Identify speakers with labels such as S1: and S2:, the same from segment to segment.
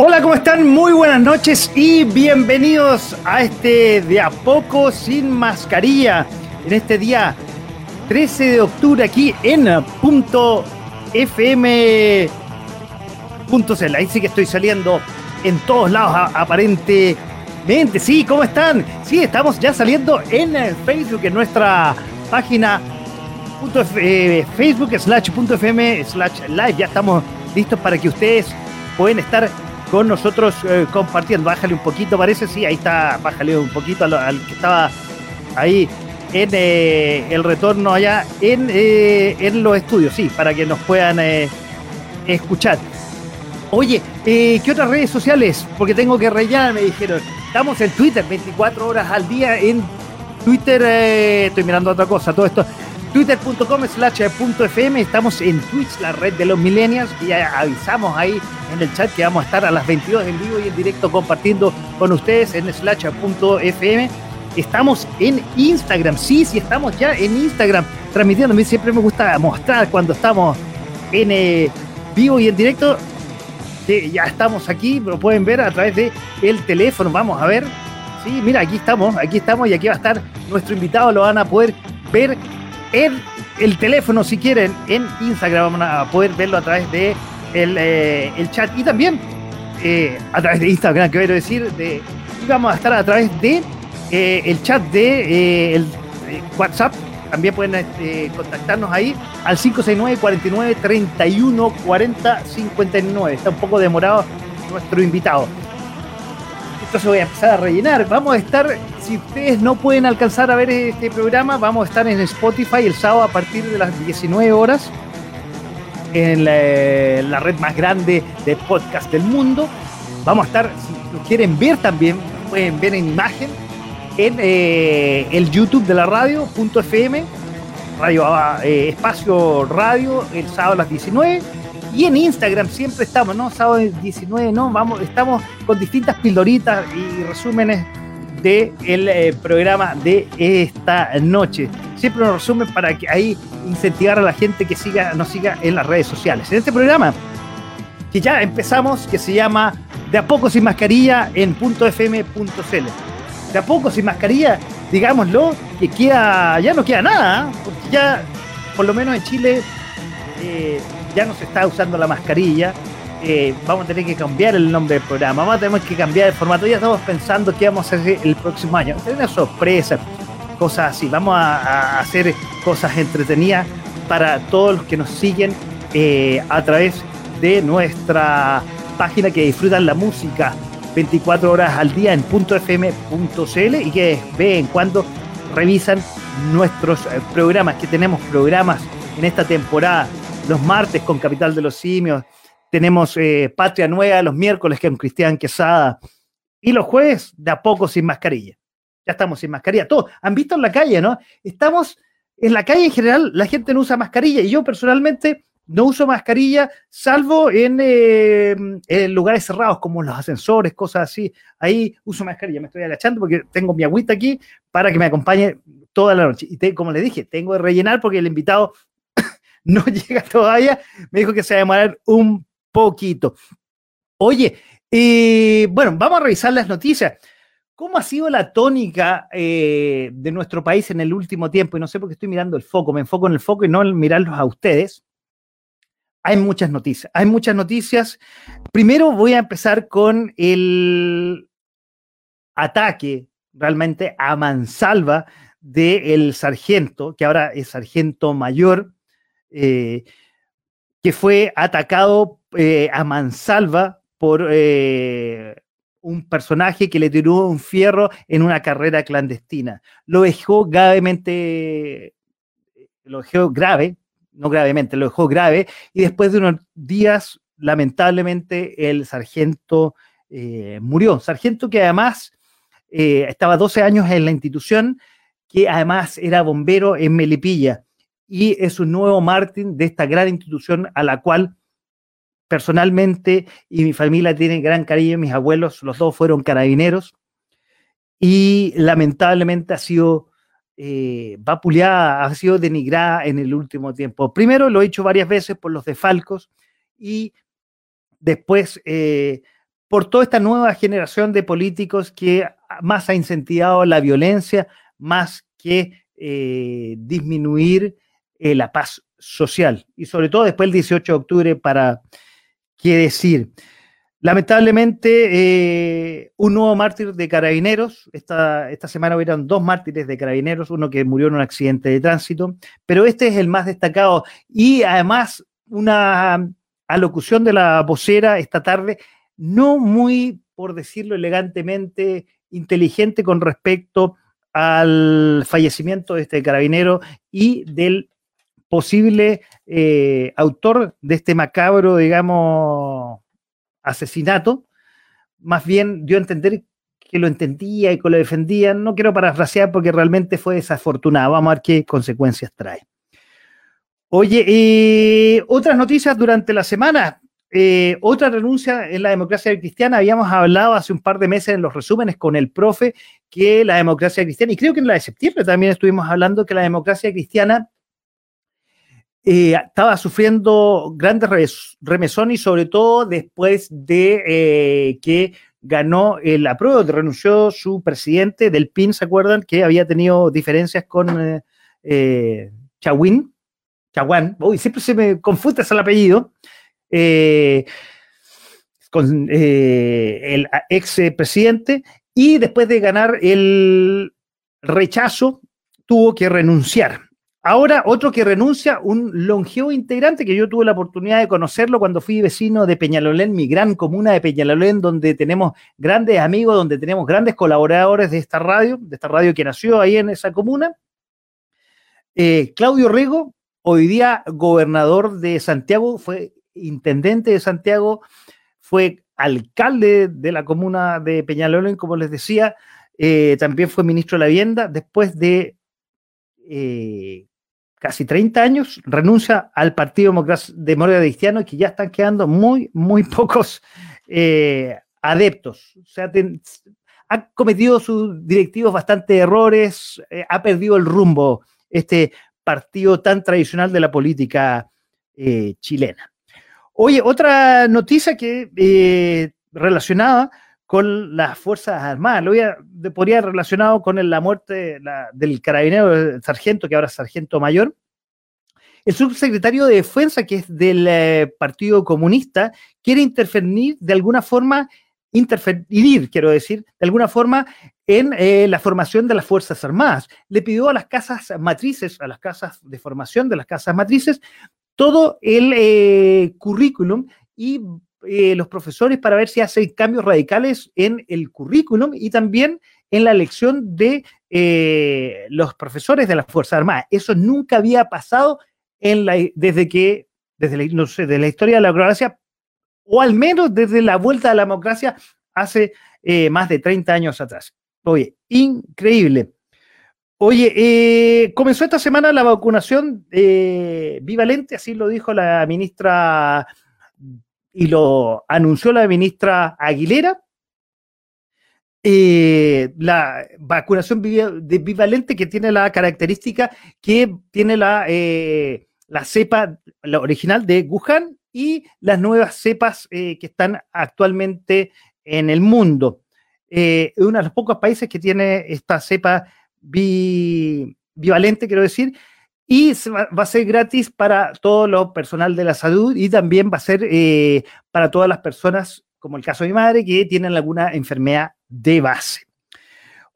S1: Hola, ¿cómo están? Muy buenas noches y bienvenidos a este de a poco sin mascarilla. En este día 13 de octubre aquí en punto FM. Ahí sí que estoy saliendo en todos lados aparentemente. Sí, ¿cómo están? Sí, estamos ya saliendo en Facebook, en nuestra página punto eh, Facebook slash punto FM slash live. Ya estamos listos para que ustedes pueden estar con nosotros eh, compartiendo. Bájale un poquito, parece, sí, ahí está, bájale un poquito al, que estaba ahí en eh, el retorno allá en, eh, en, los estudios, sí, para que nos puedan escuchar. Oye, ¿qué otras redes sociales? Porque tengo que rellenar, me dijeron. Estamos en Twitter, 24 horas al día en Twitter. estoy mirando otra cosa, todo esto twitter.com slash fm, estamos en Twitch, la red de los millennials, y ya avisamos ahí en el chat que vamos a estar a las 22 en vivo y en directo compartiendo con ustedes en slash.fm. Estamos en Instagram, sí, sí, estamos ya en Instagram transmitiendo. A mí siempre me gusta mostrar cuando estamos en eh, vivo y en directo. Que ya estamos aquí, lo pueden ver a través de el teléfono. Vamos a ver. Sí, mira, aquí estamos, aquí estamos y aquí va a estar nuestro invitado. Lo van a poder ver en el teléfono si quieren en Instagram. Van a poder verlo a través de el, eh, chat y también eh, a través de Instagram, quiero decir, de, y vamos a estar a través de eh, el chat de el, WhatsApp. También pueden contactarnos ahí al 569 49 31 40 59. Está un poco demorado nuestro invitado. Entonces voy a empezar a rellenar. Vamos a estar, si ustedes no pueden alcanzar a ver este programa, vamos a estar en Spotify el sábado a partir de las 19 horas en la, red más grande de podcast del mundo. Vamos a estar, si lo quieren ver también, pueden ver en imagen en eh, el YouTube de la radio.fm, radio, eh, espacio radio, el sábado a las 19 y en Instagram siempre estamos, ¿no? Sábado 19, ¿no? Vamos, estamos con distintas pildoritas y resúmenes del el eh, programa de esta noche. Siempre un resumen para que ahí incentivar a la gente que siga, nos siga en las redes sociales. En este programa, que ya empezamos, que se llama De a poco sin mascarilla en .fm.cl. De a poco sin mascarilla, digámoslo, que queda, ya no queda nada, ¿eh? porque ya, por lo menos en Chile, eh, ya no se está usando la mascarilla. Eh, vamos a tener que cambiar el nombre del programa, vamos a tener que cambiar el formato. Ya estamos pensando qué vamos a hacer el próximo año. Tener sorpresas, cosas así. Vamos a, hacer cosas entretenidas para todos los que nos siguen eh, a través de nuestra página que disfrutan la música 24 horas al día en .fm.cl y que ven cuando revisan nuestros eh, programas, que tenemos programas en esta temporada los martes con Capital de los Simios, tenemos eh, Patria Nueva los miércoles con Cristian Quesada y los jueves de a poco sin mascarilla. Ya estamos sin mascarilla. Todos han visto en la calle, ¿no? Estamos en la calle en general, la gente no usa mascarilla y yo personalmente no uso mascarilla, salvo en, eh, lugares cerrados como los ascensores, cosas así. Ahí uso mascarilla, me estoy agachando porque tengo mi agüita aquí para que me acompañe toda la noche. Y como le dije, tengo que rellenar porque el invitado no llega todavía, me dijo que se va a demorar un poquito. Oye, bueno, vamos a revisar las noticias. ¿Cómo ha sido la tónica eh, de nuestro país en el último tiempo? Y no sé por qué estoy mirando el foco, me enfoco en el foco y no en mirarlos a ustedes. Hay muchas noticias, hay muchas noticias. Primero voy a empezar con el ataque realmente a mansalva del sargento, que ahora es sargento mayor, eh, que fue atacado eh, a mansalva por eh, un personaje que le tiró un fierro en una carrera clandestina. Lo dejó gravemente, lo dejó grave, no gravemente, lo dejó grave, y después de unos días, lamentablemente, el sargento murió. Sargento que además estaba 12 años en la institución, que además era bombero en Melipilla y es un nuevo mártir de esta gran institución a la cual personalmente y mi familia tienen gran cariño, mis abuelos, los dos fueron carabineros y lamentablemente ha sido eh, vapuleada, ha sido denigrada en el último tiempo. Primero lo he hecho varias veces por los de Falcos y después eh, por toda esta nueva generación de políticos que más ha incentivado la violencia, más que eh, disminuir eh, la paz social. Y sobre todo después del 18 de octubre, para qué decir. Lamentablemente, eh, un nuevo mártir de carabineros. Esta, esta semana hubieron dos mártires de carabineros, uno que murió en un accidente de tránsito, pero este es el más destacado. Y además, una alocución de la vocera esta tarde, no muy, por decirlo elegantemente, inteligente con respecto al fallecimiento de este carabinero y del posible eh, autor de este macabro, digamos, asesinato, más bien dio a entender que lo entendía y que lo defendía. No quiero parafrasear porque realmente fue desafortunado. Vamos a ver qué consecuencias trae. Oye, eh, otras noticias durante la semana. Eh, otra renuncia en la democracia cristiana, habíamos hablado hace un par de meses en los resúmenes con el profe que la democracia cristiana, y creo que en la de septiembre también estuvimos hablando que la democracia cristiana eh, estaba sufriendo grandes remesones y sobre todo después de eh, que ganó el apruebo, renunció su presidente del PIN, ¿se acuerdan? Que había tenido diferencias con eh, Chawin, Chaguán, uy, siempre se me confunde ese apellido, con el ex presidente, y después de ganar el rechazo, tuvo que renunciar. Ahora, otro que renuncia, un longevo integrante que yo tuve la oportunidad de conocerlo cuando fui vecino de Peñalolén, mi gran comuna de Peñalolén, donde tenemos grandes amigos, donde tenemos grandes colaboradores de esta radio, de esta radio que nació ahí en esa comuna. Eh, Claudio Rego, hoy día gobernador de Santiago, fue intendente de Santiago, fue alcalde de la comuna de Peñalolén, como les decía, eh, también fue ministro de la vivienda, después de eh, casi 30 años, renuncia al Partido Demócrata Cristiano que ya están quedando muy, muy pocos eh, adeptos. O sea, ha cometido sus directivos bastante errores, eh, ha perdido el rumbo este partido tan tradicional de la política chilena. Oye, otra noticia que relacionada con las Fuerzas Armadas. Lo podría relacionado con la muerte del carabinero sargento, que ahora es sargento mayor. El subsecretario de Defensa, que es del eh, Partido Comunista, quiere intervenir de alguna forma, interferir, quiero decir, de alguna forma en eh, la formación de las Fuerzas Armadas. Le pidió a las casas matrices, a las casas de formación de las casas matrices, todo el eh, currículum y eh, los profesores para ver si hacen cambios radicales en el currículum y también en la elección de eh, los profesores de las Fuerzas Armadas. Eso nunca había pasado en la, desde que, desde la, historia de la democracia, o al menos desde la vuelta a la democracia hace eh, más de 30 años atrás. Oye, increíble. Oye, comenzó esta semana la vacunación bivalente, así lo dijo la ministra y lo anunció la ministra Aguilera, eh, la vacunación bivalente que tiene la característica que tiene la, eh, la cepa la original de Wuhan y las nuevas cepas eh, que están actualmente en el mundo. es uno de los pocos países que tiene esta cepa bivalente, quiero decir, y va, a ser gratis para todo lo personal de la salud y también va a ser eh, para todas las personas, como el caso de mi madre, que tienen alguna enfermedad de base.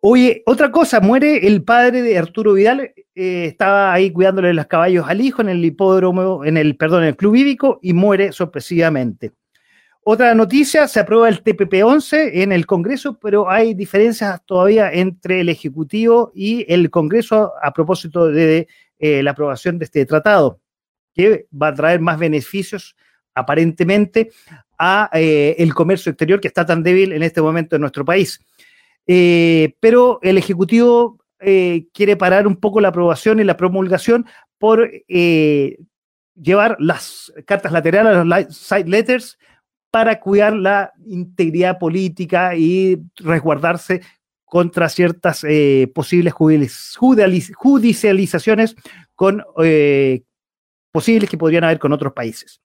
S1: Oye, otra cosa, muere el padre de Arturo Vidal, eh, estaba ahí cuidándole los caballos al hijo en el hipódromo, en el, perdón, en el club hípico y muere sorpresivamente. Otra noticia, se aprueba el TPP-11 en el Congreso, pero hay diferencias todavía entre el Ejecutivo y el Congreso a propósito de eh, la aprobación de este tratado, que va a traer más beneficios aparentemente a eh, el comercio exterior que está tan débil en este momento en nuestro país. pero el Ejecutivo quiere parar un poco la aprobación y la promulgación por llevar las cartas laterales, los side letters, para cuidar la integridad política y resguardarse contra ciertas eh, posibles judicializaciones con eh, posibles que podrían haber con otros países.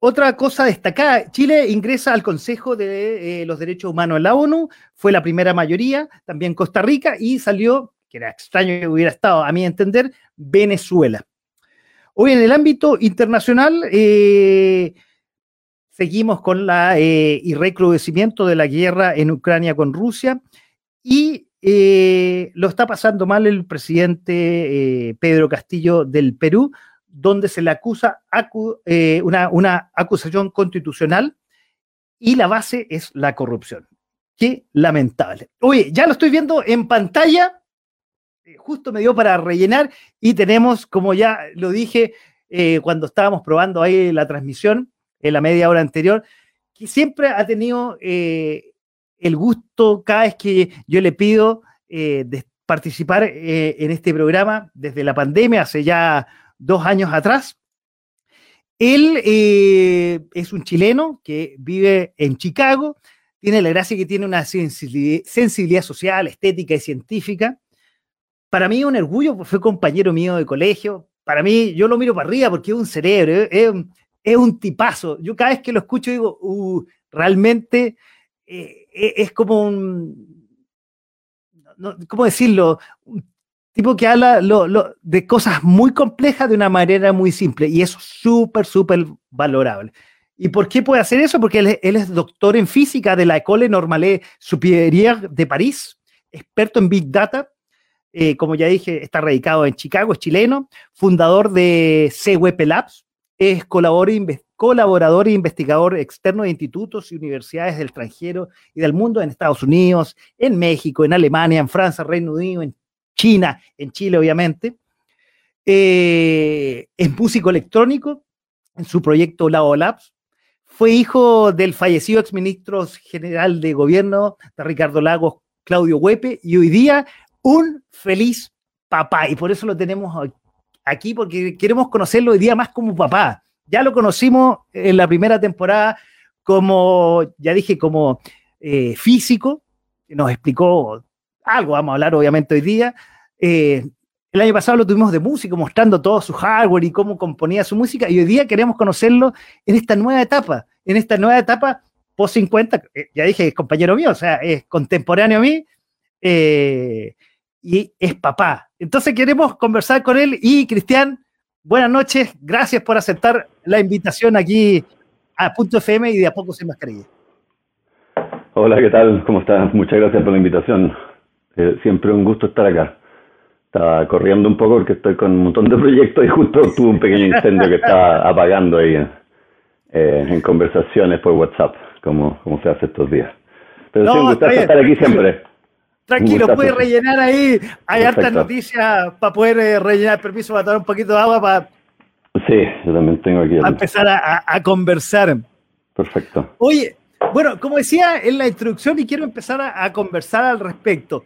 S1: otra cosa destacada, Chile ingresa al Consejo de eh, los Derechos Humanos en la ONU, fue la primera mayoría, también Costa Rica, y salió, que era extraño que hubiera estado, a mi entender, Venezuela. Hoy en el ámbito internacional seguimos con la eh, recrudecimiento de la guerra en Ucrania con Rusia y eh, lo está pasando mal el presidente eh, Pedro Castillo del Perú, donde se le acusa una, acusación constitucional y la base es la corrupción. Qué lamentable. Oye, ya lo estoy viendo en pantalla justo me dio para rellenar y tenemos, como ya lo dije cuando estábamos probando ahí la transmisión en la media hora anterior, que siempre ha tenido eh, el gusto cada vez que yo le pido de participar en este programa desde la pandemia, hace ya dos años atrás. Él es un chileno que vive en Chicago, tiene la gracia que tiene una sensibilidad social, estética y científica para mí es un orgullo, fue compañero mío de colegio. Para mí, yo lo miro para arriba porque es un cerebro, es, un tipazo. Yo cada vez que lo escucho digo, uh, realmente eh, e, es como un, ¿cómo decirlo? Un tipo que habla de cosas muy complejas de una manera muy simple y es súper, súper valorable. ¿Y por qué puede hacer eso? Porque él, él, es doctor en física de la École Normale Supérieure de París, experto en Big Data eh, como ya dije, está radicado en Chicago, es chileno, fundador de CWP Labs, es colaborador, e investigador externo de institutos y universidades del extranjero y del mundo en Estados Unidos, en México, en Alemania, en Francia, Reino Unido, en China, en Chile, obviamente. Eh, es músico electrónico en su proyecto Lao Labs. Fue hijo del fallecido exministro general de gobierno de Ricardo Lagos, Claudio Huepe, y hoy día un feliz papá. Y por eso lo tenemos aquí, porque queremos conocerlo hoy día más como papá. Ya lo conocimos en la primera temporada como, ya dije, como eh, físico. Nos explicó algo, vamos a hablar obviamente hoy día. Eh, el año pasado lo tuvimos de músico, mostrando todo su hardware y cómo componía su música, y hoy día queremos conocerlo en esta nueva etapa, en esta nueva etapa post 50, eh, ya dije, es compañero mío, o sea, es contemporáneo a mí, eh, y es papá. Entonces queremos conversar con él y Cristian, buenas noches, gracias por aceptar la invitación aquí a Punto FM y de a poco sin mascarilla.
S2: Hola, ¿qué tal? ¿Cómo estás? Muchas gracias por la invitación. Eh, siempre un gusto estar acá. Estaba corriendo un poco porque estoy con un montón de proyectos y justo tuve un pequeño incendio que estaba apagando ahí eh, en conversaciones por WhatsApp, como, como se hace estos días. Pero sí, un gusto estar aquí siempre.
S1: Tranquilo, puede rellenar ahí. Hay hartas noticias para poder eh, rellenar. Permiso para tomar un poquito de agua para.
S2: Sí, yo también tengo aquí.
S1: empezar a, conversar.
S2: Perfecto.
S1: Oye, bueno, como decía en la introducción, y quiero empezar a, conversar al respecto.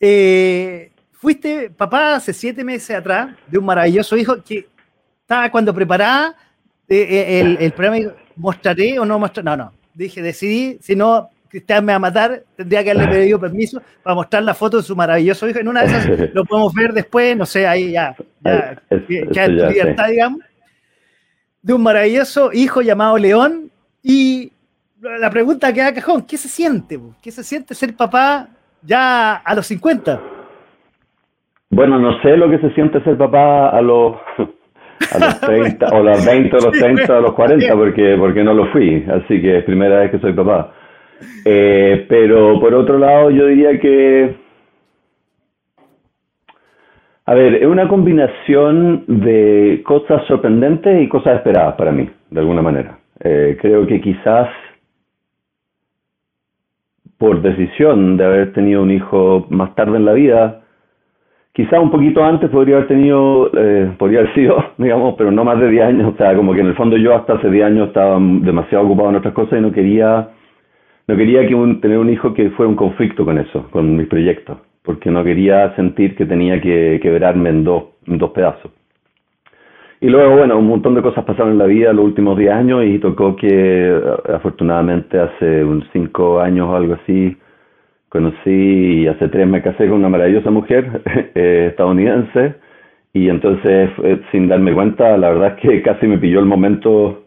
S1: Eh, fuiste papá hace siete meses atrás de un maravilloso hijo que estaba cuando preparaba eh, el, el programa. ¿Mostraré o no mostraré? No, no. Dije, decidí, si no, Cristian me va a matar, tendría que haberle pedido permiso para mostrar la foto de su maravilloso hijo. En una de esas lo podemos ver después, no sé, ahí ya, ya, ya en libertad, digamos, de un maravilloso hijo llamado León. Y la pregunta que da cajón, ¿qué se siente? ¿Qué se siente ser papá ya a los 50?
S2: Bueno, no sé lo que se siente ser papá a los, a los 30, o los 20, o los 30, o los 40, porque, porque no lo fui. Así que es primera vez que soy papá. Eh, pero por otro lado, yo diría que, a ver, es una combinación de cosas sorprendentes y cosas esperadas para mí, de alguna manera. Eh, creo que quizás por decisión de haber tenido un hijo más tarde en la vida, quizás un poquito antes podría haber tenido, eh, podría haber sido, digamos, pero no más de 10 años, o sea, como que en el fondo yo hasta hace 10 años estaba demasiado ocupado en otras cosas y no quería no quería que un, tener un hijo que fuera un conflicto con eso, con mis proyectos, porque no quería sentir que tenía que quebrarme en dos, en dos pedazos. Y luego, bueno, un montón de cosas pasaron en la vida los últimos 10 años y tocó que afortunadamente hace unos 5 años o algo así conocí y hace 3 me casé con una maravillosa mujer eh, estadounidense y entonces eh, sin darme cuenta la verdad es que casi me pilló el momento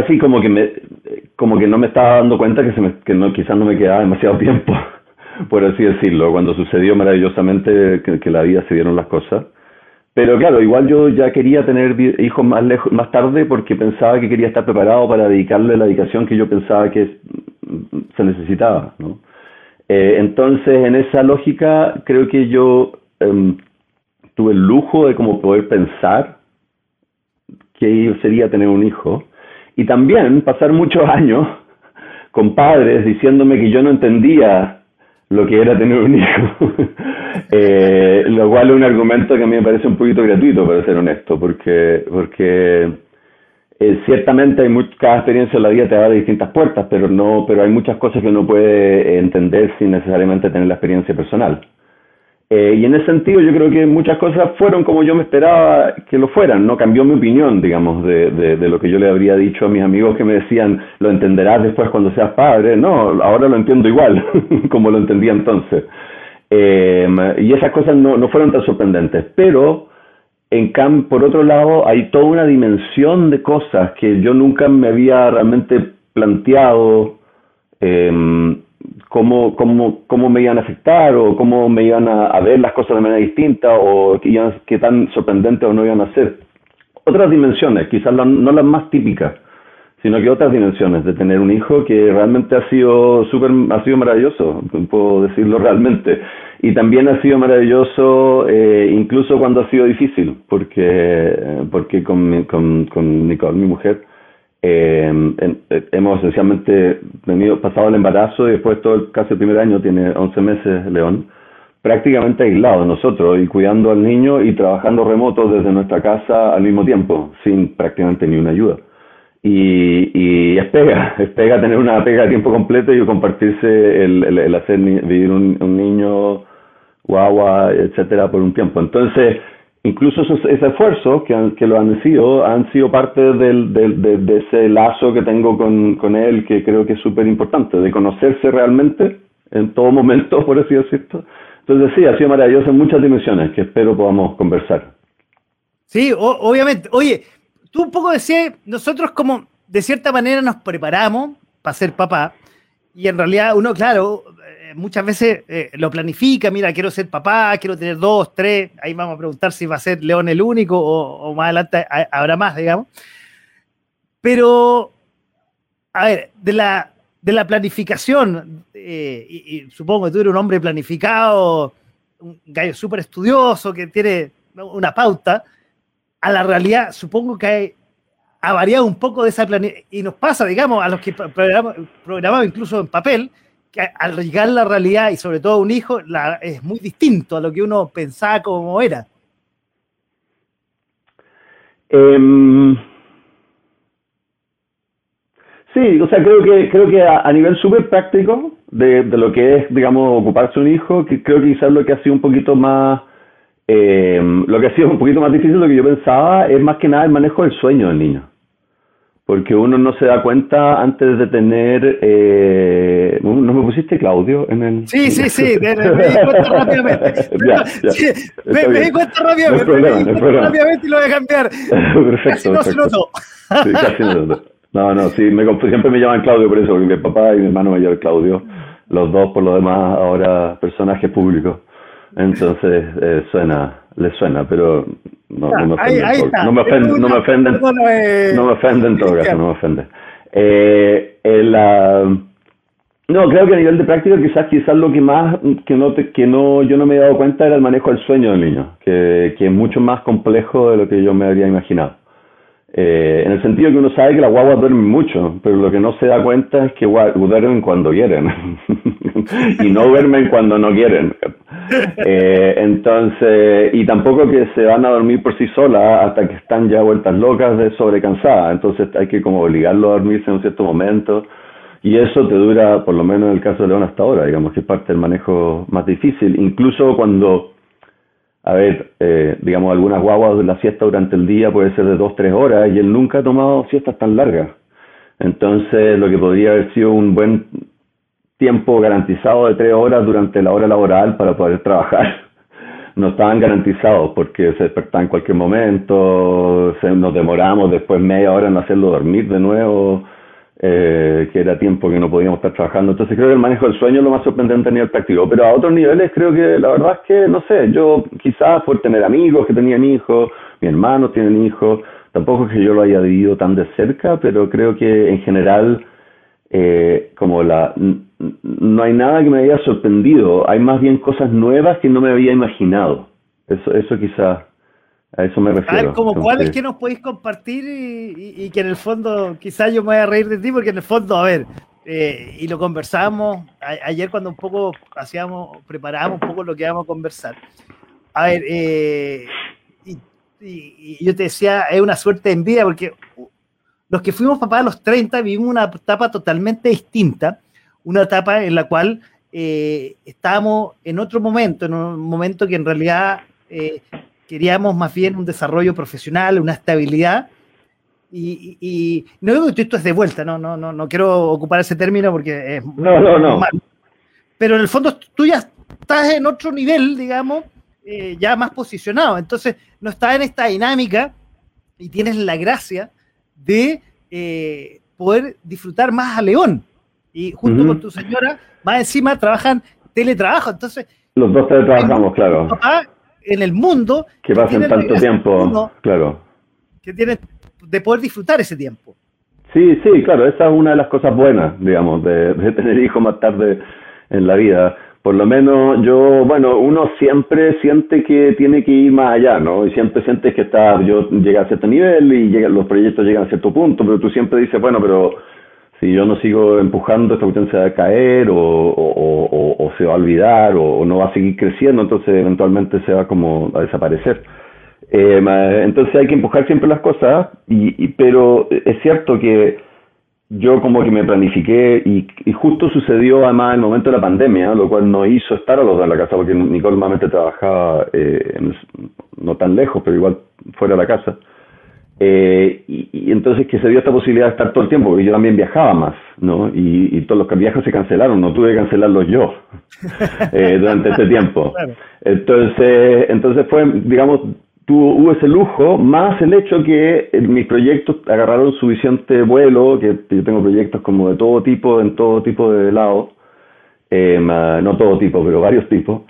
S2: casi como que me como que no me estaba dando cuenta que se que no quizás no me quedaba demasiado tiempo por así decirlo. Cuando sucedió maravillosamente que, que la vida se dieron las cosas. Pero claro, igual yo ya quería tener hijos más lejos, más tarde porque pensaba que quería estar preparado para dedicarle la dedicación que yo pensaba que se necesitaba, ¿no? Eh, entonces, en esa lógica, creo que yo em, tuve el lujo de como poder pensar que sería tener un hijo y también pasar muchos años con padres diciéndome que yo no entendía lo que era tener un hijo. eh, lo cual es un argumento que a mí me parece un poquito gratuito, para ser honesto, porque, porque eh, ciertamente hay cada experiencia en la vida te de distintas puertas, pero, no, pero hay muchas cosas que uno puede entender sin necesariamente tener la experiencia personal. Eh, y en ese sentido yo creo que muchas cosas fueron como yo me esperaba que lo fueran, no cambió mi opinión, digamos, de, de, de, lo que yo le habría dicho a mis amigos que me decían, lo entenderás después cuando seas padre, no, ahora lo entiendo igual, como lo entendía entonces. Eh, y esas cosas no, no fueron tan sorprendentes, pero en cam por otro lado hay toda una dimensión de cosas que yo nunca me había realmente planteado. Eh, cómo, cómo, cómo me iban a afectar o cómo me iban a, ver las cosas de manera distinta o qué, tan sorprendentes o no iban a ser. Otras dimensiones, quizás no las más típicas, sino que otras dimensiones de tener un hijo que realmente ha sido súper, ha sido maravilloso, puedo decirlo realmente. Y también ha sido maravilloso eh, incluso cuando ha sido difícil, porque, porque con, con, con Nicole, mi mujer, eh, eh, hemos esencialmente tenido, pasado el embarazo y después todo el, casi el primer año, tiene 11 meses León, prácticamente aislado nosotros y cuidando al niño y trabajando remoto desde nuestra casa al mismo tiempo, sin prácticamente ni una ayuda. Y, y es pega, es pega tener una pega a tiempo completo y compartirse el, el, hacer vivir un niño guagua, etcétera, por un tiempo. Entonces, incluso esos, ese esfuerzo que, que, lo han sido, han sido parte del, del, de, ese lazo que tengo con, él, que creo que es súper importante, de conocerse realmente en todo momento, por así decirlo. Entonces sí, ha sido maravilloso en muchas dimensiones, que espero podamos conversar.
S1: Sí, obviamente. Oye, tú un poco decías, nosotros como de cierta manera nos preparamos para ser papá, y en realidad uno, claro, muchas veces eh, lo planifica, mira, quiero ser papá, quiero tener dos, tres, ahí vamos a preguntar si va a ser León el único o, más adelante habrá más, digamos. Pero, a ver, de la, de la planificación, eh, y, supongo que tú eres un hombre planificado, un gallo súper estudioso que tiene una pauta, a la realidad supongo que ha variado un poco de esa planificación, y nos pasa, digamos, a los que programamos incluso en papel, al llegar la realidad y sobre todo un hijo, es muy distinto a lo que uno pensaba como era.
S2: Em, sí, o sea, creo que, creo que a, nivel súper práctico de, lo que es, digamos, ocuparse un hijo, que creo que quizás lo que ha sido un poquito más, em, lo que ha sido un poquito más difícil de lo que yo pensaba es más que nada el manejo del sueño del niño porque uno no se da cuenta antes de tener... Eh, ¿No me pusiste Claudio en el...?
S1: Sí, sí, sí, me, di cuenta rápidamente. me, di cuenta rápidamente, no rápidamente y lo voy a cambiar.
S2: perfecto, casi no se notó. sí, casi no No, no, sí, me, siempre me llaman Claudio por eso, porque mi papá y mi hermano me llaman Claudio. Los dos, por lo demás, ahora personajes públicos. Entonces, eh, suena, les suena, pero no, no, me ofende, no, me ofende, no me ofenden, no me ofende en todo caso, no me ofende. Eh, no, creo que a nivel de práctica quizás quizás lo que más que no que no yo no me he dado cuenta era el manejo del sueño del niño, que, que es mucho más complejo de lo que yo me habría imaginado. Eh, en el sentido que uno sabe que las guaguas duermen mucho, pero lo que no se da cuenta es que duermen cuando quieren y no duermen cuando no quieren. Eh, entonces, y tampoco que se van a dormir por sí solas hasta que están ya vueltas locas de sobrecansadas. Entonces hay que como obligarlo a dormirse en un cierto momento. Y eso te dura, por lo menos en el caso de León hasta ahora, digamos que es parte del manejo más difícil. Incluso cuando, a ver, eh, digamos, algunas guaguas de la siesta durante el día puede ser de dos, tres horas y él nunca ha tomado siestas tan largas. Entonces, lo que podría haber sido un buen tiempo garantizado de tres horas durante la hora laboral para poder trabajar, no estaban garantizados porque se despertaba en cualquier momento, se, nos demoramos después media hora en hacerlo dormir de nuevo eh, que era tiempo que no podíamos estar trabajando. Entonces creo que el manejo del sueño es lo más sorprendente a nivel práctico. Pero a otros niveles creo que la verdad es que, no sé, yo quizás por tener amigos que tenían hijos, mi hermano tienen hijos, tampoco es que yo lo haya vivido tan de cerca, pero creo que en general eh, como la no hay nada que me haya sorprendido, hay más bien cosas nuevas que no me había imaginado. Eso, eso quizás a eso me refiero. A ver,
S1: como cuáles que nos podéis compartir y, que en el fondo, quizás yo me voy a reír de ti, porque en el fondo, a ver, eh, y lo conversamos ayer cuando un poco hacíamos, preparábamos un poco lo que íbamos a conversar. A ver, eh, y, yo te decía, es una suerte de envidia, porque los que fuimos papás a los 30 vivimos una etapa totalmente distinta, una etapa en la cual eh, estábamos en otro momento, en un momento que en realidad queríamos más bien un desarrollo profesional, una estabilidad. Y, no digo que esto es de vuelta, no, no, no, no quiero ocupar ese término porque es
S2: no, no, no.
S1: Pero en el fondo tú ya estás en otro nivel, digamos, eh, ya más posicionado. Entonces no estás en esta dinámica y tienes la gracia de eh, poder disfrutar más a León. Y junto con tu señora, más encima trabajan teletrabajo. Entonces,
S2: los dos teletrabajamos, claro
S1: en el mundo.
S2: Que pasen tanto tiempo, claro.
S1: Que tiene de poder disfrutar ese tiempo.
S2: Sí, sí, claro, esa es una de las cosas buenas, digamos, de, tener hijos más tarde en la vida. Por lo menos yo, bueno, uno siempre siente que tiene que ir más allá, ¿no? Y siempre sientes que está, yo llegué a cierto nivel y llega, los proyectos llegan a cierto punto, pero tú siempre dices, bueno, pero si yo no sigo empujando, esta cuestión se va a caer o, se va a olvidar o, no va a seguir creciendo, entonces eventualmente se va como a desaparecer. Eh, entonces hay que empujar siempre las cosas, y, pero es cierto que yo como que me planifiqué y, justo sucedió además el momento de la pandemia, lo cual no hizo estar a los dos en la casa, porque Nicole normalmente trabajaba eh, no tan lejos, pero igual fuera de la casa. Eh, y, entonces que se dio esta posibilidad de estar todo el tiempo, porque yo también viajaba más, ¿no? Y, todos los viajes se cancelaron, no tuve que cancelarlos yo eh, durante este tiempo. Entonces, entonces fue, digamos, tuvo, hubo ese lujo, más el hecho que mis proyectos agarraron suficiente vuelo, que yo tengo proyectos como de todo tipo, en todo tipo de lado, eh, no todo tipo, pero varios tipos,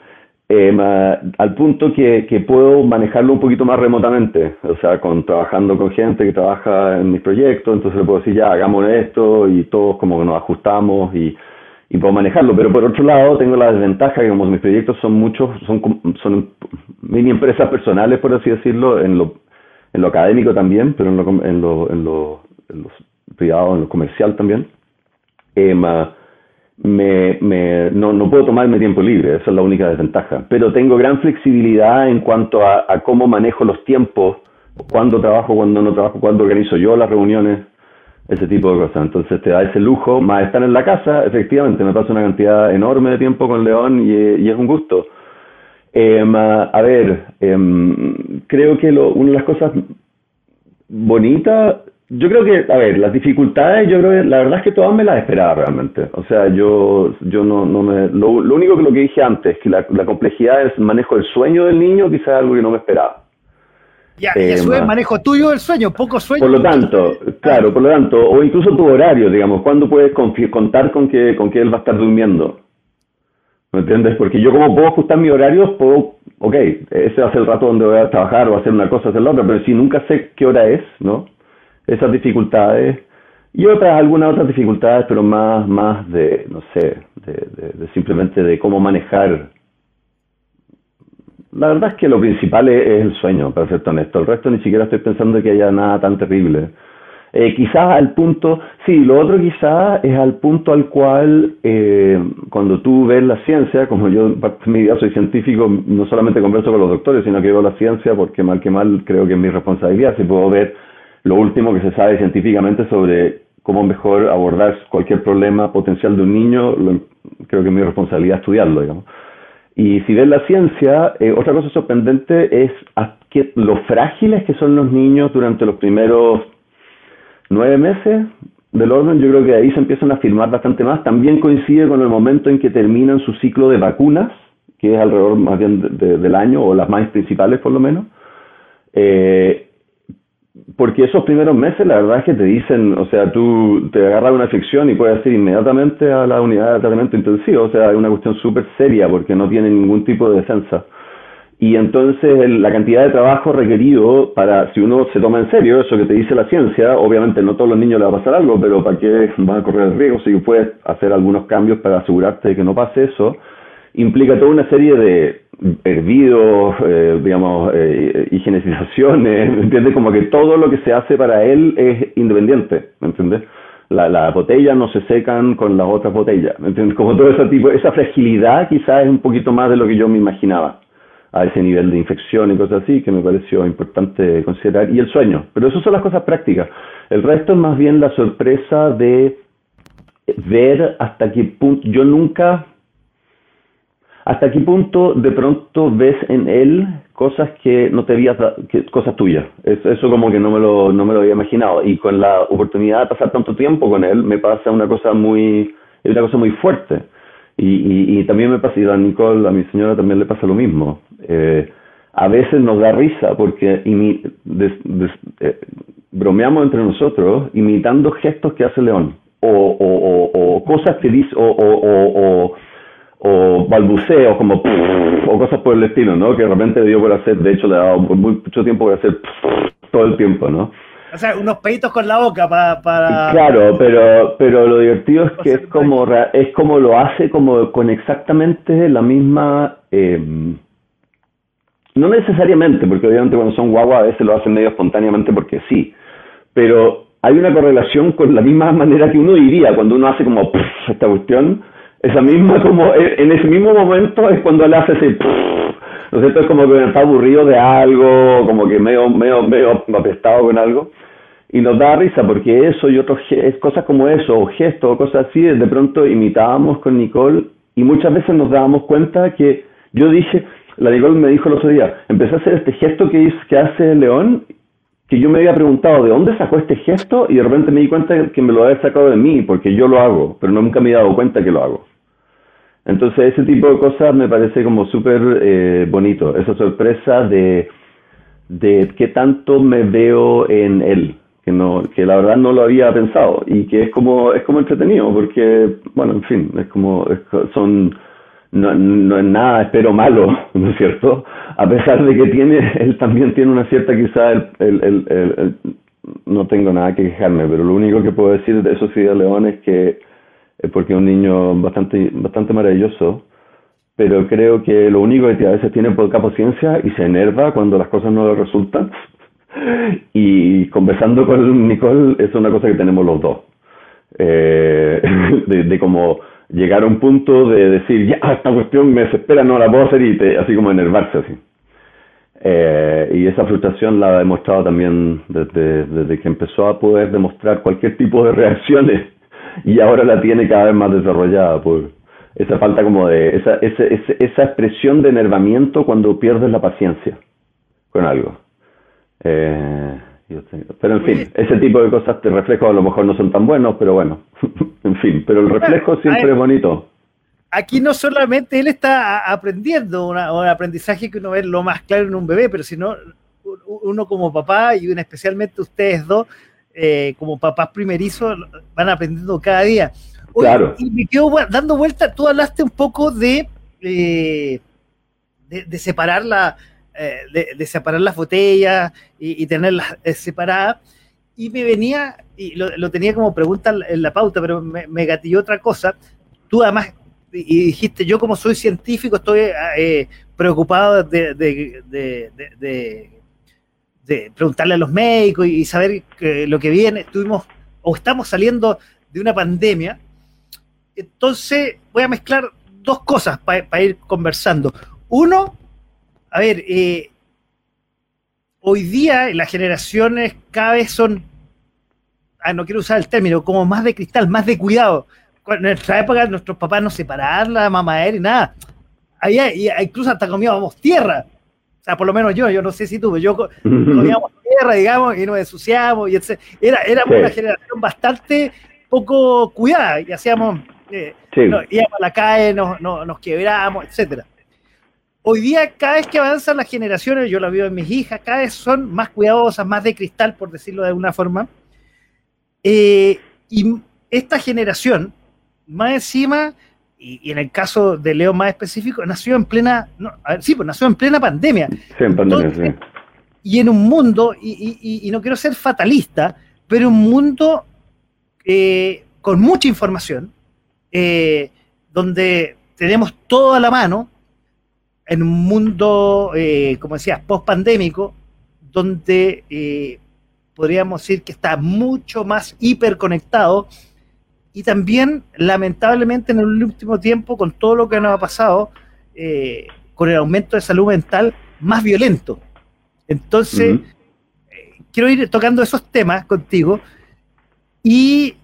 S2: eh, al punto que, puedo manejarlo un poquito más remotamente, o sea, con, trabajando con gente que trabaja en mis proyectos, entonces le puedo decir, ya, hagamos esto y todos como que nos ajustamos y, puedo manejarlo. Pero por otro lado, tengo la desventaja que como mis proyectos son muchos, son, son mini empresas personales, por así decirlo, en lo, en lo académico también, pero en lo, en en lo, en lo privado, en lo comercial también. Eh, me, no, no puedo tomarme tiempo libre, esa es la única desventaja. Pero tengo gran flexibilidad en cuanto a, cómo manejo los tiempos, cuándo trabajo, cuándo no trabajo, cuándo organizo yo las reuniones, ese tipo de cosas. Entonces te da ese lujo, más estar en la casa, efectivamente, me paso una cantidad enorme de tiempo con León y, es un gusto. Eh, a ver, eh, creo que lo, una de las cosas bonitas yo creo que, a ver, las dificultades, yo creo que la verdad es que todas me las esperaba realmente. O sea, yo, yo no, no me. Lo, único que lo que dije antes, que la, complejidad es manejo del sueño del niño, quizás algo que no me esperaba.
S1: Ya, y eso es manejo tuyo del sueño, poco sueño.
S2: Por lo tanto, claro, por lo tanto, o incluso tu horario, digamos, ¿cuándo puedes contar con que, con que él va a estar durmiendo? ¿Me entiendes? Porque yo como puedo ajustar mi horario, puedo, ok, ese va a ser el rato donde voy a trabajar o a hacer una cosa, hacer la otra, pero si nunca sé qué hora es, ¿no? Esas dificultades y otras, algunas otras dificultades, pero más, más de, no sé, de, simplemente de cómo manejar. La verdad es que lo principal es, el sueño, para ser honesto. El resto ni siquiera estoy pensando que haya nada tan terrible. Eh, quizás al punto, sí, lo otro quizás es al punto al cual eh, cuando tú ves la ciencia, como yo en mi vida soy científico, no solamente converso con los doctores, sino que veo la ciencia porque mal que mal creo que es mi responsabilidad, si puedo ver lo último que se sabe científicamente sobre cómo mejor abordar cualquier problema potencial de un niño, creo que es mi responsabilidad estudiarlo, digamos. Y si ves la ciencia, eh, otra cosa sorprendente es que, lo frágiles que son los niños durante los primeros nueve meses del orden, yo creo que ahí se empiezan a afirmar bastante más. También coincide con el momento en que terminan su ciclo de vacunas, que es alrededor más bien del año, o las más principales por lo menos. Eh, porque esos primeros meses la verdad es que te dicen, o sea, tú te agarras una infección y puedes ir inmediatamente a la unidad de tratamiento intensivo, o sea, es una cuestión súper seria porque no tiene ningún tipo de defensa. Y entonces la cantidad de trabajo requerido para, si uno se toma en serio eso que te dice la ciencia, obviamente no todos los niños les va a pasar algo, pero ¿para qué van a correr el riesgo si puedes hacer algunos cambios para asegurarte de que no pase eso? Implica toda una serie de hervidos, eh, digamos, eh, higienizaciones, ¿me entiendes? Como que todo lo que se hace para él es independiente, ¿me entiendes? Las la botellas no se secan con las otras botellas, ¿me entiendes? Como todo ese tipo, esa fragilidad quizás es un poquito más de lo que yo me imaginaba a ese nivel de infección y cosas así, que me pareció importante considerar, y el sueño, pero eso son las cosas prácticas. El resto es más bien la sorpresa de ver hasta qué punto, yo nunca ¿Hasta qué punto de pronto ves en él cosas que no te habías que, cosas tuyas? Eso, como que no me, lo, no me lo había imaginado. Y con la oportunidad de pasar tanto tiempo con él, me pasa una cosa muy, una cosa muy fuerte. Y, y, también me pasa, y a Nicole, a mi señora también le pasa lo mismo. Eh, a veces nos da risa porque eh, bromeamos entre nosotros imitando gestos que hace León. O, o, o, cosas que dice, o o balbuceos como o cosas por el estilo, ¿no? Que de repente dio por hacer, de hecho le ha dado mucho tiempo por hacer todo el tiempo, ¿no?
S1: O sea, unos peitos con la boca para... para...
S2: Claro, pero, pero lo divertido es que es como, es como lo hace como con exactamente la misma... Eh, no necesariamente, porque obviamente cuando son guaguas a veces lo hacen medio espontáneamente porque sí, pero hay una correlación con la misma manera que uno diría cuando uno hace como esta cuestión, esa misma como en ese mismo momento es cuando él hace ese ¿no es? Es como que está aburrido de algo, como que medio, medio, medio apestado con algo. Y nos da risa porque eso y otras cosas como eso, o gestos, o cosas así, de pronto imitábamos con Nicole y muchas veces nos dábamos cuenta que yo dije, la Nicole me dijo el otro día, empecé a hacer este gesto que, que hace León, que yo me había preguntado de dónde sacó este gesto y de repente me di cuenta que me lo había sacado de mí, porque yo lo hago, pero nunca me he dado cuenta que lo hago. Entonces ese tipo de cosas me parece como súper eh, bonito, esa sorpresa de, de qué tanto me veo en él, que no que la verdad no lo había pensado y que es como es como entretenido porque bueno en fin es como son no, no es nada espero malo no es cierto a pesar de que tiene él también tiene una cierta quizá el, no tengo nada que quejarme pero lo único que puedo decir de eso sí de León es que porque es un niño bastante, bastante maravilloso, pero creo que lo único que a veces tiene poca paciencia y se enerva cuando las cosas no le resultan. y conversando con Nicole es una cosa que tenemos los dos. Eh, de, de, como llegar a un punto de decir, ya, esta cuestión me desespera, no la puedo hacer, y así como enervarse así. Eh, y esa frustración la ha demostrado también desde, desde que empezó a poder demostrar cualquier tipo de reacciones y ahora la tiene cada vez más desarrollada por esa falta como de esa, esa, esa, expresión de enervamiento cuando pierdes la paciencia con algo. Eh, pero en fin, ese tipo de cosas te reflejos a lo mejor no son tan buenos, pero bueno, en fin, pero el reflejo siempre es bonito.
S1: Aquí no solamente él está aprendiendo un aprendizaje que uno ve lo más claro en un bebé, pero sino uno como papá y especialmente ustedes dos eh, como papás primerizos, van aprendiendo cada día.
S2: claro.
S1: Y me quedo dando vuelta, tú hablaste un poco de, eh, de, separar la, eh, de, separar las botellas y, tenerlas separadas. Y me venía, y lo, tenía como pregunta en la pauta, pero me, me gatilló otra cosa. Tú además y dijiste, yo como soy científico estoy preocupado de, de, de preguntarle a los médicos y, saber lo que viene. Estuvimos o estamos saliendo de una pandemia. Entonces voy a mezclar dos cosas para ir conversando. Uno, a ver, eh, hoy día las generaciones cada vez son ah, no quiero usar el término, como más de cristal, más de cuidado. En nuestra época nuestros papás no separaban la mamadera y nada. Había, incluso hasta comíamos tierra. O sea, por lo menos yo, yo no sé si tú, yo comíamos tierra, digamos, y nos ensuciábamos. Y era, éramos una generación bastante poco cuidada y hacíamos, eh, íbamos a la calle, nos, nos quebrábamos, etcétera. Hoy día, cada vez que avanzan las generaciones, yo lo veo en mis hijas, cada vez son más cuidadosas, más de cristal, por decirlo de alguna forma. Eh, y esta generación, más encima, y, en el caso de Leo más específico, nació en plena, sí, pues nació en plena pandemia. Sí, en pandemia, sí. Y en un mundo, y, no quiero ser fatalista, pero un mundo eh, con mucha información, eh, donde tenemos todo a la mano, en un mundo, eh, como decías, post-pandémico, donde eh, podríamos decir que está mucho más hiperconectado y también, lamentablemente, en el último tiempo, con todo lo que nos ha pasado, eh, con el aumento de salud mental, más violento. Entonces, quiero ir tocando esos temas contigo y,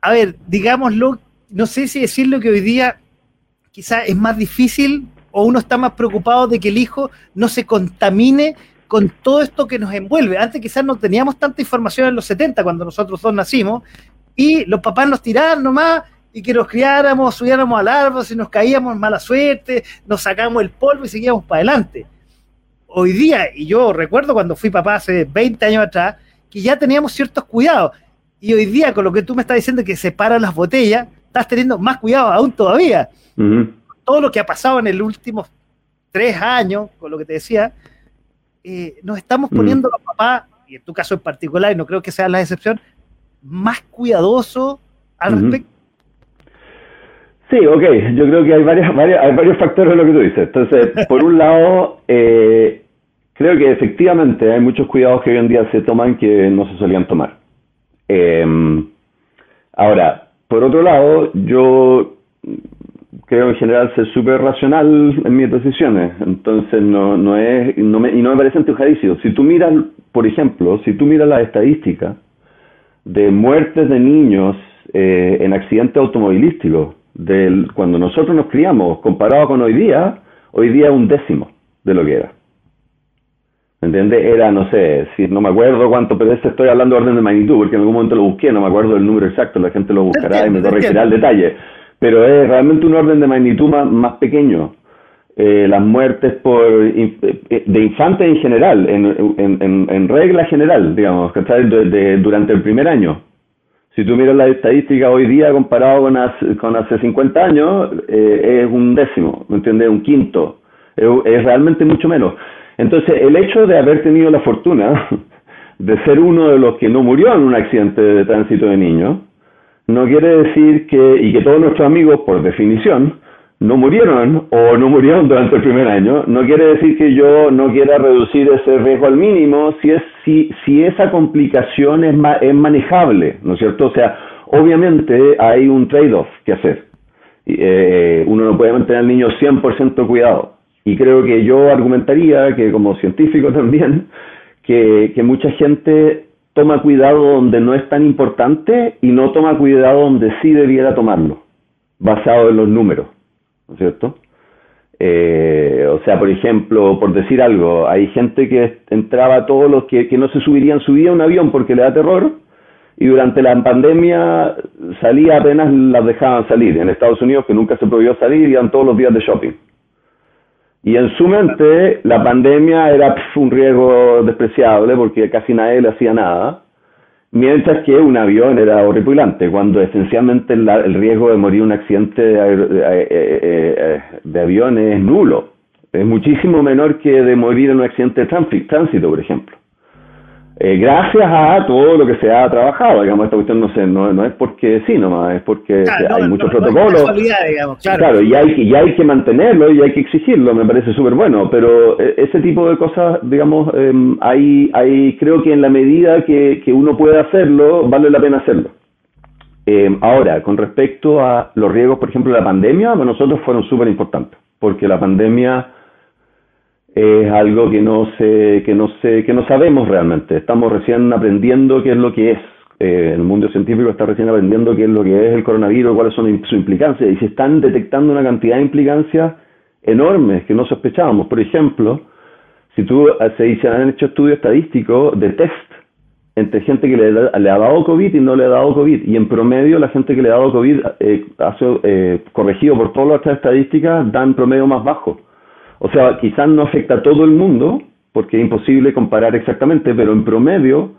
S1: a ver, digámoslo, no sé si decirlo que hoy día quizás es más difícil o uno está más preocupado de que el hijo no se contamine con todo esto que nos envuelve. Antes quizás no teníamos tanta información en los 70 cuando nosotros dos nacimos y los papás nos tiraban nomás y que nos criáramos, subiéramos al árbol, si nos caíamos mala suerte, nos sacamos el polvo y seguíamos para adelante. Hoy día, y yo recuerdo cuando fui papá hace 20 años atrás, que ya teníamos ciertos cuidados. Y hoy día, con lo que tú me estás diciendo que separan las botellas, estás teniendo más cuidado aún todavía todo lo que ha pasado en el últimos tres años, con lo que te decía, eh, nos estamos mm. poniendo los papás, y en tu caso en particular, y no creo que sea la excepción, más cuidadosos al respecto.
S2: Sí, ok, yo creo que hay, varias, hay varios factores en lo que tú dices. Entonces, por un lado, eh, creo que efectivamente hay muchos cuidados que hoy en día se toman que no se solían tomar. Em, ahora, por otro lado, yo creo en general ser súper racional en mis decisiones. Entonces, no, no es, no me, y no me parece antojadicio. Si tú miras, por ejemplo, si tú miras las estadísticas de muertes de niños eh, en accidentes automovilísticos, del, cuando nosotros nos criamos, comparado con hoy día, hoy día es un décimo de lo que era. ¿Me entiendes? Era, no sé, si no me acuerdo cuánto, pero este estoy hablando de orden de magnitud, porque en algún momento lo busqué, no me acuerdo del número exacto, la gente lo buscará y me corregirá el detalle pero es realmente un orden de magnitud más, pequeño. Eh, las muertes por eh, de infantes en general, en, regla general, digamos, de, durante el primer año. Si tú miras las estadísticas hoy día comparado con, con hace 50 años, eh, es un décimo, ¿me entiendes? Un quinto. Es, es realmente mucho menos. Entonces, el hecho de haber tenido la fortuna de ser uno de los que no murió en un accidente de tránsito de niños, no quiere decir que, y que todos nuestros amigos, por definición, no murieron o no murieron durante el primer año, no quiere decir que yo no quiera reducir ese riesgo al mínimo si, es, si, si esa complicación es, es manejable, ¿no es cierto? O sea, obviamente hay un trade-off que hacer. Eh, uno no puede mantener al niño 100% cuidado. Y creo que yo argumentaría que como científico también, que, que mucha gente toma cuidado donde no es tan importante y no toma cuidado donde sí debiera tomarlo, basado en los números, ¿no es cierto? Eh, o sea, por ejemplo, por decir algo, hay gente que entraba, todos los que, que no se subirían, subía a un avión porque le da terror, y durante la pandemia salía apenas las dejaban salir. En Estados Unidos, que nunca se prohibió salir, iban todos los días de shopping. Y en su mente la pandemia era un riesgo despreciable porque casi nadie le hacía nada, mientras que un avión era horripilante, cuando esencialmente el, riesgo de morir en un accidente de, eh, eh, de, avión es nulo. Es muchísimo menor que de morir en un accidente de tránsito, por ejemplo. Eh, gracias a todo lo que se ha trabajado, digamos, esta cuestión no, sé, no, no es porque sí nomás, es porque hay muchos protocolos. claro. y hay, y hay que mantenerlo y hay que exigirlo, me parece súper bueno, pero eh, ese tipo de cosas, digamos, eh, hay, hay, creo que en la medida que, que uno puede hacerlo, vale la pena hacerlo. Em, ahora, con respecto a los riesgos, por ejemplo, de la pandemia, para nosotros fueron súper importantes, porque la pandemia es algo que no sé, que no sé, que no sabemos realmente. Estamos recién aprendiendo qué es lo que es. Eh, el mundo científico está recién aprendiendo qué es lo que es el coronavirus, cuáles son sus implicancias, y se están detectando una cantidad de implicancias enormes que no sospechábamos. Por ejemplo, si tú eh, se, se han hecho estudios estadísticos de test entre gente que le, ha dado COVID y no le ha dado COVID, y en promedio la gente que le ha dado COVID, eh, eh, corregido por todas las estadísticas, dan promedio más bajo. O sea, quizás no afecta a todo el mundo, porque es imposible comparar exactamente, pero en promedio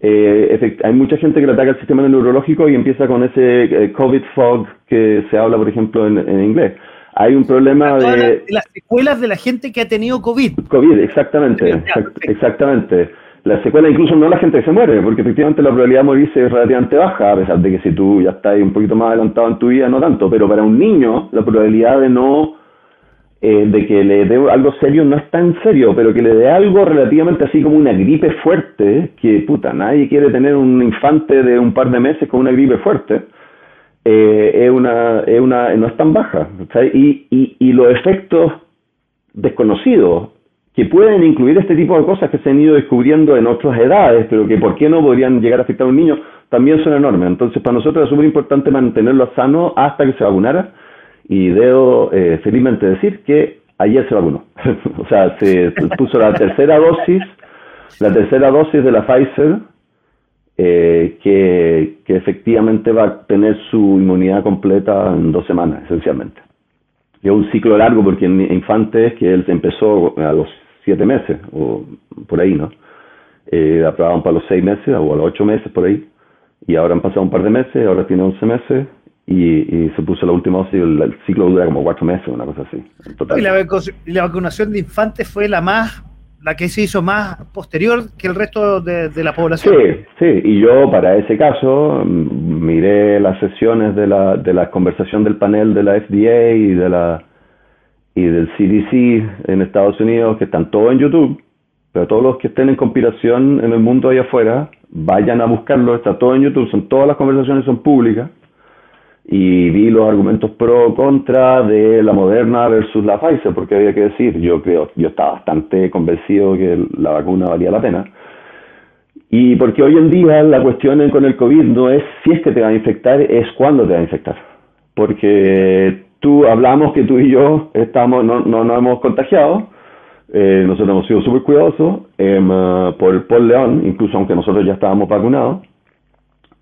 S2: eh, hay mucha gente que le ataca el sistema neurológico y empieza con ese eh, COVID fog que se habla, por ejemplo, en, inglés. Hay un problema de...
S1: Las secuelas de la gente que ha tenido COVID.
S2: COVID, exactamente, exactamente. La secuela incluso no la gente que se muere, porque efectivamente la probabilidad de morirse es relativamente baja, a pesar de que si tú ya estás un poquito más adelantado en tu vida, no tanto, pero para un niño la probabilidad de no eh, de que le dé algo serio no es tan serio, pero que le dé algo relativamente así como una gripe fuerte, que puta, nadie quiere tener un infante de un par de meses con una gripe fuerte, eh, es una, es una, no es tan baja. Y, y, y los efectos desconocidos que pueden incluir este tipo de cosas que se han ido descubriendo en otras edades, pero que por qué no podrían llegar a afectar a un niño, también son enormes. Entonces, para nosotros es súper importante mantenerlo sano hasta que se vacunara y debo eh, felizmente decir que ayer se vacunó. o sea, se puso la tercera dosis, la tercera dosis de la Pfizer, eh, que, que, efectivamente va a tener su inmunidad completa en dos semanas, esencialmente. Es un ciclo largo porque en infantes, que él empezó a los siete meses, o por ahí, ¿no? Eh, aprobaban para los seis meses o a los ocho meses, por ahí. Y ahora han pasado un par de meses, ahora tiene once meses, y, se puso la última dosis, el, ciclo dura como cuatro meses, una cosa así.
S1: Y la, vacunación de infantes fue la más, la que se hizo más posterior que el resto de, la población.
S2: Sí, sí, y yo para ese caso mm, miré las sesiones de la, de la conversación del panel de la FDA y de la y del CDC en Estados Unidos, que están todos en YouTube, pero todos los que estén en conspiración en el mundo allá afuera, vayan a buscarlo, está todo en YouTube, son todas las conversaciones son públicas y vi los argumentos pro contra de la Moderna versus la Pfizer, porque había que decir, yo creo, yo estaba bastante convencido que la vacuna valía la pena. Y porque hoy en día la cuestión con el COVID no es si es que te va a infectar, es cuándo te va a infectar. Porque tú hablamos que tú y yo estamos, no, no nos hemos contagiado, eh, nosotros hemos sido súper cuidadosos em, por, por León, incluso aunque nosotros ya estábamos vacunados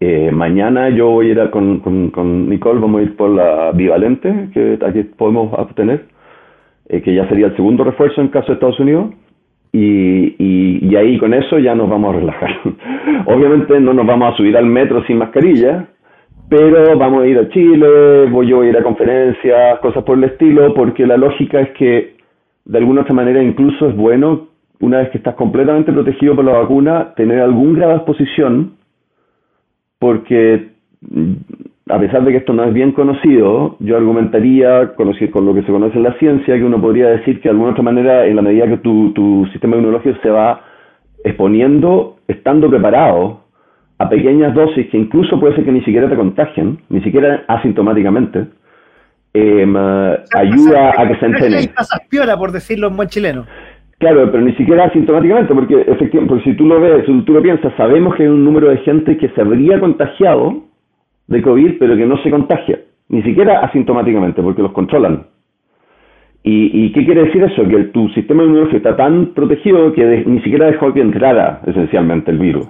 S2: eh, mañana yo voy a ir con, con, Nicole, vamos a ir por la bivalente que aquí podemos obtener, eh, que ya sería el segundo refuerzo en caso de Estados Unidos. Y, y, ahí con eso ya nos vamos a relajar. Obviamente no nos vamos a subir al metro sin mascarilla, pero vamos a ir a Chile, voy yo a ir a conferencias, cosas por el estilo, porque la lógica es que de alguna otra manera incluso es bueno, una vez que estás completamente protegido por la vacuna, tener algún grado de exposición porque mm, a pesar de que esto no es bien conocido, yo argumentaría, con lo que se conoce en la ciencia, que uno podría decir que de alguna otra manera, en la medida que tu, tu sistema inmunológico se va exponiendo, estando preparado a pequeñas dosis que incluso puede ser que ni siquiera te contagien, ni siquiera asintomáticamente, em, ayuda a que se entrenen.
S1: piola, por decirlo en buen chileno.
S2: Claro, pero ni siquiera asintomáticamente, porque efectivamente, si tú lo ves, si tú lo piensas, sabemos que hay un número de gente que se habría contagiado de COVID, pero que no se contagia, ni siquiera asintomáticamente, porque los controlan. ¿Y, qué quiere decir eso? Que tu sistema inmunológico está tan protegido que ni siquiera dejó que entrara esencialmente el virus.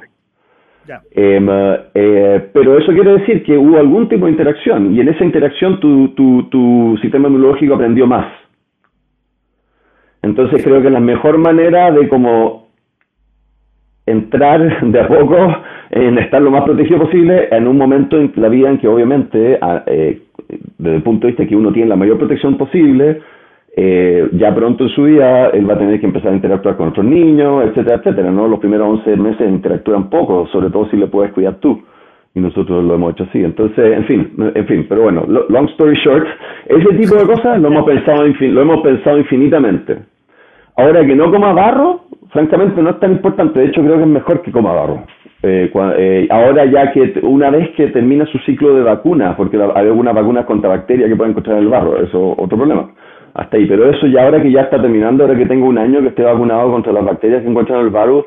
S2: Em, eh, pero eso quiere decir que hubo algún tipo de interacción y en esa interacción tu, tu, tu sistema inmunológico aprendió más. Entonces creo que la mejor manera de como entrar de a poco en estar lo más protegido posible en un momento en la vida en que obviamente eh, desde el punto de vista que uno tiene la mayor protección posible, eh, ya pronto en su vida él va a tener que empezar a interactuar con otros niños, etcétera, etcétera, ¿no? Los primeros 11 meses interactúan poco, sobre todo si le puedes cuidar tú. Y nosotros lo hemos hecho así. Entonces, en fin, en fin, pero bueno, long story short, ese tipo de cosas lo hemos pensado, lo hemos pensado infinitamente. Ahora que no coma barro, francamente no es tan importante. De hecho, creo que es mejor que coma barro. Eh, eh, ahora ya que una vez que termina su ciclo de vacunas, porque hay algunas vacunas contra bacterias que pueden encontrar en el barro, eso es otro problema. Hasta ahí. Pero eso ya ahora que ya está terminando, ahora que tengo un año que esté vacunado contra las bacterias que encuentran el virus,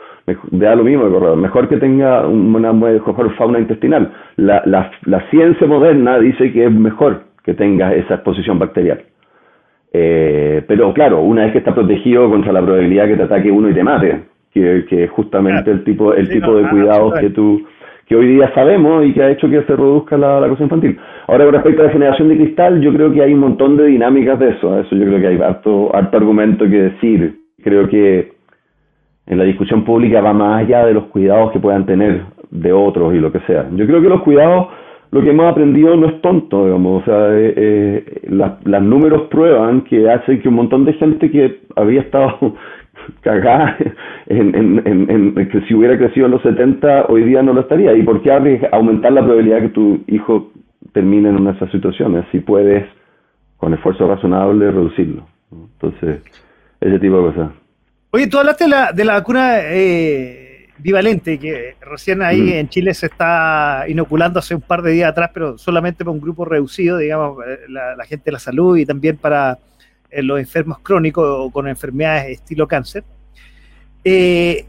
S2: me da lo mismo, mejor que tenga una mejor fauna intestinal. La, la, la ciencia moderna dice que es mejor que tenga esa exposición bacterial. Eh, pero claro, una vez que está protegido contra la probabilidad que te ataque uno y te mate, que, es justamente el tipo, el tipo de cuidados que tú que hoy día sabemos y que ha hecho que se reduzca la, cosa infantil. Ahora, con respecto a la generación de cristal, yo creo que hay un montón de dinámicas de eso. Eso yo creo que hay harto, harto argumento que decir. Creo que en la discusión pública va más allá de los cuidados que puedan tener de otros y lo que sea. Yo creo que los cuidados, lo que hemos aprendido no es tonto, digamos. O sea, eh, eh las números prueban que hace que un montón de gente que había estado cagada en, en, en, que si hubiera crecido en los 70 hoy día no lo estaría. ¿Y por qué aumentar la probabilidad que tu hijo termine en una de esas situaciones si puedes con esfuerzo razonable reducirlo? Entonces, ese tipo de cosas.
S1: Oye, tú hablaste de la, de la vacuna eh, bivalente, que recién ahí en Chile se está inoculando hace un par de días atrás, pero solamente para un grupo reducido, digamos, eh, la gente de la salud y también para en los enfermos crónicos o con enfermedades estilo cáncer. Eh,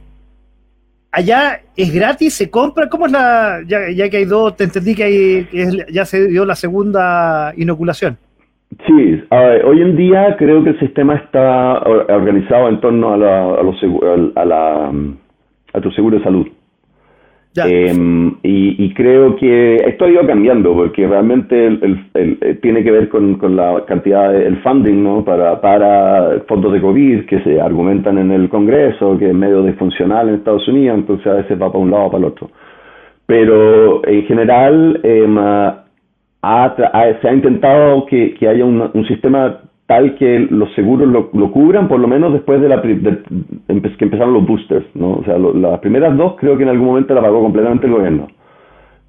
S1: allá es gratis, se compra, ¿cómo es la, ya, que hay dos, te entendí que, hay, ya se dio la segunda inoculación?
S2: Sí, hoy en día creo que el sistema está organizado en torno a, la, a, los, a, la, a tu seguro de salud. Em, y, creo que esto ha ido cambiando porque realmente el, eh, tiene que ver con, la cantidad del funding ¿no? para, para fondos de COVID que se argumentan en el Congreso, que es medio disfuncional en Estados Unidos, entonces a veces va para un lado o para el otro. Pero en general em, se ha intentado que, haya un sistema tal que los seguros lo, lo, cubran, por lo menos después de, la, que empezaron los boosters, ¿no? O sea, las primeras dos creo que en algún momento la pagó completamente el gobierno.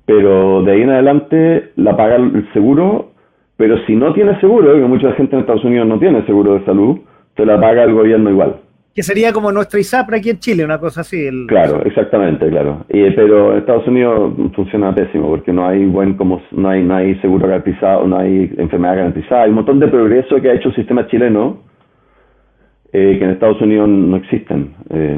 S2: Pero de ahí en adelante la paga el seguro, pero si no tiene seguro, que mucha gente en Estados Unidos no tiene seguro de salud, te la paga el gobierno igual
S1: que sería como nuestra ISAPRA aquí en Chile, una cosa así.
S2: Claro, exactamente, claro. Y, pero en Estados Unidos funciona pésimo porque no hay buen como no hay, no hay seguro garantizado, no hay enfermedad garantizada. Hay un montón de progreso que ha hecho el sistema chileno eh, que en Estados Unidos no existen. Eh,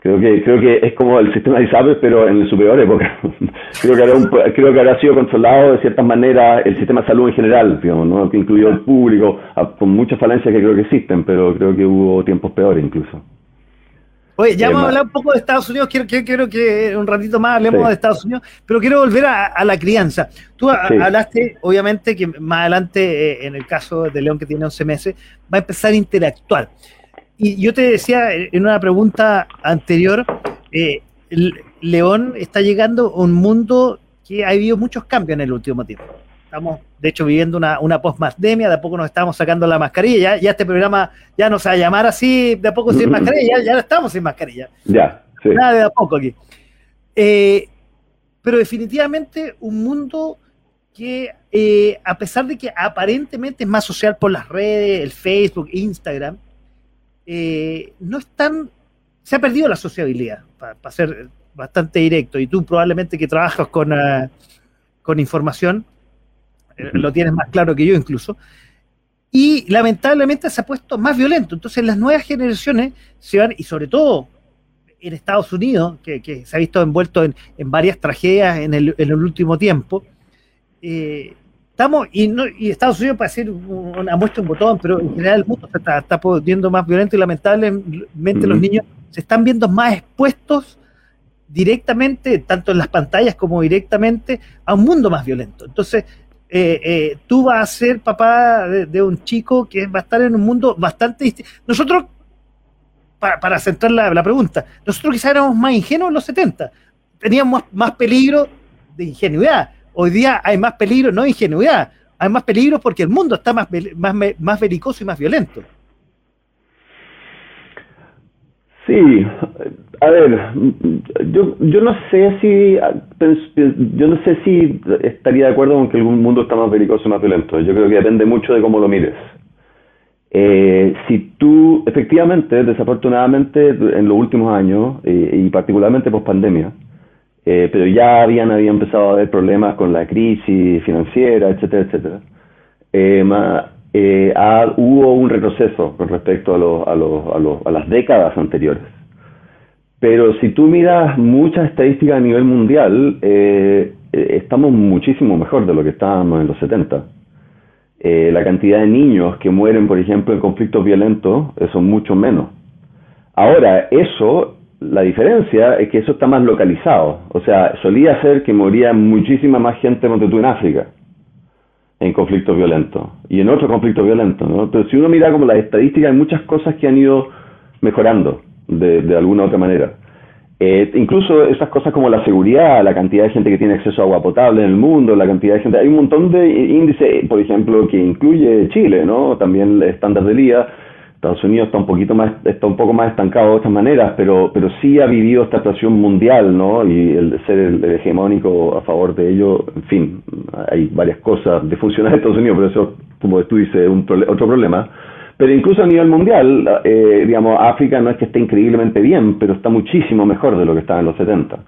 S2: Creo que, creo que es como el sistema de ISAPRES, pero en su peor época. creo, que habrá creo que habrá sido controlado de cierta manera el sistema de salud en general, digamos, ¿no? que incluyó el público, con muchas falencias que creo que existen, pero creo que hubo tiempos peores incluso.
S1: Oye, ya vamos a hablar un poco de Estados Unidos, quiero, quiero, que un ratito más hablemos de Estados Unidos, pero quiero volver a, la crianza. Tú hablaste, obviamente, que más adelante, eh, en el caso de León que tiene 11 meses, va a empezar a interactuar y yo te decía en una pregunta anterior, eh, León está llegando a un mundo que ha habido muchos cambios en el último tiempo. Estamos, de hecho, viviendo una, una post-pandemia, de a poco nos estamos sacando la mascarilla, ya, ya este programa ya no se va a llamar así, de a poco sin mascarilla, ya, ya estamos sin mascarilla.
S2: Ya,
S1: sí. Nada de a poco aquí. Eh, pero definitivamente un mundo que, eh, a pesar de que aparentemente es más social por las redes, el Facebook, Instagram, eh, no están, se ha perdido la sociabilidad, para ser bastante directo, y tú probablemente que trabajas con, eh, con información, eh, lo tienes más claro que yo incluso, y lamentablemente se ha puesto más violento. Entonces las nuevas generaciones se van, y sobre todo en Estados Unidos, que, se ha visto envuelto en, varias tragedias en el, en el último tiempo, eh, estamos, y, no, y Estados Unidos para decir una muestra un botón, pero en general el mundo se está, está poniendo más violento y lamentablemente los niños se están viendo más expuestos directamente, tanto en las pantallas como directamente, a un mundo más violento. Entonces, eh, eh, tú vas a ser papá de, un chico que va a estar en un mundo bastante distinto. Nosotros, para, para centrar la, pregunta, nosotros quizás éramos más ingenuos en los 70, teníamos más peligro de ingenuidad Hoy día hay más peligro, no ingenuidad, hay más peligro porque el mundo está más, más, más belicoso y más violento.
S2: Sí, a ver, yo, yo no sé si yo no sé si estaría de acuerdo con que el mundo está más belicoso y más violento. Yo creo que depende mucho de cómo lo mires. Eh, si tú, efectivamente, desafortunadamente, en los últimos años, eh, y particularmente post pandemia, eh, pero ya habían, había empezado a haber problemas con la crisis financiera, etcétera, etcétera. Eh, eh, hubo un retroceso con respecto a, las décadas anteriores. Pero si tú miras muchas estadísticas a nivel mundial, estamos muchísimo mejor de lo que estábamos en los 70. la cantidad de niños que mueren, por ejemplo, en conflictos violentos, son mucho menos. Ahora, eso la diferencia es que eso está más localizado. O sea, solía ser que moría muchísima más gente en África en conflictos violentos y en otros conflictos violentos. ¿no? Pero si uno mira como las estadísticas, hay muchas cosas que han ido mejorando de, alguna u otra manera. Eh, incluso esas cosas como la seguridad, la cantidad de gente que tiene acceso a agua potable en el mundo, la cantidad de gente, hay un montón de índices, por ejemplo, que incluye Chile, ¿no? También el estándar de día Estados Unidos está un poquito más, está un poco más estancado de estas maneras, pero, pero sí ha vivido esta actuación mundial, ¿no? Y el ser el, hegemónico a favor de ello, en fin, hay varias cosas de funcionar en Estados Unidos, pero eso, como tú dices, es un otro problema. Pero incluso a nivel mundial, eh, digamos, África no es que esté increíblemente bien, pero está muchísimo mejor de lo que estaba en los 70.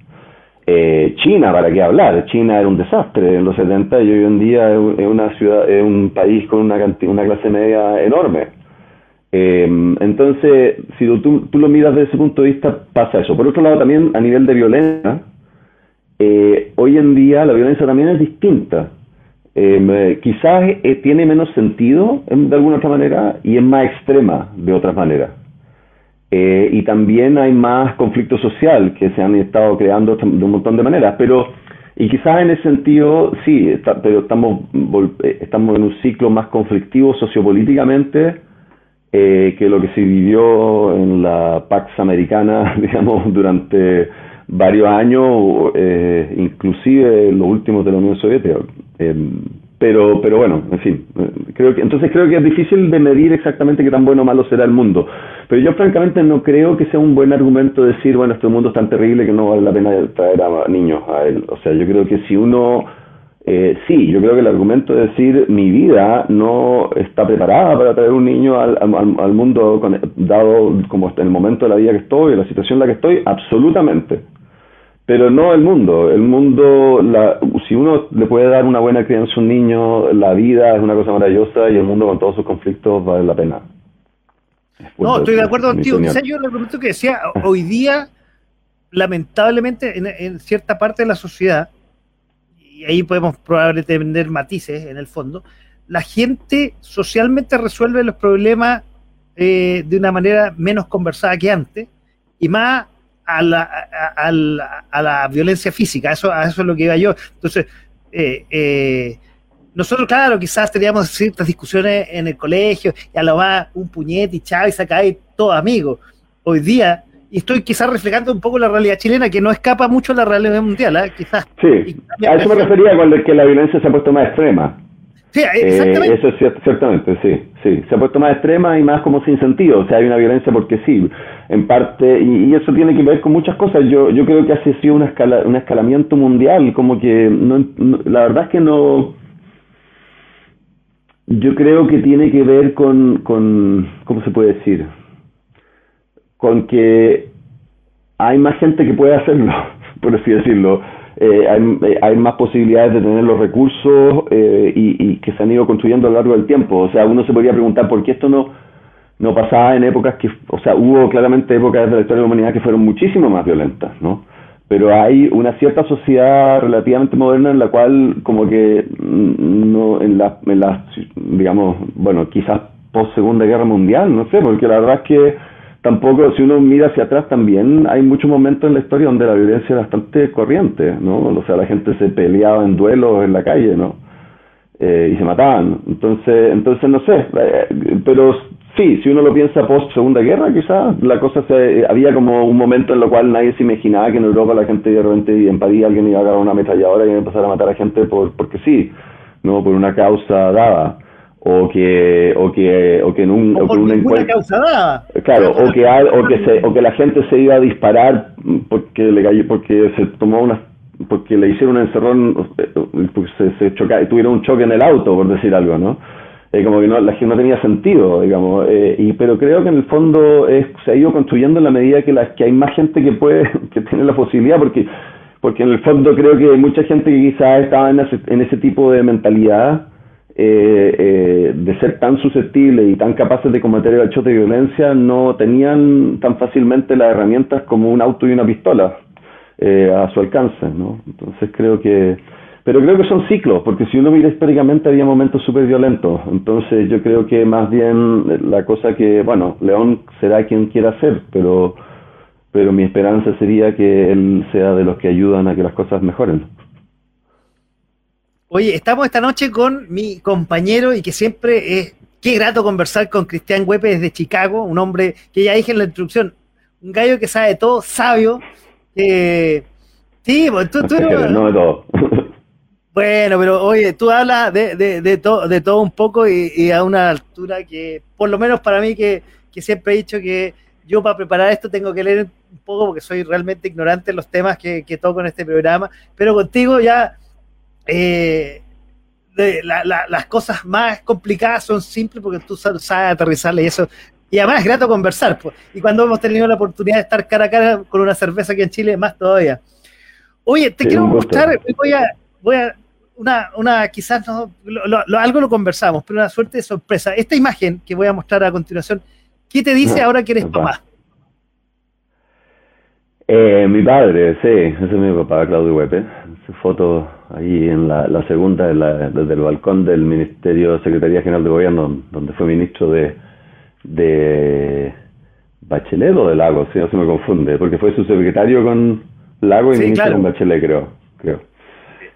S2: Eh, China, ¿para qué hablar? China era un desastre en los 70 y hoy en día es una ciudad, es un país con una clase media enorme. Eh, entonces, si tú, tú, lo miras desde ese punto de vista, pasa eso. Por otro lado, también a nivel de violencia, eh, hoy en día la violencia también es distinta. Eh, quizás eh, tiene menos sentido de alguna otra manera y es más extrema de otras maneras. y también hay más conflicto social que se han estado creando de un montón de maneras, pero y quizás en ese sentido sí, pero estamos, estamos en un ciclo más conflictivo sociopolíticamente eh, que lo que se vivió en la Pax Americana, digamos, durante varios años, eh, inclusive los últimos de la Unión Soviética. Eh, pero, pero bueno, en fin, creo que, entonces creo que es difícil de medir exactamente qué tan bueno o malo será el mundo. Pero yo francamente no creo que sea un buen argumento decir, bueno, este mundo es tan terrible que no vale la pena traer a niños a él. O sea, yo creo que si uno eh, sí, yo creo que el argumento de decir mi vida no está preparada para traer un niño al, al, mundo dado como en el momento de la vida que estoy, la situación en la que estoy, absolutamente. Pero no el mundo. El mundo, la, si uno le puede dar una buena crianza a un niño, la vida es una cosa maravillosa y el mundo con todos sus conflictos vale la pena.
S1: No, estoy de acuerdo contigo. Quizás yo el argumento que decía, hoy día, lamentablemente, en, en cierta parte de la sociedad, y ahí podemos probablemente tener matices en el fondo, la gente socialmente resuelve los problemas eh, de una manera menos conversada que antes y más a la, a, la violencia física, eso, a eso es lo que iba yo. Entonces, eh, eh, nosotros, claro, quizás teníamos ciertas discusiones en el colegio y a lo más un puñete y chao y se cae todo amigo. Hoy día y estoy quizás reflejando un poco la realidad chilena, que no escapa mucho de la realidad mundial, ¿eh? quizás.
S2: Sí, a eso me refería cuando que la violencia se ha puesto más extrema.
S1: Sí, exactamente.
S2: Eh, eso es ciertamente, sí, sí. Se ha puesto más extrema y más como sin sentido. O sea, hay una violencia porque sí, en parte, y, eso tiene que ver con muchas cosas. Yo, yo creo que ha sido una escala, un escalamiento mundial, como que no, la verdad es que no. Yo creo que tiene que ver con, con ¿cómo se puede decir? Con que hay más gente que puede hacerlo, por así decirlo. Eh, hay, hay, más posibilidades de tener los recursos eh, y, que se han ido construyendo a lo largo del tiempo. O sea, uno se podría preguntar por qué esto no, no pasaba en épocas que, o sea, hubo claramente épocas de la historia de la humanidad que fueron muchísimo más violentas, ¿no? Pero hay una cierta sociedad relativamente moderna en la cual como que no, en la, en la digamos, bueno, quizás post Segunda Guerra Mundial, no sé, porque la verdad es que tampoco, si uno mira hacia atrás también, hay muchos momentos en la historia donde la violencia es bastante corriente, ¿no? O sea, la gente se peleaba en duelos en la calle, ¿no? Eh, y se mataban. Entonces, entonces no sé, eh, pero sí, si uno lo piensa post Segunda Guerra, quizás la cosa se, había como un momento en el cual nadie se imaginaba que en Europa la gente de repente en París alguien iba a agarrar una ametralladora y iba a empezar a matar a gente por, porque sí, no por una causa dada o que o que o que en un, o
S1: por un encuentro
S2: claro o que o que se o que la gente se iba a disparar porque le cayó porque se tomó una porque le hicieron un encerrón porque se, se choca, tuvieron un choque en el auto por decir algo no eh, como que no la gente no tenía sentido digamos eh, y pero creo que en el fondo es, se ha ido construyendo en la medida que la, que hay más gente que puede que tiene la posibilidad porque porque en el fondo creo que hay mucha gente que quizás estaba en ese, en ese tipo de mentalidad de ser tan susceptibles y tan capaces de combatir el hecho de violencia, no tenían tan fácilmente las herramientas como un auto y una pistola a su alcance, ¿no? Entonces creo que pero creo que son ciclos, porque si uno mira históricamente había momentos súper violentos. Entonces yo creo que más bien la cosa que, bueno, León será quien quiera ser, pero, pero mi esperanza sería que él sea de los que ayudan a que las cosas mejoren.
S1: Oye, estamos esta noche con mi compañero y que siempre es, qué grato conversar con Cristian Huepe desde Chicago, un hombre que ya dije en la introducción, un gallo que sabe todo, sabio, que... Sí, pues, tú, tú
S2: no de todo.
S1: Bueno, pero oye, tú hablas de, de, de, de todo un poco y, a una altura que, por lo menos para mí, que, siempre he dicho que yo para preparar esto tengo que leer un poco porque soy realmente ignorante en los temas que, toco en este programa, pero contigo ya eh, las cosas más complicadas son simples porque tú sabes aterrizarle y eso. Y además es grato conversar. Pues. Y cuando hemos tenido la oportunidad de estar cara a cara con una cerveza aquí en Chile, más todavía. Oye, te quiero mostrar, voy a, voy a una, una quizás no, algo lo conversamos, pero una suerte de sorpresa. Esta imagen que voy a mostrar a continuación, ¿qué te dice ahora que eres papá?
S2: Eh, mi padre, sí, ese es mi papá, Claudio Huepe. Su foto ahí en la, segunda, desde el balcón del Ministerio de Secretaría General de Gobierno, donde fue ministro de, de Bachelet o de Lago, si no se me confunde, porque fue su secretario con Lago y ministro con Bachelet, creo. creo.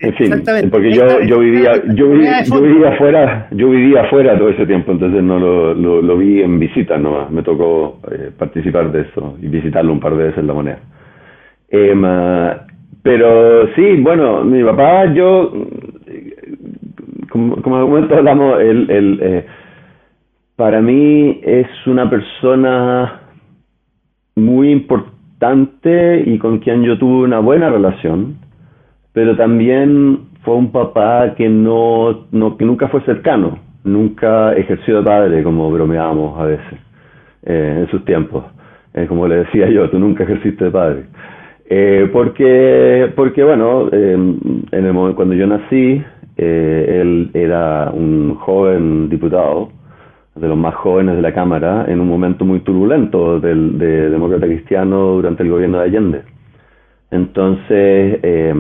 S2: En fin, porque yo, yo vivía, yo vivía, yo vivía afuera, yo vivía afuera todo ese tiempo, entonces no lo, lo, vi en visita nomás, me tocó eh, participar de eso y visitarlo un par de veces en la moneda. Em, pero sí, bueno, mi papá, yo, como, como momento hablamos, él, él eh, para mí es una persona muy importante y con quien yo tuve una buena relación pero también fue un papá que no, no que nunca fue cercano, nunca ejerció de padre, como bromeábamos a veces eh, en sus tiempos. Eh, como le decía yo, tú nunca ejerciste de padre. Eh, porque, porque, bueno, en el momento, cuando yo nací, él era un joven diputado, de los más jóvenes de la Cámara, en un momento muy turbulento del, de demócrata cristiano durante el gobierno de Allende. Entonces, eh,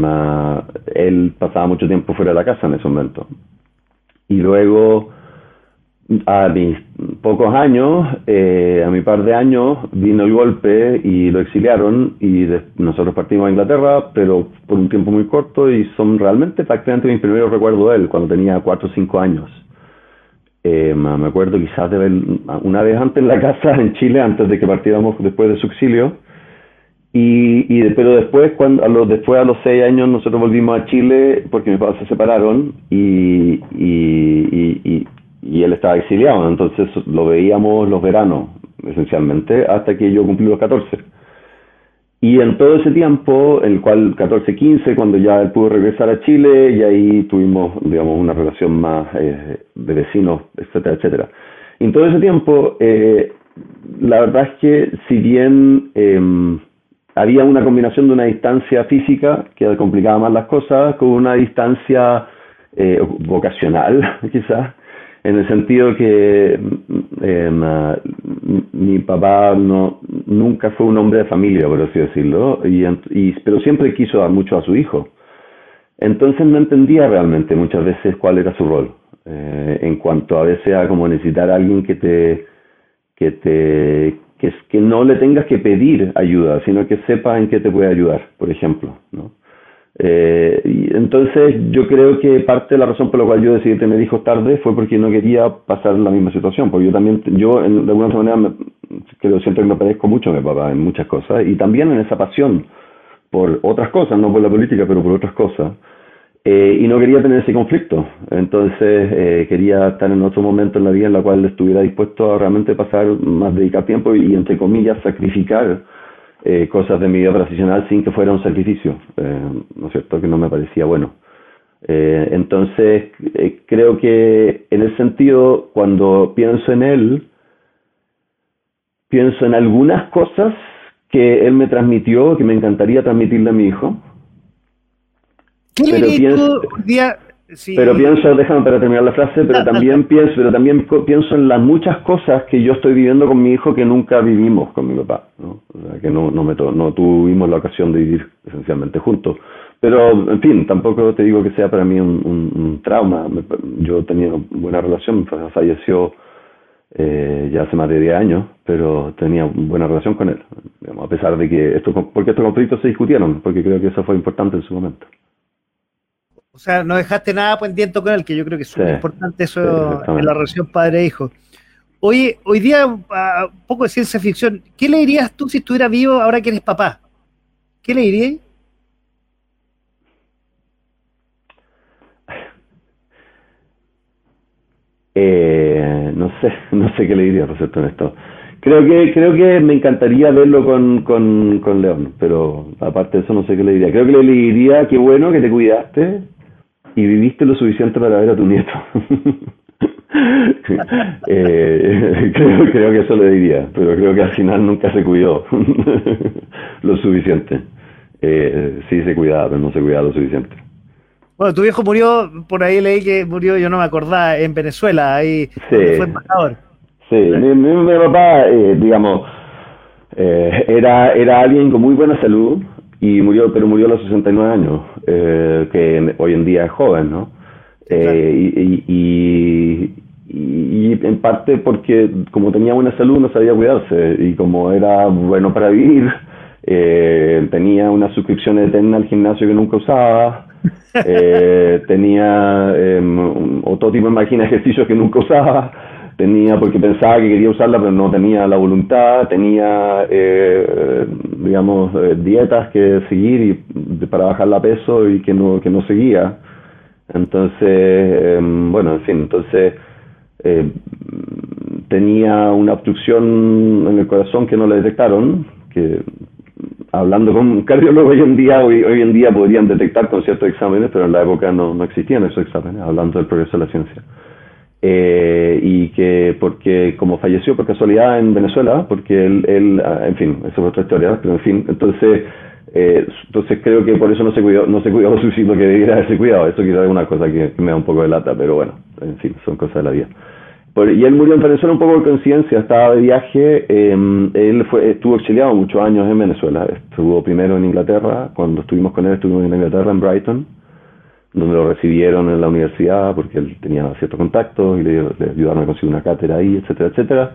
S2: él pasaba mucho tiempo fuera de la casa en ese momento. Y luego, a mis pocos años, eh, a mi par de años, vino el golpe y lo exiliaron y nosotros partimos a Inglaterra, pero por un tiempo muy corto y son realmente prácticamente mis primeros recuerdos de él, cuando tenía cuatro o cinco años. Eh, me acuerdo quizás de ver una vez antes en la casa en Chile, antes de que partiéramos después de su exilio, y, y, pero después, cuando, a los, después a los seis años, nosotros volvimos a Chile porque mis padres se separaron y, y, y, él estaba exiliado. Entonces lo veíamos los veranos, esencialmente, hasta que yo cumplí los 14. Y en todo ese tiempo, el cual 14-15, cuando ya él pudo regresar a Chile, y ahí tuvimos, digamos, una relación más eh, de vecinos, etcétera, etcétera. Y en todo ese tiempo, eh, la verdad es que si bien... Eh, había una combinación de una distancia física que complicaba más las cosas con una distancia eh, vocacional, quizás, en el sentido que eh, mi papá no nunca fue un hombre de familia, por así decirlo, y, pero siempre quiso dar mucho a su hijo. Entonces no entendía realmente muchas veces cuál era su rol, eh, en cuanto a veces a como necesitar a alguien que te que te que, que no le tengas que pedir ayuda, sino que sepa en qué te puede ayudar, por ejemplo. ¿no? Eh, y entonces yo creo que parte de la razón por la cual yo decidí tener hijos tarde fue porque no quería pasar la misma situación, porque yo también, yo en, de alguna manera me, creo siempre que me parezco mucho a mi papá en muchas cosas, y también en esa pasión por otras cosas, no por la política, pero por otras cosas. Eh, y no quería tener ese conflicto. Entonces eh, quería estar en otro momento en la vida en la cual estuviera dispuesto a realmente pasar más dedicar tiempo y, entre comillas, sacrificar eh, cosas de mi vida profesional sin que fuera un sacrificio, ¿no es cierto? Que no me parecía bueno. entonces creo que en ese sentido, cuando pienso en él, pienso en algunas cosas que él me transmitió, que me encantaría transmitirle a mi hijo,
S1: ¿Qué le dirías tú día,
S2: Pero pienso, déjame para terminar la frase, pero también pienso, pero también pienso en las muchas cosas que yo estoy viviendo con mi hijo que nunca vivimos con mi papá, ¿no? O sea, que no, no, me no tuvimos la ocasión de vivir esencialmente juntos. Pero, en fin, tampoco te digo que sea para mí un, un, trauma. Yo tenía buena relación, falleció eh, ya hace más de 10 años, pero tenía buena relación con él, digamos, a pesar de que esto, porque estos conflictos se discutieron, porque creo que eso fue importante en su momento.
S1: O sea, no dejaste nada pendiente con él, que yo creo que es muy importante eso en la relación padre-hijo. Oye, hoy día, un poco de ciencia ficción, ¿qué le dirías tú si estuviera vivo ahora que eres papá? ¿Qué le dirías?
S2: Eh, no sé, no sé qué le diría, por cierto, en esto. Creo que, creo que me encantaría verlo con, con, con León, pero aparte de eso no sé qué le diría. Creo que le diría, qué bueno que te cuidaste, y viviste lo suficiente para ver a tu nieto. eh, creo, creo, que eso le diría, pero creo que al final nunca se cuidó lo suficiente. Eh, sí se cuidaba, pero no se cuidaba lo suficiente.
S1: Bueno, tu viejo murió, por ahí leí que murió, yo no me acordaba, en Venezuela, ahí fue embajador.
S2: Sí, mi, mi, papá, eh, digamos, eh, era, era alguien con muy buena salud, y murió, pero murió a los 69 años, eh, que hoy en día es joven, ¿no? Eh, y, y, y, en parte porque como tenía buena salud no sabía cuidarse. Y como era bueno para vivir, eh, tenía una suscripción eterna al gimnasio que nunca usaba, tenía em, otro tipo de máquinas de ejercicios que nunca usaba, tenía porque pensaba que quería usarla pero no tenía la voluntad, tenía eh, digamos eh, dietas que seguir y para bajar la peso y que no que no seguía. Entonces, em, bueno, en fin, entonces eh, tenía una obstrucción en el corazón que no le detectaron, que hablando con cardiólogos hoy en día, hoy, hoy en día podrían detectar con ciertos exámenes, pero en la época no, no existían esos exámenes, hablando del progreso de la ciencia eh, y que porque como falleció por casualidad en Venezuela, porque él, él ah, en fin, esa es otra historia, pero en fin, entonces eh, entonces creo que por eso no se cuidó, no se cuidó lo suficiente que debiera haberse cuidado. Eso quizás es una cosa que, me da un poco de lata, pero bueno, en fin, son cosas de la vida. y él murió en Venezuela un poco de conciencia, estaba de viaje, eh, él fue, estuvo exiliado muchos años en Venezuela, estuvo primero en Inglaterra, cuando estuvimos con él estuvimos en Inglaterra, en Brighton, donde lo recibieron en la universidad porque él tenía ciertos contactos y le, ayudaron a conseguir una cátedra ahí, etcétera, etcétera.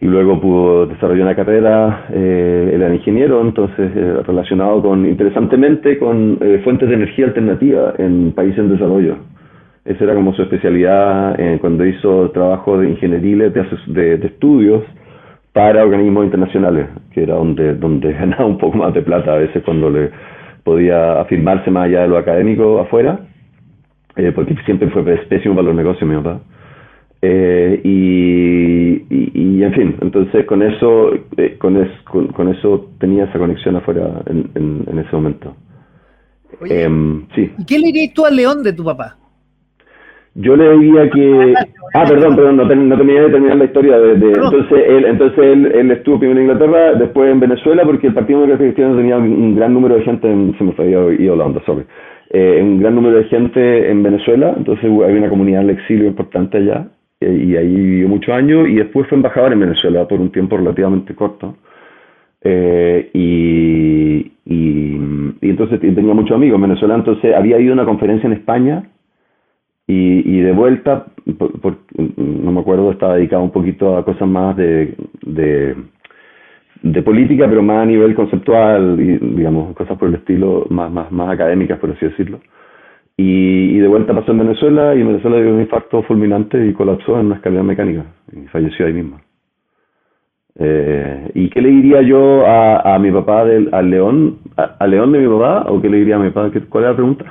S2: Y luego pudo desarrollar una carrera, eh, era ingeniero, entonces eh, relacionado con, interesantemente, con eh, fuentes de energía alternativa en países en desarrollo. Esa era como su especialidad eh, cuando hizo trabajo de ingeniería de, de, estudios para organismos internacionales, que era donde, donde ganaba un poco más de plata a veces cuando le podía afirmarse más allá de lo académico afuera, eh, porque siempre fue pésimo para los negocios mi papá. Eh, y, y, en fin, entonces con eso, eh, con, con, eso tenía esa conexión afuera en, en, ese momento.
S1: Em, sí. ¿Y qué le dirías tú al león de tu papá?
S2: Yo le diría que... Ah, perdón, perdón, no, no terminé de terminar la historia. De, entonces él, entonces él, él, estuvo primero en Inglaterra, después en Venezuela, porque el Partido Democrático Cristiano tenía un, gran número de gente, en, se me fue ido la onda, sorry, eh, un gran número de gente en Venezuela, entonces había una comunidad del exilio importante allá, y, ahí vivió muchos años, y después fue embajador en Venezuela por un tiempo relativamente corto. Eh, y, y, y, entonces tenía muchos amigos en Venezuela, entonces había ido a una conferencia en España y, y de vuelta, por, no me acuerdo, estaba dedicado un poquito a cosas más de, de, de, política, pero más a nivel conceptual, y, digamos, cosas por el estilo más, más, más académicas, por así decirlo. Y, y, de vuelta pasó en Venezuela y en Venezuela dio un infarto fulminante y colapsó en una escalera mecánica y falleció ahí mismo. Eh, ¿Y qué le diría yo a, a mi papá, del, al León, a, León de mi papá? ¿O qué le diría a mi papá? ¿Cuál es la pregunta?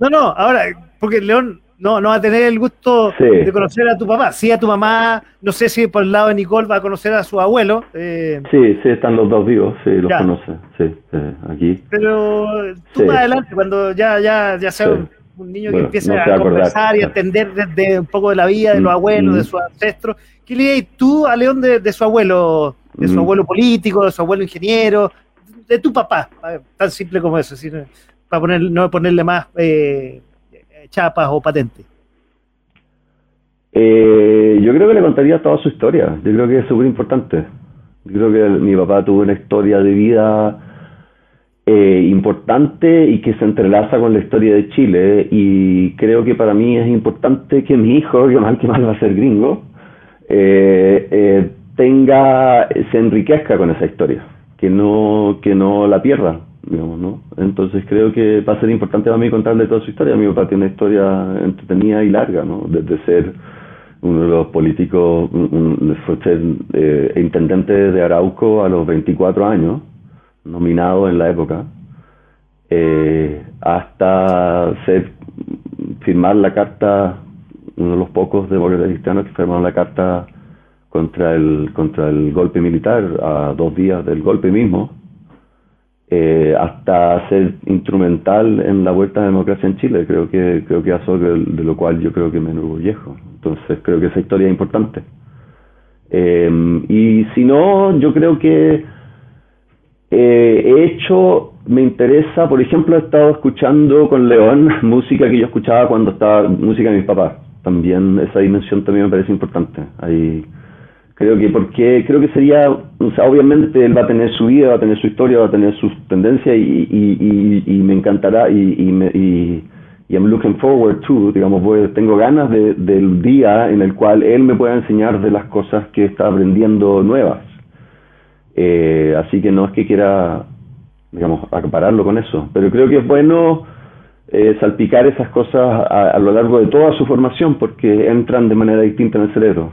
S1: No, no, ahora, porque León no, no va a tener el gusto de conocer a tu papá. Sí, a tu mamá, no sé si por el lado de Nicole va a conocer a su abuelo.
S2: Eh. Sí, sí, están los dos vivos, sí, los conoce, sí, eh, aquí.
S1: Pero tú más adelante, cuando ya, ya, ya sea un, niño que empiece a, conversar y a entender desde un poco de la vida de los mm, abuelos, de sus ancestros, ¿qué le dirías tú a León de, su abuelo, de su mm. abuelo político, de su abuelo ingeniero, de tu papá? Tan simple como eso, para poner, no ponerle más... Eh, chapas o patentes?
S2: Eh, yo creo que le contaría toda su historia. Yo creo que es súper importante. Yo creo que mi papá tuvo una historia de vida eh, importante y que se entrelaza con la historia de Chile. Y creo que para mí es importante que mi hijo, que mal que mal va a ser gringo, eh, tenga, se enriquezca con esa historia, que no, que no la pierda. Digamos, ¿no? Entonces creo que va a ser importante para mí contarle toda su historia. Mi papá tiene una historia entretenida y larga, ¿no? Desde ser uno de los políticos, fue eh, intendente de Arauco a los 24 años, nominado en la época, eh, hasta ser, firmar la carta, uno de los pocos demócratas cristianos que firmaron la carta contra el, contra el golpe militar a dos días del golpe mismo, eh, hasta ser instrumental en la vuelta a la democracia en Chile. Creo que creo que eso de, de lo cual yo creo que me enorgullejo. Entonces creo que esa historia es importante. Eh, y si no, yo creo que eh, he hecho, me interesa, por ejemplo, he estado escuchando con León música que yo escuchaba cuando estaba, música de mis papás. También esa dimensión también me parece importante. Ahí creo que porque creo que sería o sea, obviamente él va a tener su vida va a tener su historia va a tener sus tendencias y, y, y, me encantará y, y, me, y, I'm looking forward to digamos pues, tengo ganas de, del día en el cual él me pueda enseñar de las cosas que está aprendiendo nuevas. Eh, así que no es que quiera digamos acapararlo con eso pero creo que es bueno eh, salpicar esas cosas a, a, lo largo de toda su formación porque entran de manera distinta en el cerebro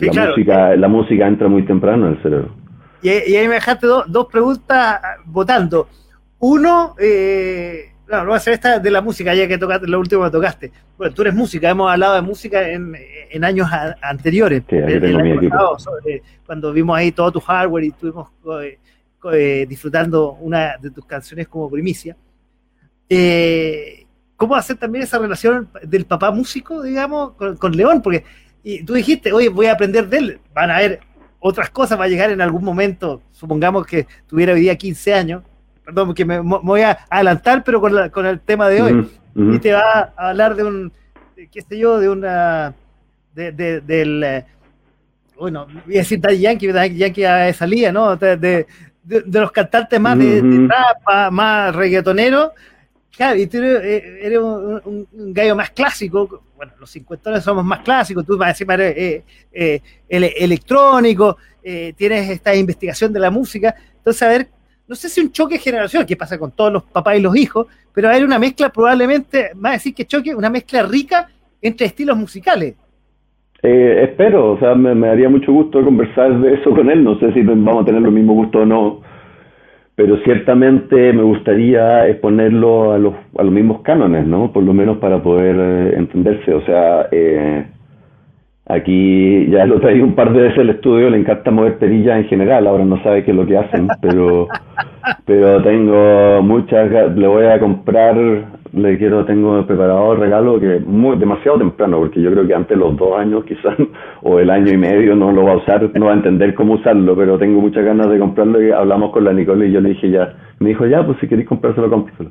S2: la, música, la música entra muy temprano en el cerebro.
S1: Y, ahí me dejaste dos preguntas votando. Uno, eh, no, no voy a hacer esta de la música, ya que tocaste, lo último que tocaste. Bueno, tú eres música, hemos hablado de música en, en años anteriores. cuando vimos ahí todo tu hardware y estuvimos eh, eh, disfrutando una de tus canciones como primicia. Eh, ¿Cómo hacer también esa relación del papá músico, digamos, con, con León? Porque y tú dijiste, oye, voy a aprender de él. Van a haber otras cosas, va a llegar en algún momento, supongamos que tuviera hoy día 15 años, perdón, porque me, voy a adelantar, pero con, con el tema de hoy. Y te va a hablar de un, qué sé yo, de una, de, del, eh, bueno, voy a decir Daddy Yankee, Daddy Yankee salía, ¿no? De, de, los cantantes más de, trap, más reggaetoneros, Claro, y tú eres, un, gallo más clásico. Bueno, los cincuentones somos más clásicos. Tú, encima eres eh, eh, electrónico, eh, tienes esta investigación de la música. Entonces, a ver, no sé si un choque generacional, que pasa con todos los papás y los hijos, pero hay una mezcla probablemente, más decir que choque, una mezcla rica entre estilos musicales.
S2: espero, o sea, me, me, daría mucho gusto conversar de eso con él. No sé si vamos a tener los mismos gustos o no pero ciertamente me gustaría exponerlo a los, a los mismos cánones, ¿no? Por lo menos para poder eh, entenderse. O sea, eh, aquí ya lo traí un par de veces al estudio, le encanta mover perillas en general, ahora no sabe qué es lo que hacen, pero, pero tengo muchas, le voy a comprar le quiero, tengo preparado el regalo que muy demasiado temprano, porque yo creo que antes los dos años quizás, o el año y medio no lo va a usar, no va a entender cómo usarlo, pero tengo muchas ganas de comprarlo y hablamos con la Nicole y yo le dije ya, me dijo ya, pues si queréis comprárselo, cómpraselo.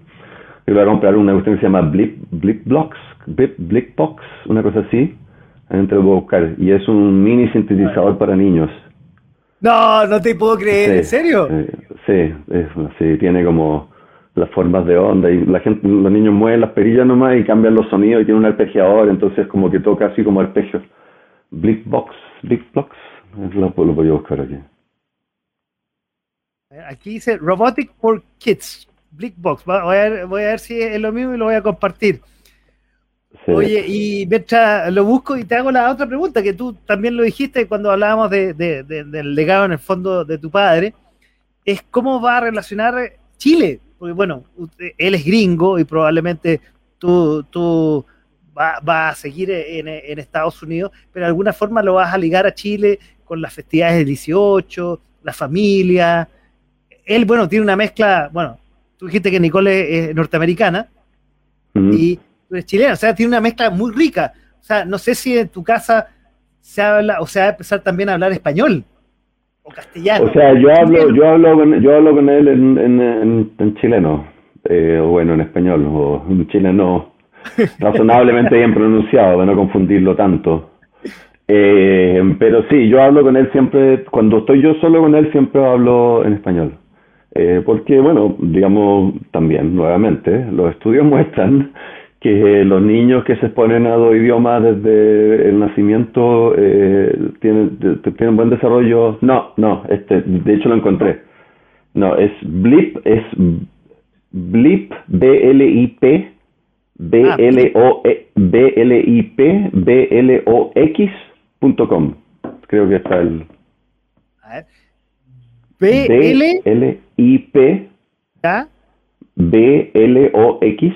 S2: Yo voy a comprar una cuestión que se llama Blip, Blip Blocks, Blip, Blip Box, una cosa así, entre lo voy a buscar, y es un mini sintetizador para niños.
S1: No, no te puedo creer, ¿en serio?
S2: sí, es, sí, tiene como las formas de onda y la gente, los niños mueven las perillas nomás y cambian los sonidos y tiene un arpegiador, entonces como que toca así como arpegio. Blickbox, Blickbox, lo, lo voy a buscar aquí.
S1: Aquí dice Robotic for Kids, Blickbox. Voy a, ver, voy a ver si es lo mismo y lo voy a compartir. Oye, y mientras lo busco y te hago la otra pregunta, que tú también lo dijiste cuando hablábamos de, de, del legado en el fondo de tu padre, es cómo va a relacionar Chile porque bueno, él es gringo y probablemente tú, tú vas va a seguir en, en, Estados Unidos, pero de alguna forma lo vas a ligar a Chile con las festividades del 18, la familia. Él, bueno, tiene una mezcla, bueno, tú dijiste que Nicole es norteamericana y tú eres chilena, o sea, tiene una mezcla muy rica. O sea, no sé si en tu casa se habla, o sea, va a empezar también a hablar español o castellano.
S2: O sea, yo hablo, yo hablo, con, yo hablo con él en, en, en, chileno, eh, o bueno, en español, o en chileno razonablemente bien pronunciado, de no confundirlo tanto. Eh, pero sí, yo hablo con él siempre, cuando estoy yo solo con él, siempre hablo en español. Eh, porque, bueno, digamos también, nuevamente, los estudios muestran que los niños que se exponen a dos idiomas desde el nacimiento eh, tienen, tienen buen desarrollo. No, no, este, de hecho lo encontré. No, es Blip, es Blip, B-L-I-P, B-L-O-E, B-L-I-P, B-L-O-X.com. Creo que está el... A ver. B-L-I-P, B-L-O-X.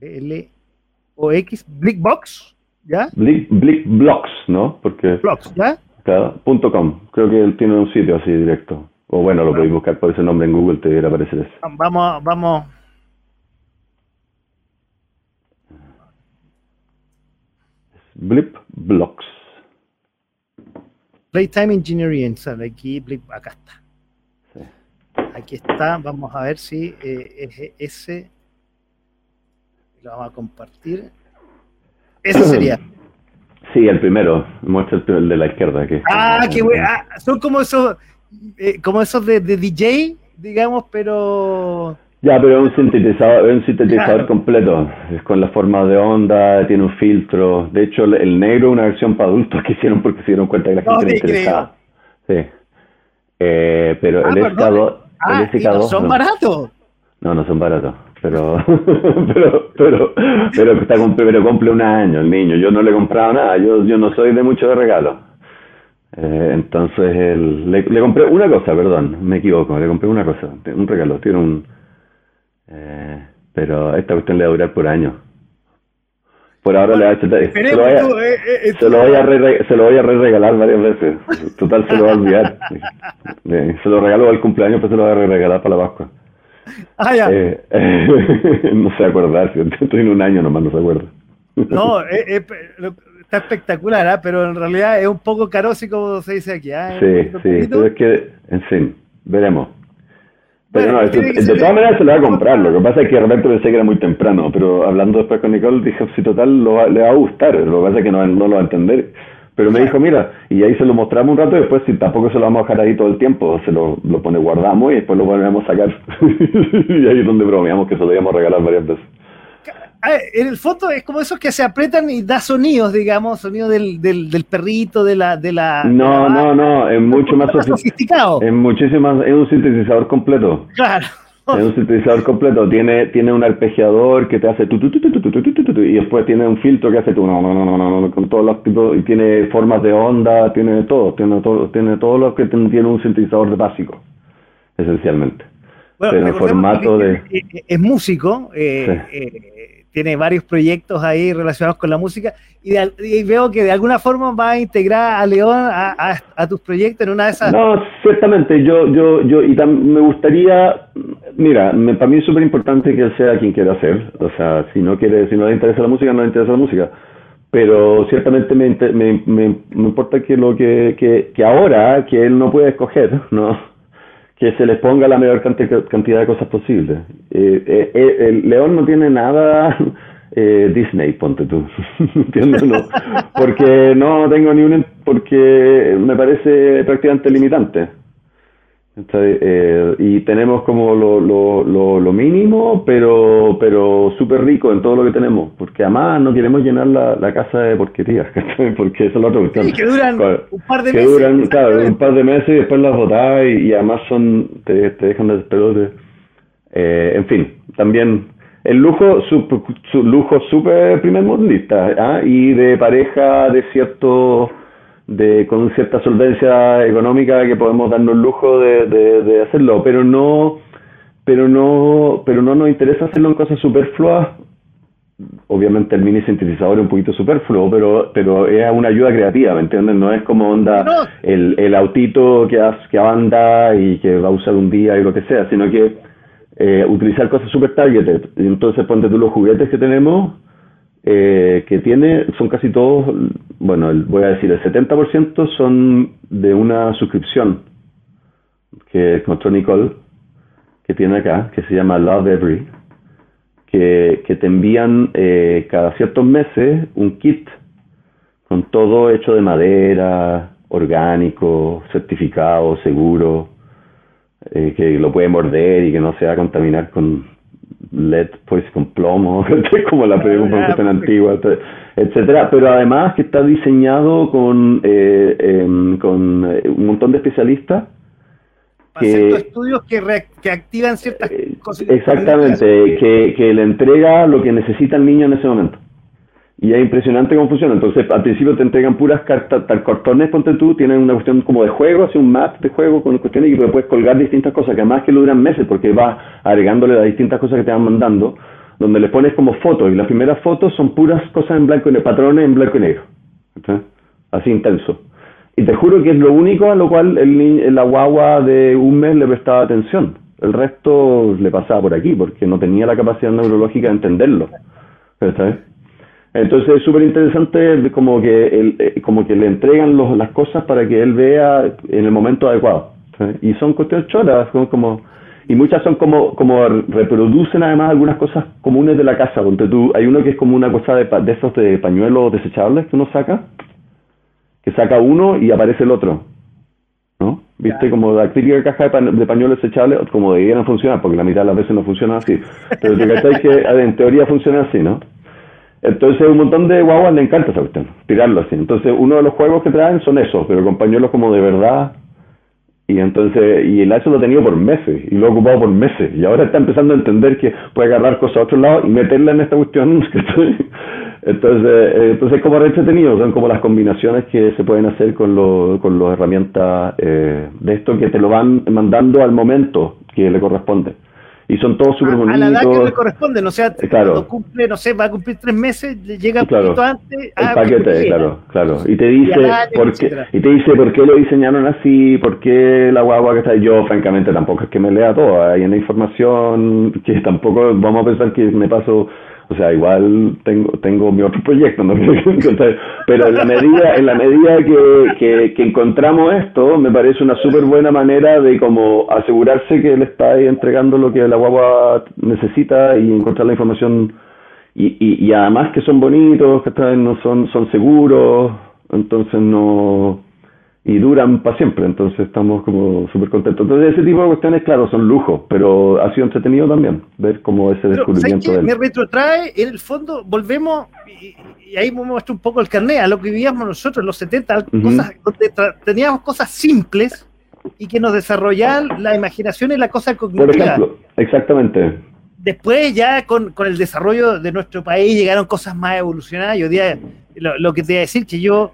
S1: B-L-O-X, Blickbox, ¿ya?
S2: Blick, Blickblocks, ¿no? Porque...
S1: Blocks, ¿ya?
S2: Claro, punto .com. Creo que él tiene un sitio así directo. O bueno, lo podéis buscar por ese nombre en Google, te debería aparecer eso.
S1: Vamos, vamos.
S2: Blip Blocks.
S1: Playtime Engineering, sale aquí, Blip, acá está. Aquí está, vamos a ver si eh, es ese. Lo vamos a compartir. Ese sería.
S2: Sí, el primero. Muestra el, de la izquierda. Que
S1: ah, qué bueno. Ah, son como esos eh, como esos de, DJ, digamos, pero...
S2: Ya, pero es un sintetizador, es un sintetizador completo, es con la forma de onda, tiene un filtro. De hecho, el negro es una versión para adultos que hicieron porque se dieron cuenta que la gente no, interesaba. Sí. Eh, pero ah, el SK2...
S1: Ah, no son baratos.
S2: No, no son baratos. Pero, pero, pero, pero, está, pero cumple un año el niño. Yo no le he comprado nada. Yo, yo no soy de mucho de regalo. Eh, entonces le, compré una cosa, perdón, me equivoco, le compré una cosa, un regalo, tiene un... Eh, pero esta cuestión le va a durar por años. Por ahora le va a se, lo voy a, eh, se, lo voy a re, se lo voy a re regalar varias veces. Total se lo va a olvidar. se lo regalo al cumpleaños, pero se lo voy a re regalar para la Pascua.
S1: Ah, ya.
S2: no se acordar, estoy en un año nomás, no se acuerda.
S1: No, eh, está espectacular, ¿ah? pero en realidad es un poco carosi como se dice aquí. ¿ah?
S2: Sí, sí, pero es que, en fin, veremos. Pero no, de todas maneras se lo va a comprar, lo que pasa es que de repente pensé que era muy temprano, pero hablando después con Nicole dije, si total lo le va a gustar, lo que pasa es que no, no lo va a entender. Pero me dijo, mira, y ahí se lo mostramos un rato y después si tampoco se lo vamos a dejar ahí todo el tiempo, se lo, lo pone guardamos y después lo volvemos a sacar. y ahí es donde bromeamos que se lo íbamos a regalar varias veces
S1: en el foto es como esos que se apretan y da sonidos, digamos, sonido del, del, perrito, de la... De la
S2: no, no, no, es mucho más sofisticado. Es muchísimo es un sintetizador completo.
S1: Claro.
S2: Es un sintetizador completo, tiene, tiene un arpegiador que te hace tu, tu, tu, tu, y después tiene un filtro que hace tu no, no, no, no, no, con todos los tipos, y tiene formas de onda, tiene todo, tiene todo, tiene todo lo que tiene un sintetizador básico, esencialmente.
S1: Bueno, Pero en formato de... Es, músico, eh, eh, tiene varios proyectos ahí relacionados con la música y, veo que de alguna forma va a integrar a León a, tus proyectos en una de esas.
S2: No, ciertamente, yo, yo, yo, y me gustaría, mira, para mí es súper importante que él sea quien quiera hacer, o sea, si no quiere, si no le interesa la música, no le interesa la música, pero ciertamente me, me, me, importa que lo que, que, que ahora, que él no puede escoger, ¿no? Que se les ponga la mayor cantidad de cosas posible. Eh, eh, eh, el León no tiene nada Disney, ponte tú, ¿entiendes? porque no tengo ni un... porque me parece prácticamente limitante. Eh, y tenemos como lo, lo, lo, mínimo, pero pero súper rico en todo lo que tenemos, porque además no queremos llenar la, la casa de porquerías, porque eso es lo otro.
S1: que duran un par de
S2: que
S1: meses.
S2: Duran, claro, un par de meses y después las botás y, además son te, te dejan de pelote. Eh, en fin, también el lujo, su, su lujo súper primer mundista ¿ah? y de pareja de cierto de con cierta solvencia económica que podemos darnos el lujo de, de, hacerlo, pero no pero no pero no nos interesa hacerlo en cosas superfluas. Obviamente el mini sintetizador es un poquito superfluo, pero pero es una ayuda creativa, ¿me entiendes? No es como onda el, el autito que, que anda y que va a usar un día y lo que sea, sino que eh, utilizar cosas super targeted. Entonces ponte tú los juguetes que tenemos, eh, que tiene, son casi todos, bueno, voy a decir, el 70% son de una suscripción que encontró Nicole, que tiene acá, que se llama Love Every, que, que te envían eh, cada ciertos meses un kit con todo hecho de madera, orgánico, certificado, seguro, eh, que lo puede morder y que no se va a contaminar con LED, pues con plomo, como la pregunta tan antigua, etcétera. Pero además que está diseñado con, eh, em, con eh, un montón de especialistas
S1: que, estudios que, que activan ciertas cosas.
S2: Exactamente, que, que le entrega lo que necesita el niño en ese momento. Y es impresionante cómo funciona. Entonces, al principio te entregan puras cartas, tal cartones, ponte tú, tienen una cuestión como de juego, así un map de juego con cuestiones y que puedes colgar distintas cosas, que además que lo duran meses, porque vas agregándole las distintas cosas que te van mandando, donde le pones como fotos, y las primeras fotos son puras cosas en blanco y negro, patrones en blanco y negro. Así intenso. Y te juro que es lo único a lo cual el, la guagua de un mes le prestaba atención. El resto le pasaba por aquí, porque no tenía la capacidad neurológica de entenderlo. ¿Sabes? Entonces es súper interesante como que, el, eh, como que le entregan los, las cosas para que él vea en el momento adecuado. Y son cuestiones choras, como, y muchas son como, como reproducen además algunas cosas comunes de la casa. Porque tú, hay uno que es como una cosa de, de esos de pañuelos desechables que uno saca, que saca uno y aparece el otro. ¿No? ¿Viste? Como la típica caja de, pañuelos desechables, como deberían funcionar, porque la mitad de las veces no funciona así. Pero te que en teoría funciona así, ¿no? Entonces, un montón de guaguas le encanta esa cuestión, tirarlo así. Entonces, uno de los juegos que traen son esos, pero compañeros como de verdad. Y entonces, y el eso lo ha tenido por meses, y lo ha ocupado por meses. Y ahora está empezando a entender que puede agarrar cosas a otro lado y meterla en esta cuestión. entonces, eh, entonces, como entretenido, son como las combinaciones que se pueden hacer con, lo, con las herramientas eh, de esto que te lo van mandando al momento que le corresponde y son todos súper bonitos.
S1: A la edad que le corresponde, o sea, claro. cuando cumple, no sé, va a cumplir tres meses, llega un poquito antes.
S2: El ah, paquete, claro, claro. Y te dice, por qué, y te dice por qué lo diseñaron así, por qué la guagua que está yo, francamente, tampoco es que me lea todo, hay una información que tampoco, vamos a pensar que me paso o sea, igual tengo, tengo mi otro proyecto, ¿no? pero en la medida, en la medida que, que, encontramos esto, me parece una súper buena manera de como asegurarse que le está entregando lo que la guagua necesita y encontrar la información. Y, y, y además que son bonitos, que no son, son seguros, entonces no y duran para siempre, entonces estamos como súper contentos. Entonces ese tipo de cuestiones, claro, son lujos, pero ha sido entretenido también ver cómo ese descubrimiento.
S1: Me retrotrae, en el fondo, volvemos, y, ahí me muestra un poco el carnet, a lo que vivíamos nosotros en los 70, cosas, donde teníamos cosas simples y que nos desarrollaban la imaginación y la cosa cognitiva.
S2: Por ejemplo, exactamente.
S1: Después ya con, con el desarrollo de nuestro país llegaron cosas más evolucionadas. Yo día, lo, lo que te voy a decir, que yo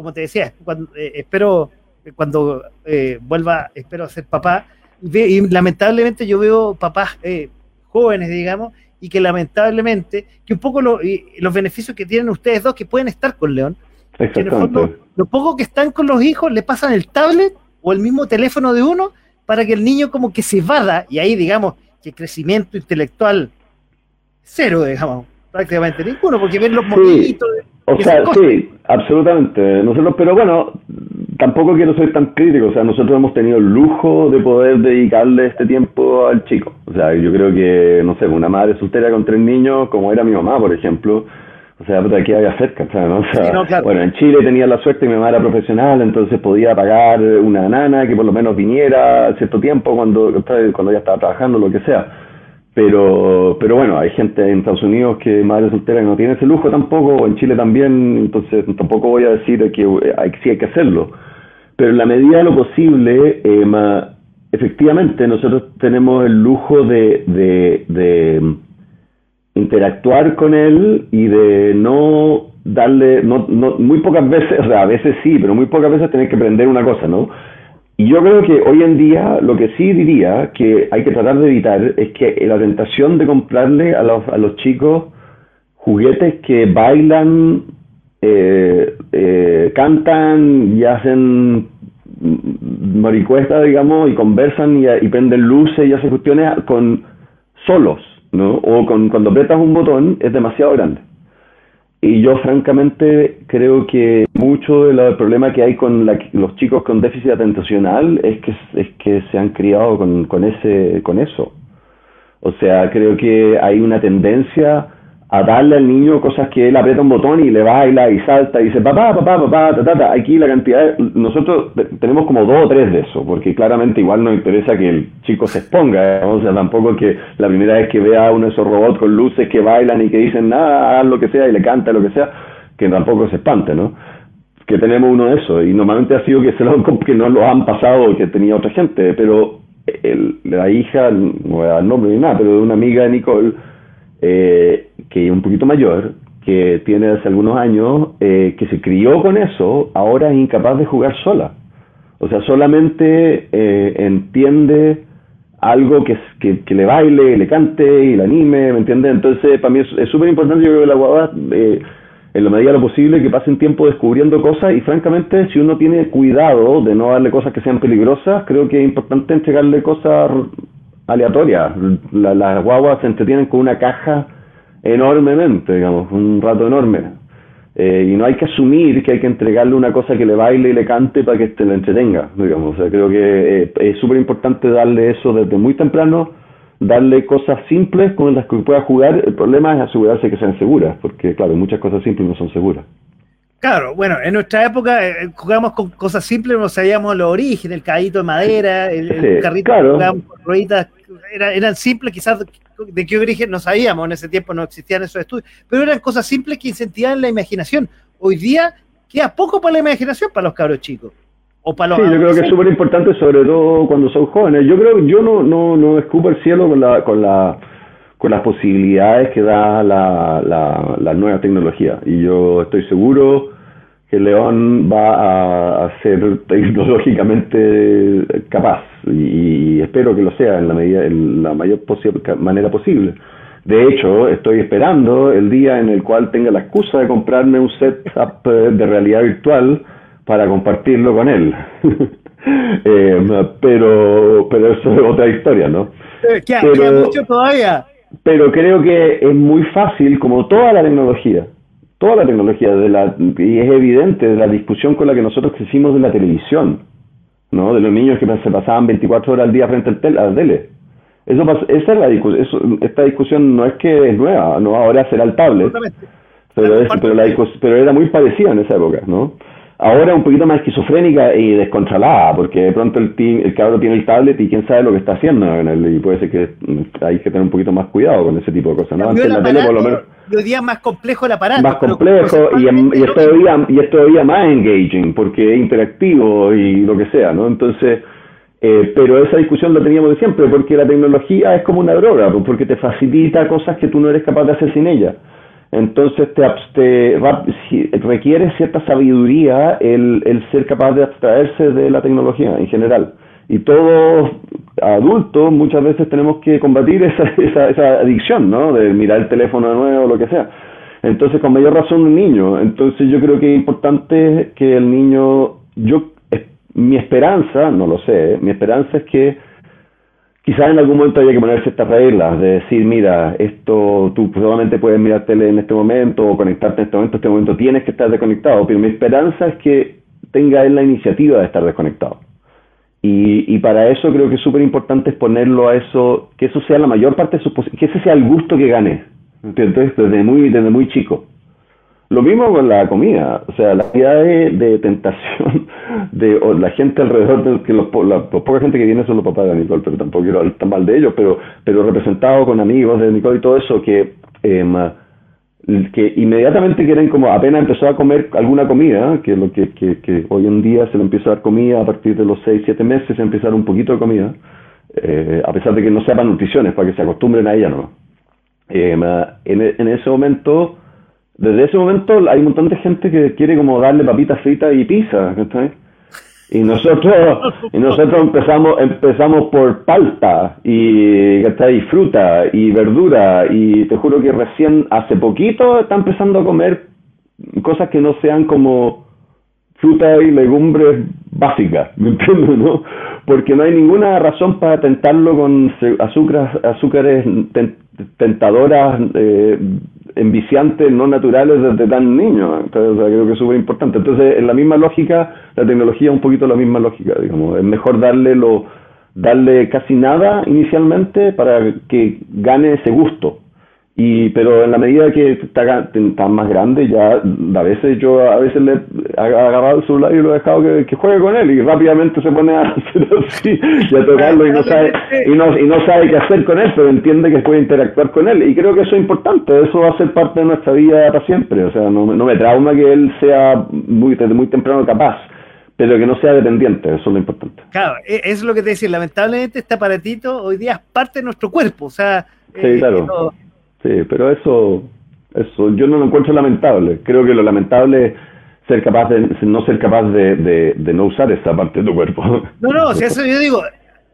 S1: como te decía, cuando, eh, espero cuando eh, vuelva, espero ser papá, y, lamentablemente yo veo papás eh, jóvenes, digamos, y que lamentablemente, que un poco los beneficios que tienen ustedes dos, que pueden estar con León, que en el fondo, lo poco que están con los hijos, le pasan el tablet o el mismo teléfono de uno para que el niño como que se vada, y ahí digamos que crecimiento intelectual cero, digamos, prácticamente ninguno, porque ven los
S2: sí. O sea, sí, absolutamente. Nosotros, pero bueno, tampoco quiero ser tan crítico. O sea, nosotros hemos tenido el lujo de poder dedicarle este tiempo al chico. O sea, yo creo que, no sé, una madre soltera con tres niños, como era mi mamá, por ejemplo, o sea, de aquí había cerca, ¿no? O sea, Bueno, en Chile tenía la suerte que mi mamá era profesional, entonces podía pagar una nana que por lo menos viniera cierto tiempo cuando, cuando ella estaba trabajando, lo que sea pero, pero bueno, hay gente en Estados Unidos que madre soltera no tiene ese lujo tampoco, o en Chile también, entonces tampoco voy a decir que hay, sí hay que hacerlo. Pero en la medida de lo posible, eh, efectivamente nosotros tenemos el lujo de, de, de, interactuar con él y de no darle, no, no, muy pocas veces, o sea, a veces sí, pero muy pocas veces tener que aprender una cosa, ¿no? Y yo creo que hoy en día lo que sí diría que hay que tratar de evitar es que la tentación de comprarle a los, a los chicos juguetes que bailan, eh, eh, cantan y hacen maricuesta, digamos, y conversan y, y, prenden luces y hacen cuestiones con solos, ¿no? O con, cuando apretas un botón es demasiado grande. Y yo francamente creo que mucho del problema que hay con los chicos con déficit atencional es que, es que se han criado con, con, ese, con eso. O sea, creo que hay una tendencia a darle al niño cosas que él aprieta un botón y le baila y salta y dice papá, papá, papá, ta, ta, ta. Aquí la cantidad, nosotros tenemos como dos o tres de eso, porque claramente igual nos interesa que el chico se exponga, o sea, tampoco que la primera vez que vea uno de esos robots con luces que bailan y que dicen nada, lo que sea y le canta lo que sea, que tampoco se espante, ¿no? Que tenemos uno de esos y normalmente ha sido que, se lo, que no lo han pasado que tenía otra gente, pero el, la hija, no voy a dar nombre ni nada, pero de una amiga de Nicole, eh, que un poquito mayor, que tiene hace algunos años, eh, que se crió con eso, ahora es incapaz de jugar sola. O sea, solamente eh, entiende algo que, que, que, le baile, le cante y le anime, ¿me entiendes? Entonces, para mí es súper importante, yo creo que la guagua, eh, en la medida de lo posible, que pasen tiempo descubriendo cosas y francamente, si uno tiene cuidado de no darle cosas que sean peligrosas, creo que es importante entregarle cosas aleatorias. las guaguas se entretienen con una caja enormemente, digamos, un rato enorme. Eh, y no hay que asumir que hay que entregarle una cosa que le baile y le cante para que te la entretenga, digamos. O sea, creo que eh, es súper importante darle eso desde muy temprano, darle cosas simples con las que pueda jugar. El problema es asegurarse que sean seguras, porque claro, muchas cosas simples no son seguras.
S1: Claro, bueno, en nuestra época eh, jugábamos con cosas simples, no sabíamos los orígenes, el cadito de madera, el, carrito jugábamos con rueditas, eran simples, quizás de qué origen no sabíamos, en ese tiempo no existían esos estudios, pero eran cosas simples que incentivaban la imaginación. Hoy día queda poco para la imaginación para los cabros chicos. O para
S2: los sí, yo creo que es súper importante, sobre todo cuando son jóvenes. Yo creo yo no, no, no escupo el cielo con la, con la con las posibilidades que da la, la, la nueva tecnología. Y yo estoy seguro que León va a, ser tecnológicamente capaz y, espero que lo sea en la medida en la mayor manera posible. De hecho, estoy esperando el día en el cual tenga la excusa de comprarme un setup eh, de realidad virtual para compartirlo con él. eh, pero, pero eso es otra historia, ¿no?
S1: Eh, pero, mucho todavía.
S2: Pero creo que es muy fácil, como toda la tecnología, toda la tecnología, de la, y es evidente de la discusión con la que nosotros crecimos de la televisión, ¿no? de los niños que se pasaban 24 horas al día frente al tel, a la tele. Eso, esa es la discusión, esta discusión no es que es nueva, no ahora será el tablet, pero, pero, la pero era muy parecida en esa época, ¿no? Ahora un poquito más esquizofrénica y descontrolada, porque de pronto el, el cabro tiene el tablet y quién sabe lo que está haciendo y puede ser que hay que tener un poquito más cuidado con ese tipo de cosas. ¿no?
S1: Antes la tele por lo menos... Hoy día más complejo el aparato.
S2: Más complejo y, y, es todavía, y es todavía más engaging, porque es interactivo y lo que sea, ¿no? Entonces... Eh, pero esa discusión la teníamos de siempre, porque la tecnología es como una droga, porque te facilita cosas que tú no eres capaz de hacer sin ella. Entonces te, requiere cierta sabiduría el, el, ser capaz de abstraerse de la tecnología en general. Y todos adultos muchas veces tenemos que combatir esa, esa, esa adicción, ¿no? De mirar el teléfono de nuevo o lo que sea. Entonces, con mayor razón un niño. Entonces, yo creo que es importante que el niño, yo, mi esperanza, no lo sé, ¿eh? mi esperanza es que quizás en algún momento haya que poner ciertas reglas, de decir, mira, esto tú solamente puedes mirar tele en este momento o conectarte en este momento, en este momento tienes que estar desconectado, pero mi esperanza es que tenga él la iniciativa de estar desconectado. Y, y para eso creo que es súper importante exponerlo a eso, que eso sea la mayor parte de su que ese sea el gusto que gane, entonces desde muy, desde muy chico. Lo mismo con la comida, o sea, la cantidad de, tentación de la gente alrededor, de, que los, la, poca gente que viene son los papás de Nicole, pero tampoco quiero hablar tan mal de ellos, pero, pero representado con amigos de Nicole y todo eso, que, eh, que inmediatamente quieren como, apenas empezó a comer alguna comida, que lo que, que, que, hoy en día se le empieza a dar comida a partir de los 6, 7 meses, se empieza a dar un poquito de comida, eh, a pesar de que no sepan nutriciones, para que se acostumbren a ella, ¿no? Eh, en, en ese momento desde ese momento hay un montón de gente que quiere como darle papitas fritas y pizza, Y nosotros, y nosotros empezamos, empezamos por palta y, y fruta y verdura y te juro que recién hace poquito está empezando a comer cosas que no sean como fruta y legumbres básicas, ¿me entiendes? No? Porque no hay ninguna razón para tentarlo con azúcares, azúcares tentadoras eh, enviciantes no naturales desde tan niño. Entonces, creo que es súper importante. Entonces, en la misma lógica, la tecnología es un poquito la misma lógica, digamos. Es mejor darle lo, darle casi nada inicialmente para que gane ese gusto. Y, pero en la medida que está, está, más grande, ya a veces yo a veces le he agarrado el celular y lo he dejado que, juegue con él y rápidamente se pone a hacer así y a tocarlo y no sabe y no, y no sabe qué hacer con él, pero entiende que puede interactuar con él. Y creo que eso es importante, eso va a ser parte de nuestra vida para siempre. O sea, no, no me trauma que él sea muy, desde muy temprano capaz pero que no sea dependiente, eso es lo importante.
S1: Claro, e, eso es lo que te decía, lamentablemente este aparatito hoy día es parte de nuestro cuerpo, o sea...
S2: Sí, eh, claro. Sí, pero eso, eso yo no lo encuentro lamentable. Creo que lo lamentable es ser capaz de no ser capaz de, de, no usar esa parte de tu cuerpo.
S1: No, no, sea, eso yo digo,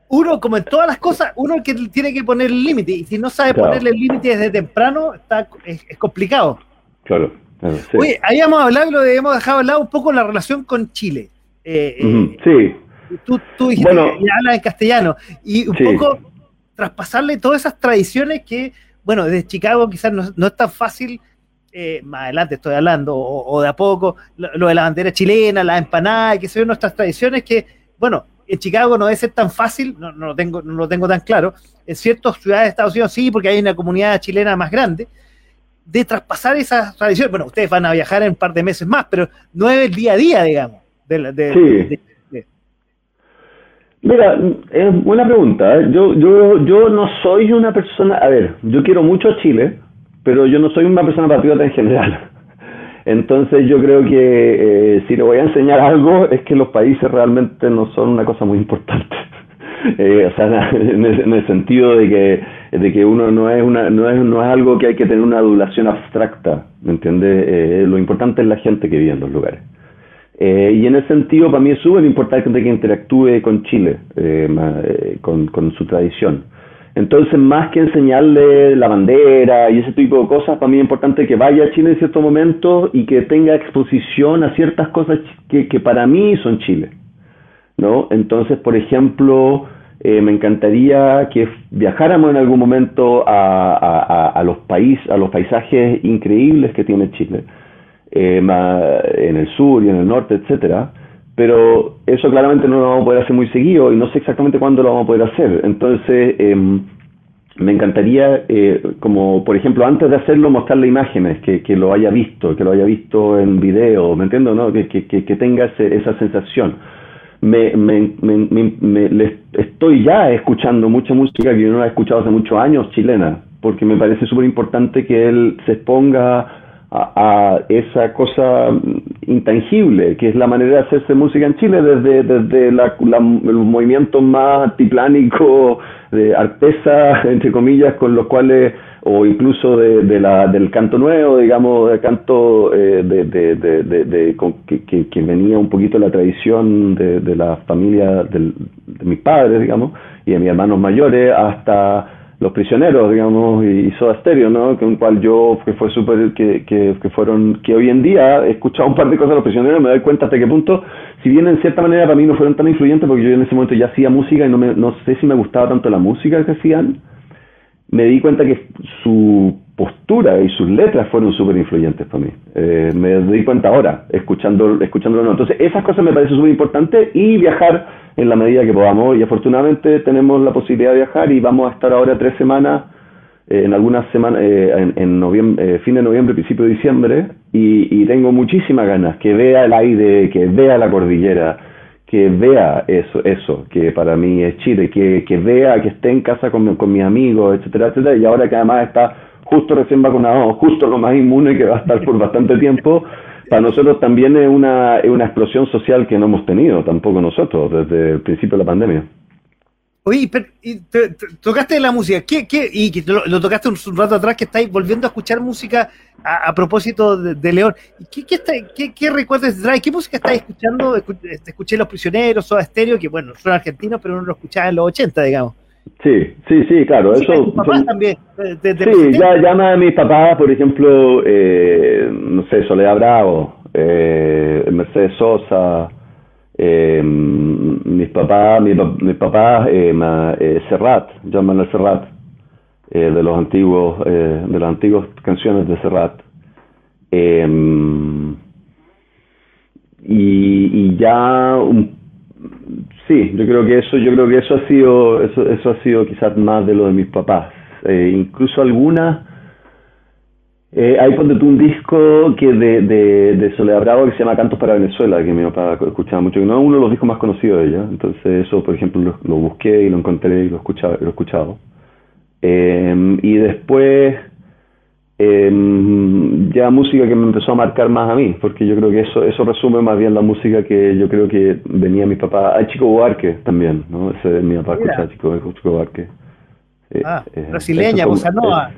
S1: uno, como en todas las cosas, uno que tiene que poner el límite, y si no sabe ponerle el límite desde temprano, está, es, complicado.
S2: Claro.
S1: sí. Oye, habíamos hablado, lo habíamos dejado hablar un poco la relación con Chile.
S2: Eh, eh, sí.
S1: Tú, tú dijiste bueno, que hablas en castellano, y un poco traspasarle todas esas tradiciones que bueno, desde Chicago quizás no, es tan fácil, eh, más adelante estoy hablando, o, de a poco, lo, de la bandera chilena, la empanada, que son nuestras tradiciones que, bueno, en Chicago no debe ser tan fácil, no, lo, tengo, no lo tengo tan claro, en ciertas ciudades de Estados Unidos sí, porque hay una comunidad chilena más grande, de traspasar esas tradiciones. Bueno, ustedes van a viajar en un par de meses más, pero no es el día a día, digamos.
S2: sí. Mira, es buena pregunta. ¿eh? Yo, yo, yo no soy una persona, a ver, yo quiero mucho a Chile, pero yo no soy una persona patriota en general. Entonces yo creo que eh, si le voy a enseñar algo es que los países realmente no son una cosa muy importante. eh, o sea, en el, en el, sentido de que, de que uno no es, una, no, es, no es algo que hay que tener una adulación abstracta, ¿me entiendes? Eh, lo importante es la gente que vive en los lugares. Eh, y en ese sentido, para mí es súper importante que interactúe con Chile, eh, eh, con, su tradición. Entonces, más que enseñarle la bandera y ese tipo de cosas, para mí es importante que vaya a Chile en cierto momento y que tenga exposición a ciertas cosas que, para mí son Chile. ¿no? Entonces, por ejemplo, me encantaría que viajáramos en algún momento a, los país, a los paisajes increíbles que tiene Chile eh, en el sur y en el norte, etcétera, pero eso claramente no lo vamos a poder hacer muy seguido y no sé exactamente cuándo lo vamos a poder hacer. Entonces, em, me encantaría, eh, como por ejemplo, antes de hacerlo, mostrarle imágenes, que, que, lo haya visto, que lo haya visto en video, ¿me entiendo? No? Que, que, que tenga esa sensación. Me, me, me, me, estoy ya escuchando mucha música que yo no he escuchado hace muchos años, chilena, porque me parece súper importante que él se exponga a, esa cosa intangible, que es la manera de hacerse música en Chile desde, desde la, el movimiento más antiplánico de artesa, entre comillas, con los cuales, o incluso de, la, del canto nuevo, digamos, del canto eh, de, de, de que, que, que, venía un poquito la tradición de, de la familia de mis padres, digamos, y de mis hermanos mayores, hasta los prisioneros, digamos, y, Soda Stereo, ¿no? Con cual yo, que fue súper, que, que, que, fueron, que hoy en día he escuchado un par de cosas de los prisioneros, me doy cuenta hasta qué punto, si bien en cierta manera para mí no fueron tan influyentes, porque yo en ese momento ya hacía música y no, me, no sé si me gustaba tanto la música que hacían, me di cuenta que su postura y sus letras fueron súper influyentes para mí. Eh, me di cuenta ahora, escuchando, escuchándolo. No. Entonces, esas cosas me parecen súper importantes y viajar en la medida que podamos. Y afortunadamente tenemos la posibilidad de viajar y vamos a estar ahora tres semanas, eh, en algunas semanas, eh, en, en noviembre, fin de noviembre, principio de diciembre, y, y tengo muchísimas ganas que vea el aire, que vea la cordillera, que vea eso, eso que para mí es Chile, que, que vea, que esté en casa con, con mis amigos, etcétera, etcétera, y ahora que además está justo recién vacunado, justo lo más inmune que va a estar por bastante tiempo, para nosotros también es una, es una explosión social que no hemos tenido tampoco nosotros desde el principio de la pandemia.
S1: Oye, pero, y te, te, tocaste la música, ¿qué, qué, y lo, tocaste un, rato atrás que estáis volviendo a escuchar música a, a propósito de, León. ¿Qué, qué, está, qué, qué trae? ¿Qué música estáis escuchando? Escuché Los Prisioneros, Soda Stereo, que bueno, son argentinos, pero uno lo escuchaba en los 80, digamos.
S2: Sí, sí, sí, claro. Sí, eso,
S1: papás son, también.
S2: De, de sí, ya llama a mis papás, por ejemplo, eh, no sé, Soledad Bravo, eh, Mercedes Sosa, eh, mis papás, mis, mis papás, eh, eh, Serrat, John Manuel Serrat, eh, de los antiguos, eh, de las antiguas canciones de Serrat. Eh, y, y ya un Sí, yo creo que eso, yo creo que eso ha sido, eso, eso ha sido quizás más de lo de mis papás. Eh, incluso algunas, eh, hay tú un disco que de, de, Soledad Bravo que se llama Cantos para Venezuela, que mi papá escuchaba mucho, que no es uno de los discos más conocidos de ella. Entonces eso, por ejemplo, lo, busqué y lo encontré y lo lo he escuchado. Eh, y después eh, ya música que me empezó a marcar más a mí, porque yo creo que eso eso resume más bien la música que yo creo que venía mi papá. Hay Chico Buarque también, ¿no? Ese, mi papá escuchaba Chico, Chico Buarque.
S1: ah, eh, brasileña, bossa nova.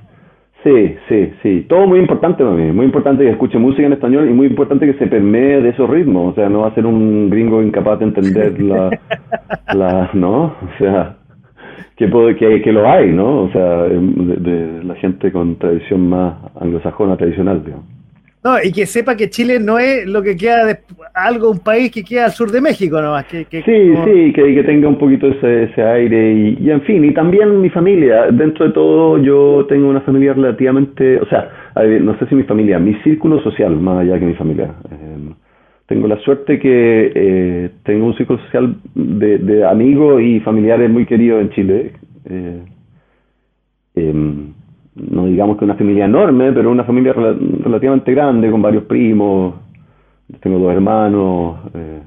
S2: Sí, sí, sí. Todo muy importante para mí. Muy importante que escuche música en español y muy importante que se permee de esos ritmos. O sea, no va a ser un gringo incapaz de entender la, la ¿no? O sea, que, puede, que, que lo hay, ¿no? O sea, de, la gente con tradición más anglosajona tradicional, digamos.
S1: No, y que sepa que Chile no es lo que queda de algo, un país que queda al sur de México nomás. Que, que
S2: sí, sí, que, que, tenga un poquito ese, ese aire y, y, en fin, y también mi familia. Dentro de todo yo tengo una familia relativamente, o sea, no sé si mi familia, mi círculo social, más allá que mi familia. Eh, tengo la suerte que eh, tengo un círculo social de, amigos y familiares muy queridos en Chile. Eh, eh, no digamos que una familia enorme, pero una familia rel relativamente grande, con varios primos. Tengo dos hermanos, eh,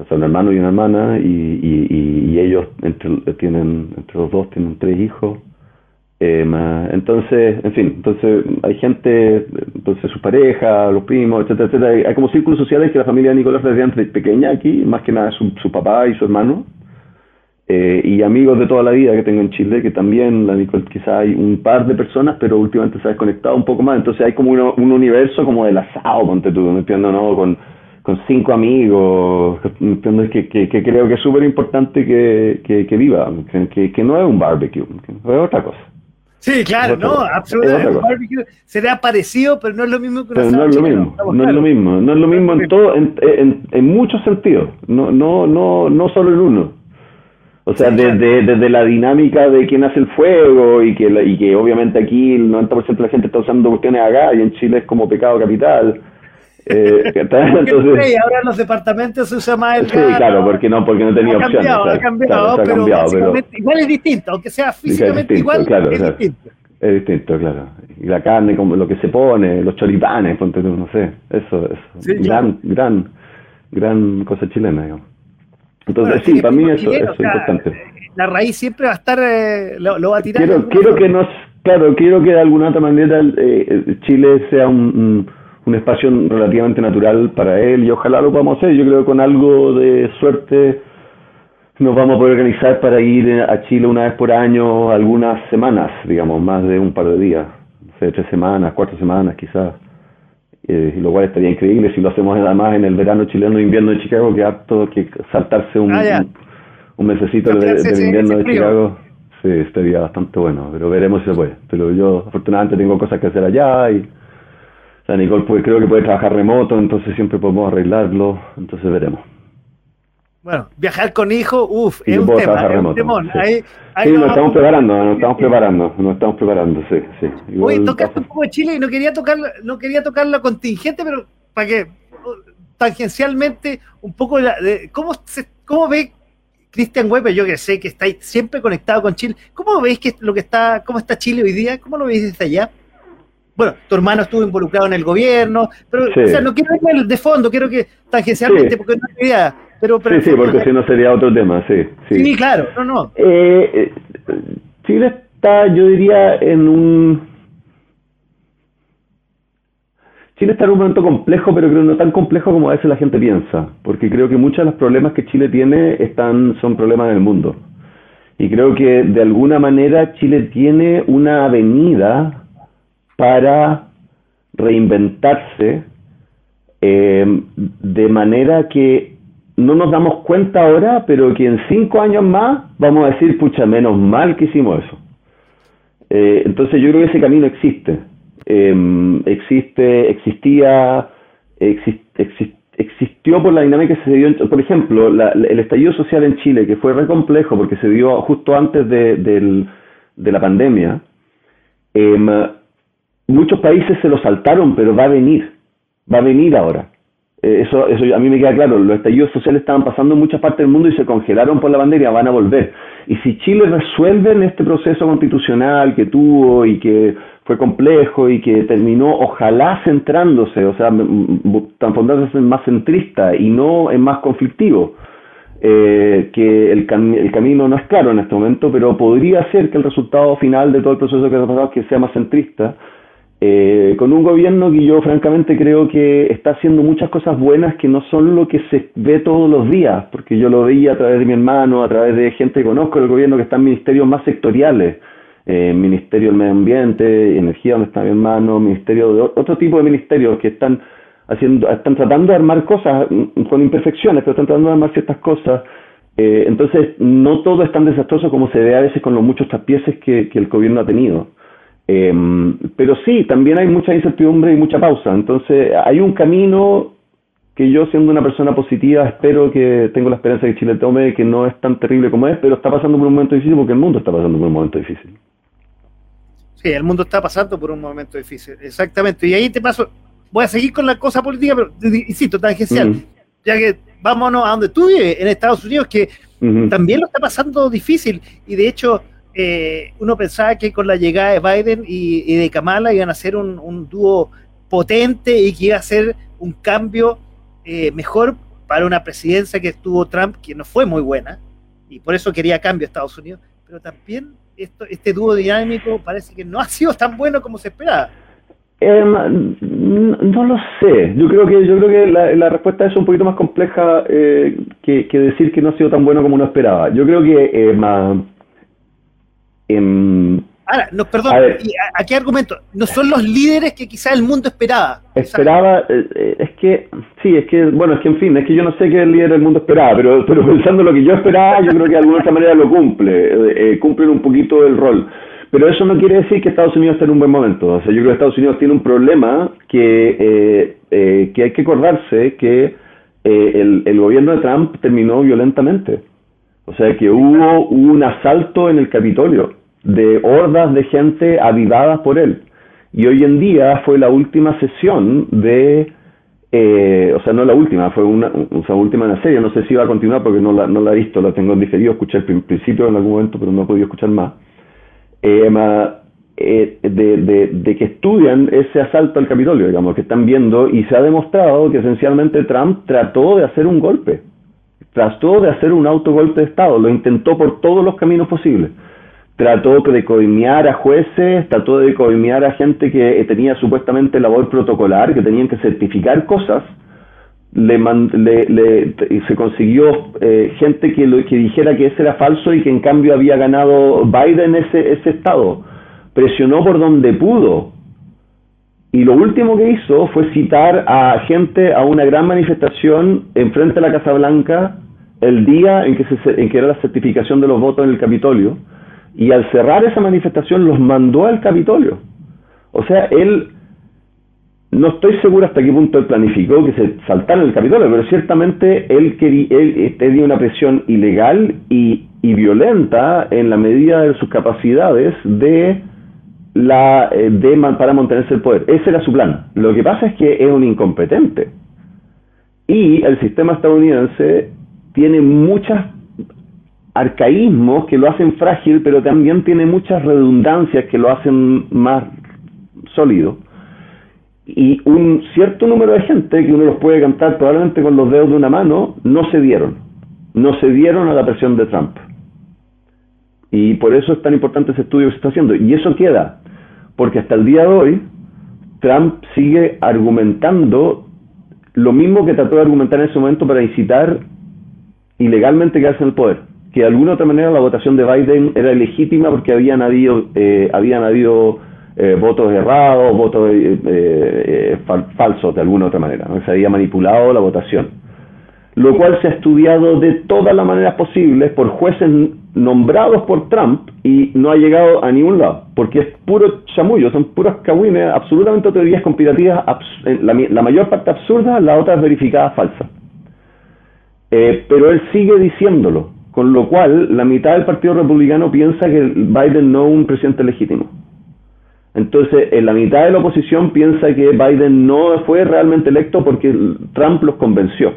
S2: o sea, un hermano y una hermana, y, y, y ellos entre, tienen, entre los dos tienen tres hijos. Eh, entonces, en fin, entonces hay gente, entonces su pareja, los primos, etcétera, etcétera. Hay como círculos sociales que la familia de Nicolás es pequeña aquí, más que nada su, su papá y su hermano. Eh, y amigos de toda la vida que tengo en Chile, que también, la Nicole, quizá hay un par de personas, pero últimamente se ha desconectado un poco más. Entonces hay como un universo como del asado, ponte tú, ¿me entiendo? ¿no? Con, cinco amigos, ¿me Que, que, que creo que es súper importante que, viva, que no es un barbecue, es otra cosa.
S1: Sí, claro, no, absolutamente. barbecue sería parecido, pero no es lo mismo que
S2: una no es lo mismo, no es lo mismo, no es lo mismo en todo, en, en, en muchos sentidos, no, no, no, no solo en uno. O sea, desde, desde la dinámica de quién hace el fuego y que, y que obviamente aquí el 90% de la gente está usando cuestiones acá y en Chile es como pecado capital.
S1: Eh, Entonces, ahora en los departamentos se usa más el
S2: Sí, claro, porque no, porque no tenía ha
S1: opciones.
S2: Cambiado,
S1: ha cambiado, pero, cambiado pero, igual es distinto, aunque sea físicamente igual,
S2: claro,
S1: es
S2: claro.
S1: distinto.
S2: Es distinto, claro. Y la carne, como lo que se pone, los choripanes, ponte tú, no sé. Eso, es sí, gran, claro. gran, gran cosa chilena, digamos. Entonces, bueno, sí, para mí eso, eso es o sea, importante.
S1: La raíz siempre va a estar, eh, lo, lo, va a tirar.
S2: Quiero, quiero que nos, claro, quiero que de alguna otra manera eh, Chile sea un, un un espacio relativamente natural para él y ojalá lo podamos hacer. Yo creo que con algo de suerte nos vamos a poder organizar para ir a Chile una vez por año, algunas semanas, digamos, más de un par de días, no sé, tres semanas, cuatro semanas quizás. Eh, lo cual estaría increíble si lo hacemos además en el verano chileno invierno de Chicago, que apto que saltarse un, ah, un, un, mesecito del de, de invierno de Chicago. Sí, estaría bastante bueno, pero veremos si se puede. Pero yo afortunadamente tengo cosas que hacer allá y la Nicole pues, creo que puede trabajar remoto, entonces siempre podemos arreglarlo, entonces veremos.
S1: Bueno, viajar con hijo, uff, es, un tema, es un temón.
S2: Sí, ahí, ahí sí nos, estamos preparando, nos estamos preparando, nos estamos preparando, sí, sí.
S1: Igual Oye, tocaste un poco de Chile y no quería tocar, no quería tocar la contingente, pero para que tangencialmente un poco de, de cómo se, cómo ve Cristian Weber, yo que sé que estáis siempre conectado con Chile, ¿cómo veis que lo que está, cómo está Chile hoy día? ¿Cómo lo veis desde allá? Bueno, tu hermano estuvo involucrado en el gobierno, pero sí. o sea, no quiero ir de fondo, quiero que tangencialmente, sí. porque no es idea. Pero, pero,
S2: sí, sí, porque si no sería otro tema, sí.
S1: Sí, sí claro, no, no.
S2: Eh, Chile está, yo diría, en un... Chile está en un momento complejo, pero creo no tan complejo como a veces la gente piensa, porque creo que muchos de los problemas que Chile tiene están son problemas del mundo. Y creo que de alguna manera Chile tiene una avenida para reinventarse eh, de manera que no nos damos cuenta ahora, pero que en cinco años más vamos a decir, pucha, menos mal que hicimos eso. Eh, entonces yo creo que ese camino existe. Eh, existe, existía, exist, exist, existió por la dinámica que se dio, por ejemplo, la, el estallido social en Chile, que fue re complejo porque se dio justo antes de, de, de la pandemia. Eh, muchos países se lo saltaron, pero va a venir, va a venir ahora. Eh, eso, eso a mí me queda claro, los estallidos sociales estaban pasando en muchas partes del mundo y se congelaron por la pandemia, van a volver. Y si Chile resuelve en este proceso constitucional que tuvo y que fue complejo y que terminó ojalá centrándose, o sea, transformándose en más centrista y no en más conflictivo, eh, que el, el, camino no es claro en este momento, pero podría ser que el resultado final de todo el proceso que ha pasado que sea más centrista, eh, con un gobierno que yo francamente creo que está haciendo muchas cosas buenas que no son lo que se ve todos los días, porque yo lo veía a través de mi hermano, a través de gente que conozco del gobierno que está en ministerios más sectoriales, eh, Ministerio del Medio Ambiente, Energía, donde está mi hermano, Ministerio de otro tipo de ministerios que están haciendo, están tratando de armar cosas mm, con imperfecciones, pero están tratando de armar ciertas cosas. Eh, entonces, no todo es tan desastroso como se ve a veces con los muchos tapieces que, que el gobierno ha tenido. Eh, pero sí, también hay mucha incertidumbre y mucha pausa. Entonces, hay un camino que yo, siendo una persona positiva, espero que tengo la esperanza de que Chile tome, que no es tan terrible como es, pero está pasando por un momento difícil porque el mundo está pasando por un momento difícil.
S1: Sí, el mundo está pasando por un momento difícil, exactamente. Y ahí te paso, voy a seguir con la cosa política, pero insisto, tangencial, mm. ya que vámonos a donde tú vives, en Estados Unidos, que también lo está pasando difícil. Y de hecho, eh, uno pensaba que con la llegada de Biden y, de Kamala iban a ser un, dúo potente y que iba a ser un cambio eh, mejor para una presidencia que estuvo Trump, que no fue muy buena, y por eso quería cambio a Estados Unidos, pero también esto, este dúo dinámico parece que no ha sido tan bueno como se esperaba.
S2: Em, no lo sé. Yo creo que yo creo que la, respuesta es un poquito más compleja eh, que, decir que no ha sido tan bueno como uno esperaba. Yo creo que eh,
S1: Ahora, no, perdón, a, qué argumento? No son los líderes que quizá el mundo esperaba.
S2: Esperaba, eh, eh, es que, sí, es que, bueno, es que en fin, es que yo no sé qué el líder del mundo esperaba, pero, pero pensando lo que yo esperaba, yo creo que de alguna otra manera lo cumple, eh, cumplen un poquito el rol. Pero eso no quiere decir que Estados Unidos esté en un buen momento. O sea, yo creo que Estados Unidos tiene un problema que, que hay que acordarse que el, el gobierno de Trump terminó violentamente. O sea, que hubo un asalto en el Capitolio de hordas de gente avivadas por él. Y hoy en día fue la última sesión de, eh, o sea, no la última, fue una, o sea, última en la serie, no sé si va a continuar porque no la, no la he visto, la tengo en diferido, escuché el principio en algún momento, pero no he podido escuchar más. Eh, eh, de, de, de, que estudian ese asalto al Capitolio, digamos, que están viendo, y se ha demostrado que esencialmente Trump trató de hacer un golpe, trató de hacer un autogolpe de Estado, lo intentó por todos los caminos posibles trató de coimear a jueces, trató de coimear a gente que tenía supuestamente labor protocolar, que tenían que certificar cosas, le, le, se consiguió eh, gente que, lo, que dijera que ese era falso y que en cambio había ganado Biden ese, ese estado. Presionó por donde pudo. Y lo último que hizo fue citar a gente a una gran manifestación enfrente de la Casa Blanca el día en que, se, en que era la certificación de los votos en el Capitolio y al cerrar esa manifestación los mandó al Capitolio. O sea, él, no estoy seguro hasta qué punto él planificó que se saltara el Capitolio, pero ciertamente él, quería, él tenía una presión ilegal y, y, violenta en la medida de sus capacidades de la eh, de, para mantenerse el poder. Ese era su plan. Lo que pasa es que es un incompetente. Y el sistema estadounidense tiene muchas arcaísmos que lo hacen frágil, pero también tiene muchas redundancias que lo hacen más sólido. Y un cierto número de gente, que uno los puede cantar probablemente con los dedos de una mano, no se dieron. No se dieron a la presión de Trump. Y por eso es tan importante ese estudio que se está haciendo. Y eso queda, porque hasta el día de hoy, Trump sigue argumentando lo mismo que trató de argumentar en ese momento para incitar ilegalmente quedarse en el poder que de alguna otra manera la votación de Biden era legítima porque habían habido, eh, habían habido eh, votos errados, votos eh, eh falsos de alguna otra manera, se había manipulado la votación. Lo cual se ha estudiado de todas las maneras posibles por jueces nombrados por Trump y no ha llegado a ningún lado, porque es puro chamullo, son puras cagüines, absolutamente teorías conspirativas, la, la mayor parte absurdas, la otra verificada falsa. pero él sigue diciéndolo, con lo cual la mitad del Partido Republicano piensa que Biden no es un presidente legítimo. Entonces, en la mitad de la oposición piensa que Biden no fue realmente electo porque Trump los convenció.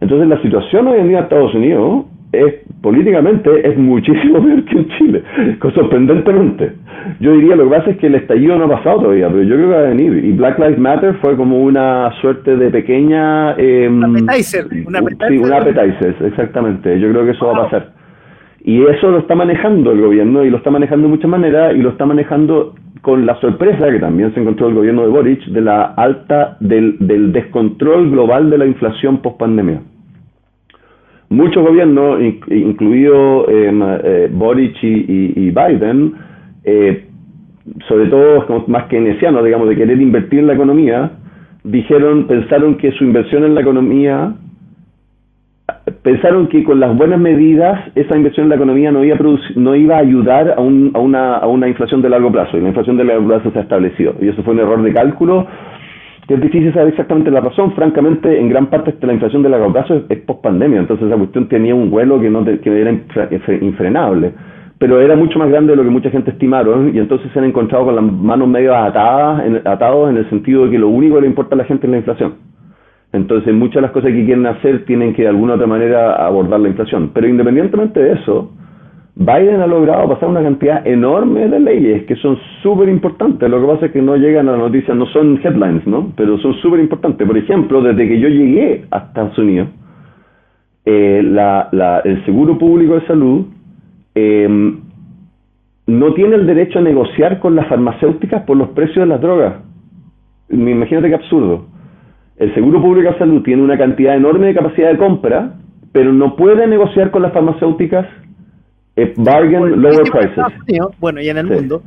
S2: Entonces, la situación hoy en día en Estados Unidos es políticamente es muchísimo peor que en Chile, sorprendentemente. Yo diría, lo que pasa es que el estallido no ha pasado todavía, pero yo creo que va a venir. Y Black Lives Matter fue como una suerte de pequeña...
S1: Eh, un appetizer.
S2: Sí, un appetizer, exactamente. Yo creo que eso va a pasar. Y eso lo está manejando el gobierno y lo está manejando de muchas maneras y lo está manejando con la sorpresa que también se encontró el gobierno de Boric de la alta, del, del descontrol global de la inflación post pandemia. Muchos gobiernos, incluido em, eh, Boric y, Biden, eh, sobre todo más keynesianos, digamos, de querer invertir en la economía, dijeron, pensaron que su inversión en la economía pensaron que con las buenas medidas esa inversión en la economía no iba a, no iba a ayudar a, una, a una inflación de largo plazo y la inflación de largo plazo se ha establecido. Y eso fue un error de cálculo que es difícil saber exactamente la razón. Francamente en gran parte la inflación de plazo es, post pandemia entonces esa cuestión tenía un vuelo que no que era infrenable. Pero era mucho más grande de lo que mucha gente estimaron y entonces se han encontrado con las manos medio atadas en, atados en el sentido de que lo único que le importa a la gente es la inflación. Entonces, muchas de las cosas que quieren hacer tienen que de alguna u otra manera abordar la inflación. Pero independientemente de eso, Biden ha logrado pasar una cantidad enorme de leyes que son súper importantes. Lo que pasa es que no llegan a las noticias, no son headlines, ¿no? Pero son súper importantes. Por ejemplo, desde que yo llegué a Estados Unidos, eh, el Seguro Público de Salud em, no tiene el derecho a negociar con las farmacéuticas por los precios de las drogas. Imagínate qué absurdo el Seguro Público de Salud tiene una cantidad enorme de capacidad de compra, pero no puede negociar con las farmacéuticas eh, bargain lower prices.
S1: bueno, y en el mundo.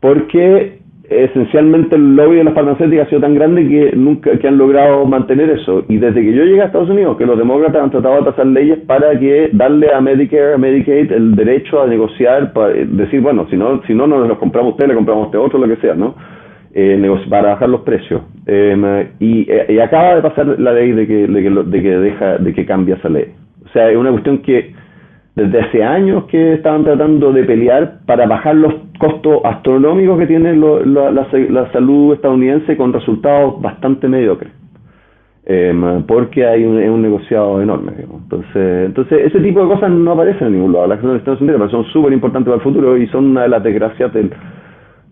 S2: Porque esencialmente el lobby de las farmacéuticas ha sido tan grande que nunca que han logrado mantener eso. Y desde que yo llegué a Estados Unidos, que los demócratas han tratado de pasar leyes para que darle a Medicare, a Medicaid el derecho a negociar, para decir, bueno, si no, si no nos los compramos usted, le compramos a usted otro, lo que sea, ¿no? eh, para bajar los precios. Em, eh, y, acaba de pasar la ley de que, de que, de que, deja, de que cambia esa ley. O sea, es una cuestión que desde hace años que estaban tratando de pelear para bajar los costos astronómicos que tiene la, salud estadounidense con resultados bastante mediocres. Em, porque hay un, un negociado enorme. Entonces, entonces, ese tipo de cosas no aparecen en ningún lado. Las cosas de Estados Unidos pero son súper importantes para el futuro y son una de las desgracias del,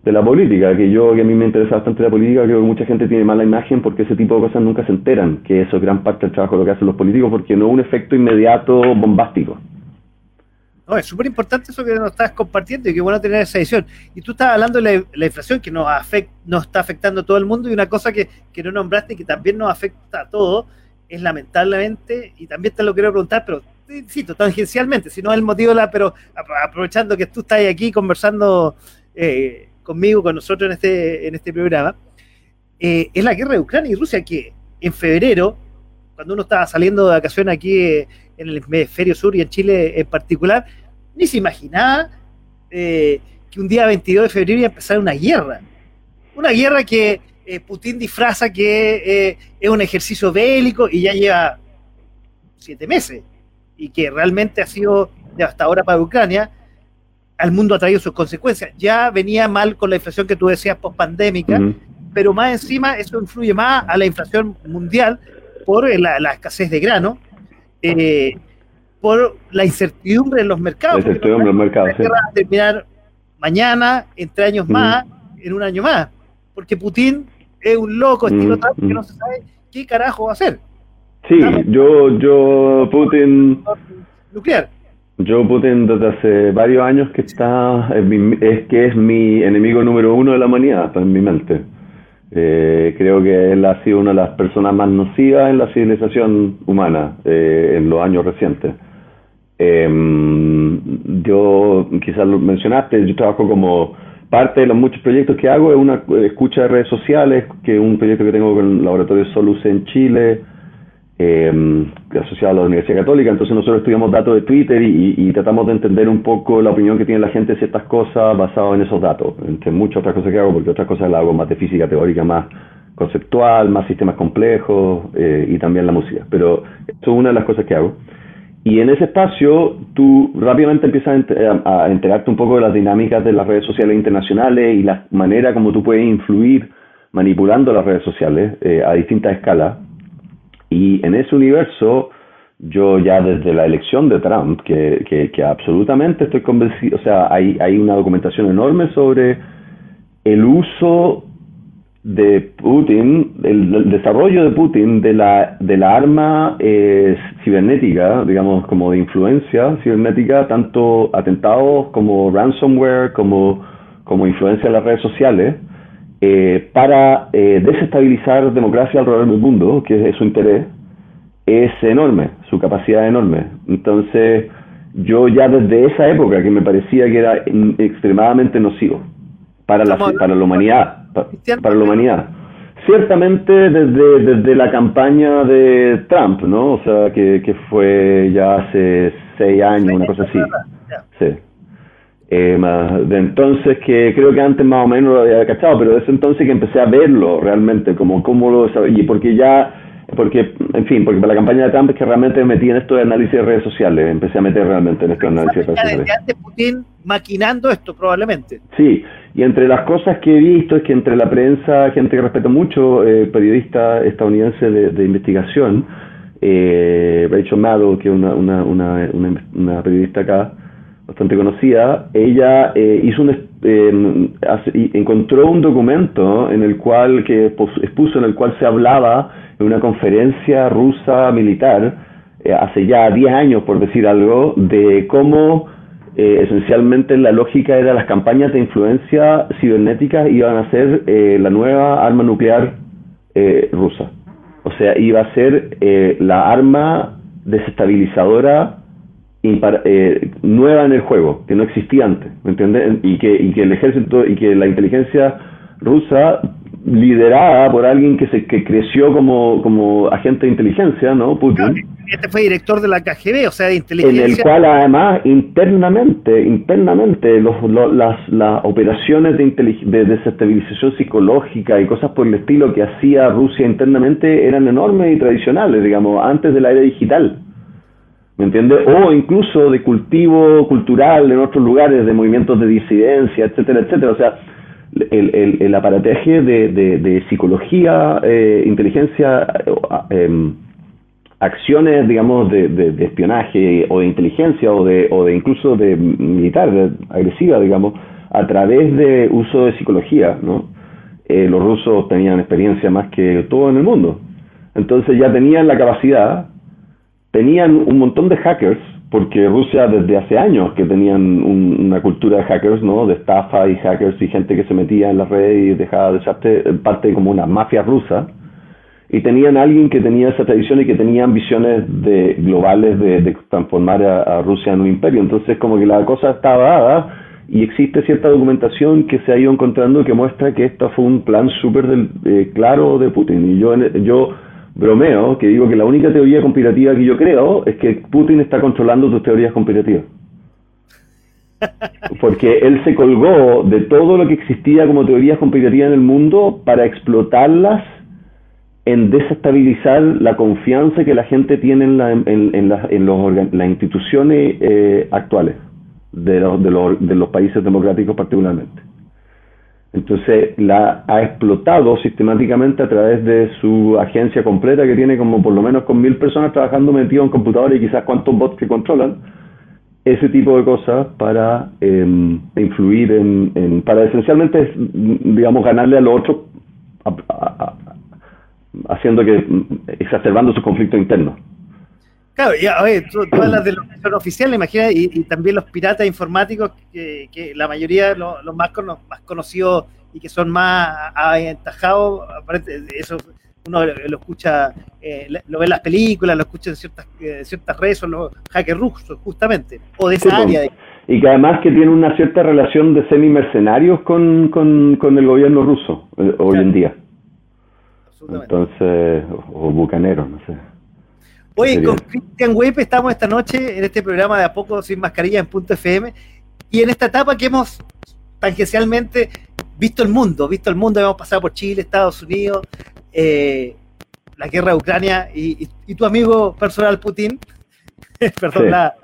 S2: de la política, que yo, que a mí me interesa bastante la política, creo que mucha gente tiene mala imagen porque ese tipo de cosas nunca se enteran, que eso es gran parte del trabajo lo que hacen los políticos, porque no es un efecto inmediato bombástico.
S1: No, es súper importante eso que nos estás compartiendo y qué bueno tener esa edición. Y tú estabas hablando de la, inflación que nos, afecta, nos está afectando a todo el mundo y una cosa que, que no nombraste y que también nos afecta a todos es lamentablemente, y también te lo quiero preguntar, pero insisto, tangencialmente, si no es el motivo, la, pero aprovechando que tú estás aquí conversando eh, conmigo, con nosotros en este, en este programa, eh, es la guerra de Ucrania y Rusia, que en febrero, cuando uno estaba saliendo de vacaciones aquí eh, en el hemisferio sur y en Chile en particular, ni se imaginaba eh, que un día 22 de febrero iba a empezar una guerra. Una guerra que Putin disfraza que es un ejercicio bélico y ya lleva siete meses y que realmente ha sido devastadora para Ucrania al mundo ha traído sus consecuencias. Ya venía mal con la inflación que tú decías post-pandémica, pero más encima eso influye más a la inflación mundial por la, escasez de grano, eh, por la incertidumbre en los mercados. La
S2: incertidumbre en los mercados,
S1: sí. Va a terminar mañana, entre años más, en un año más, porque Putin es un loco estilo Trump que no se sabe qué carajo va a hacer.
S2: Sí, yo, yo, Putin...
S1: Nuclear.
S2: Joe Putin desde hace varios años que está es, que es mi enemigo número uno de la humanidad en mi mente. Eh, creo que él ha sido una de las personas más nocivas en la civilización humana eh, en los años recientes. Em, yo, quizás lo mencionaste, yo trabajo como parte de los muchos proyectos que hago, es una escucha de redes sociales, que es un proyecto que tengo con el laboratorio Solus en Chile, eh, asociado a la Universidad Católica, entonces nosotros estudiamos datos de Twitter y, tratamos de entender un poco la opinión que tiene la gente de ciertas cosas basado en esos datos, entre muchas otras cosas que hago, porque otras cosas las hago más de física teórica, más conceptual, más sistemas complejos eh, y también la música, pero esto es una de las cosas que hago. Y en ese espacio tú rápidamente empiezas a enterarte un poco de las dinámicas de las redes sociales internacionales y la manera como tú puedes influir manipulando las redes sociales eh, a distintas escalas. Y en ese universo, yo ya desde la elección de Trump, que, que, absolutamente estoy convencido, o sea, hay, hay una documentación enorme sobre el uso de Putin, el, desarrollo de Putin de la, de la arma eh, cibernética, digamos, como de influencia cibernética, tanto atentados como ransomware, como, como influencia en las redes sociales, eh, para eh, desestabilizar democracia alrededor del mundo, que es su interés, es enorme, su capacidad es enorme. Entonces, yo ya desde esa época que me parecía que era extremadamente nocivo para la, para la humanidad, para, la humanidad. Ciertamente desde, desde la campaña de Trump, ¿no? O sea, que, que fue ya hace seis años, una cosa así. Sí. Eh, de entonces que creo que antes más o menos lo había cachado, pero de ese entonces que empecé a verlo realmente, como cómo lo y porque ya, porque, en fin, porque para la campaña de Trump es que realmente me metí en esto de análisis de redes sociales, empecé a meter realmente en esto de análisis de redes sociales.
S1: antes Putin maquinando esto probablemente.
S2: Sí, y entre las cosas que he visto es que entre la prensa, gente que respeto mucho, eh, periodista estadounidense de, investigación, eh, Rachel Maddow, que es una, una, una, una periodista acá, bastante conocida, ella eh, hizo un, eh, encontró un documento en el cual que expuso en el cual se hablaba en una conferencia rusa militar eh, hace ya 10 años por decir algo de cómo esencialmente la lógica era las campañas de influencia cibernética iban a ser la nueva arma nuclear rusa. O sea iba a ser la arma desestabilizadora eh, nueva en el juego, que no existía antes, ¿me entiendes? Y que, y que el ejército y que la inteligencia rusa, liderada por alguien que se que creció como, como agente de inteligencia, ¿no? Putin.
S1: Este fue director de la KGB, o sea, de inteligencia.
S2: En el cual además internamente, internamente, los, las, las operaciones de, de desestabilización psicológica y cosas por el estilo que hacía Rusia internamente eran enormes y tradicionales, digamos, antes de la era digital. ¿Me entiendes? O incluso de cultivo cultural en otros lugares, de movimientos de disidencia, etcétera, etcétera. O sea, el, el, el aparateje de, de, psicología, eh, inteligencia, eh, em, acciones, digamos, de, de, espionaje o de inteligencia o de, o de incluso de militar, agresiva, digamos, a través de uso de psicología, ¿no? Eh, los rusos tenían experiencia más que todo en el mundo. Entonces ya tenían la capacidad tenían un montón de hackers, porque Rusia desde hace años que tenían una cultura de hackers, ¿no? De estafa y hackers y gente que se metía en la red y dejaba de ser parte como una mafia rusa. Y tenían alguien que tenía esa tradición y que tenía ambiciones de, globales de, transformar a, Rusia en un imperio. Entonces como que la cosa estaba dada y existe cierta documentación que se ha ido encontrando que muestra que esto fue un plan súper eh, claro de Putin. Y yo, yo bromeo que digo que la única teoría conspirativa que yo creo es que Putin está controlando tus teorías conspirativas. Porque él se colgó de todo lo que existía como teorías conspirativas en el mundo para explotarlas en desestabilizar la confianza que la gente tiene en, la, en, las instituciones eh, actuales de los, de, los, de los países democráticos particularmente. Entonces la ha explotado sistemáticamente a través de su agencia completa que tiene como por lo menos con mil personas trabajando metidos en computadores y quizás cuántos bots que controlan. Ese tipo de cosas para em, influir en, para esencialmente, digamos, ganarle a los otros haciendo que, exacerbando su conflicto interno.
S1: Claro, y a ver, tú, hablas de los oficiales, imagina, y, también los piratas informáticos, que, la mayoría, los, los más, más conocidos y que son más aventajados, eso uno lo, escucha, eh, lo ve en las películas, lo escucha en ciertas, eh, ciertas redes, son los hackers rusos, justamente, o de esa área.
S2: Y que además que tiene una cierta relación de semi-mercenarios con, con, el gobierno ruso eh, hoy en día. Entonces, o bucaneros, no sé.
S1: Oye, con Cristian Web estamos esta noche en este programa de A Poco Sin Mascarilla en Punto FM y en esta etapa que hemos tangencialmente visto el mundo, visto el mundo, hemos pasado por Chile, Estados Unidos, eh, la guerra de Ucrania y, tu amigo personal Putin, Perdón, la...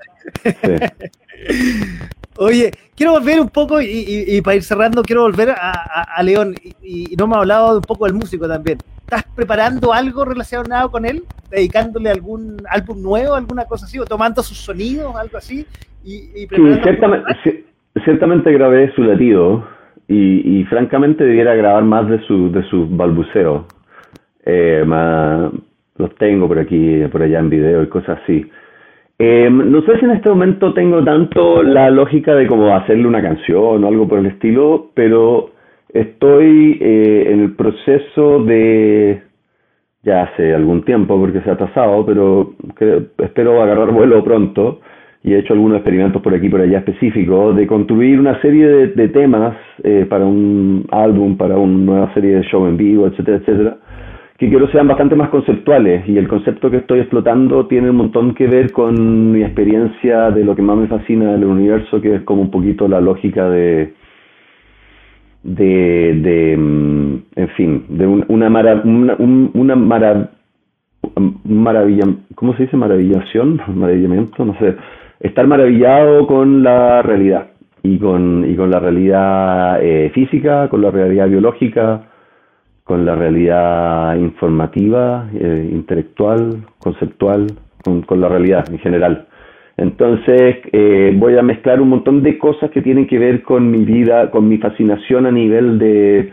S1: Oye, quiero volver un poco y, para ir cerrando, quiero volver a, León y, no me ha hablado un poco del músico también. ¿Estás preparando algo relacionado con él? ¿Dedicándole algún álbum nuevo, alguna cosa así? ¿O tomando sus sonidos, algo así?
S2: Y, sí, ciertamente, ciertamente grabé su latido y, francamente debiera grabar más de su, de sus balbuceos. Eh, los tengo por aquí, por allá en video y cosas así. Eh, no sé si en este momento tengo tanto la lógica de como hacerle una canción o algo por el estilo, pero estoy eh, en el proceso de, ya hace algún tiempo porque se ha atrasado, pero espero agarrar vuelo pronto y he hecho algunos experimentos por aquí por allá específicos de construir una serie de, temas eh, para un álbum, para una nueva serie de show en vivo, etcétera, etcétera que quiero sean bastante más conceptuales y el concepto que estoy explotando tiene un montón que ver con mi experiencia de lo que más me fascina del universo, que es como un poquito la lógica de, de, de mm, en fin, de una, mara, una, una maravilla, ¿cómo se dice? Maravillación, maravillamiento, no sé, estar maravillado con la realidad y con, y con la realidad eh, física, con la realidad biológica, con la realidad informativa, eh, intelectual, conceptual, con, la realidad en general. Entonces eh, voy a mezclar un montón de cosas que tienen que ver con mi vida, con mi fascinación a nivel de,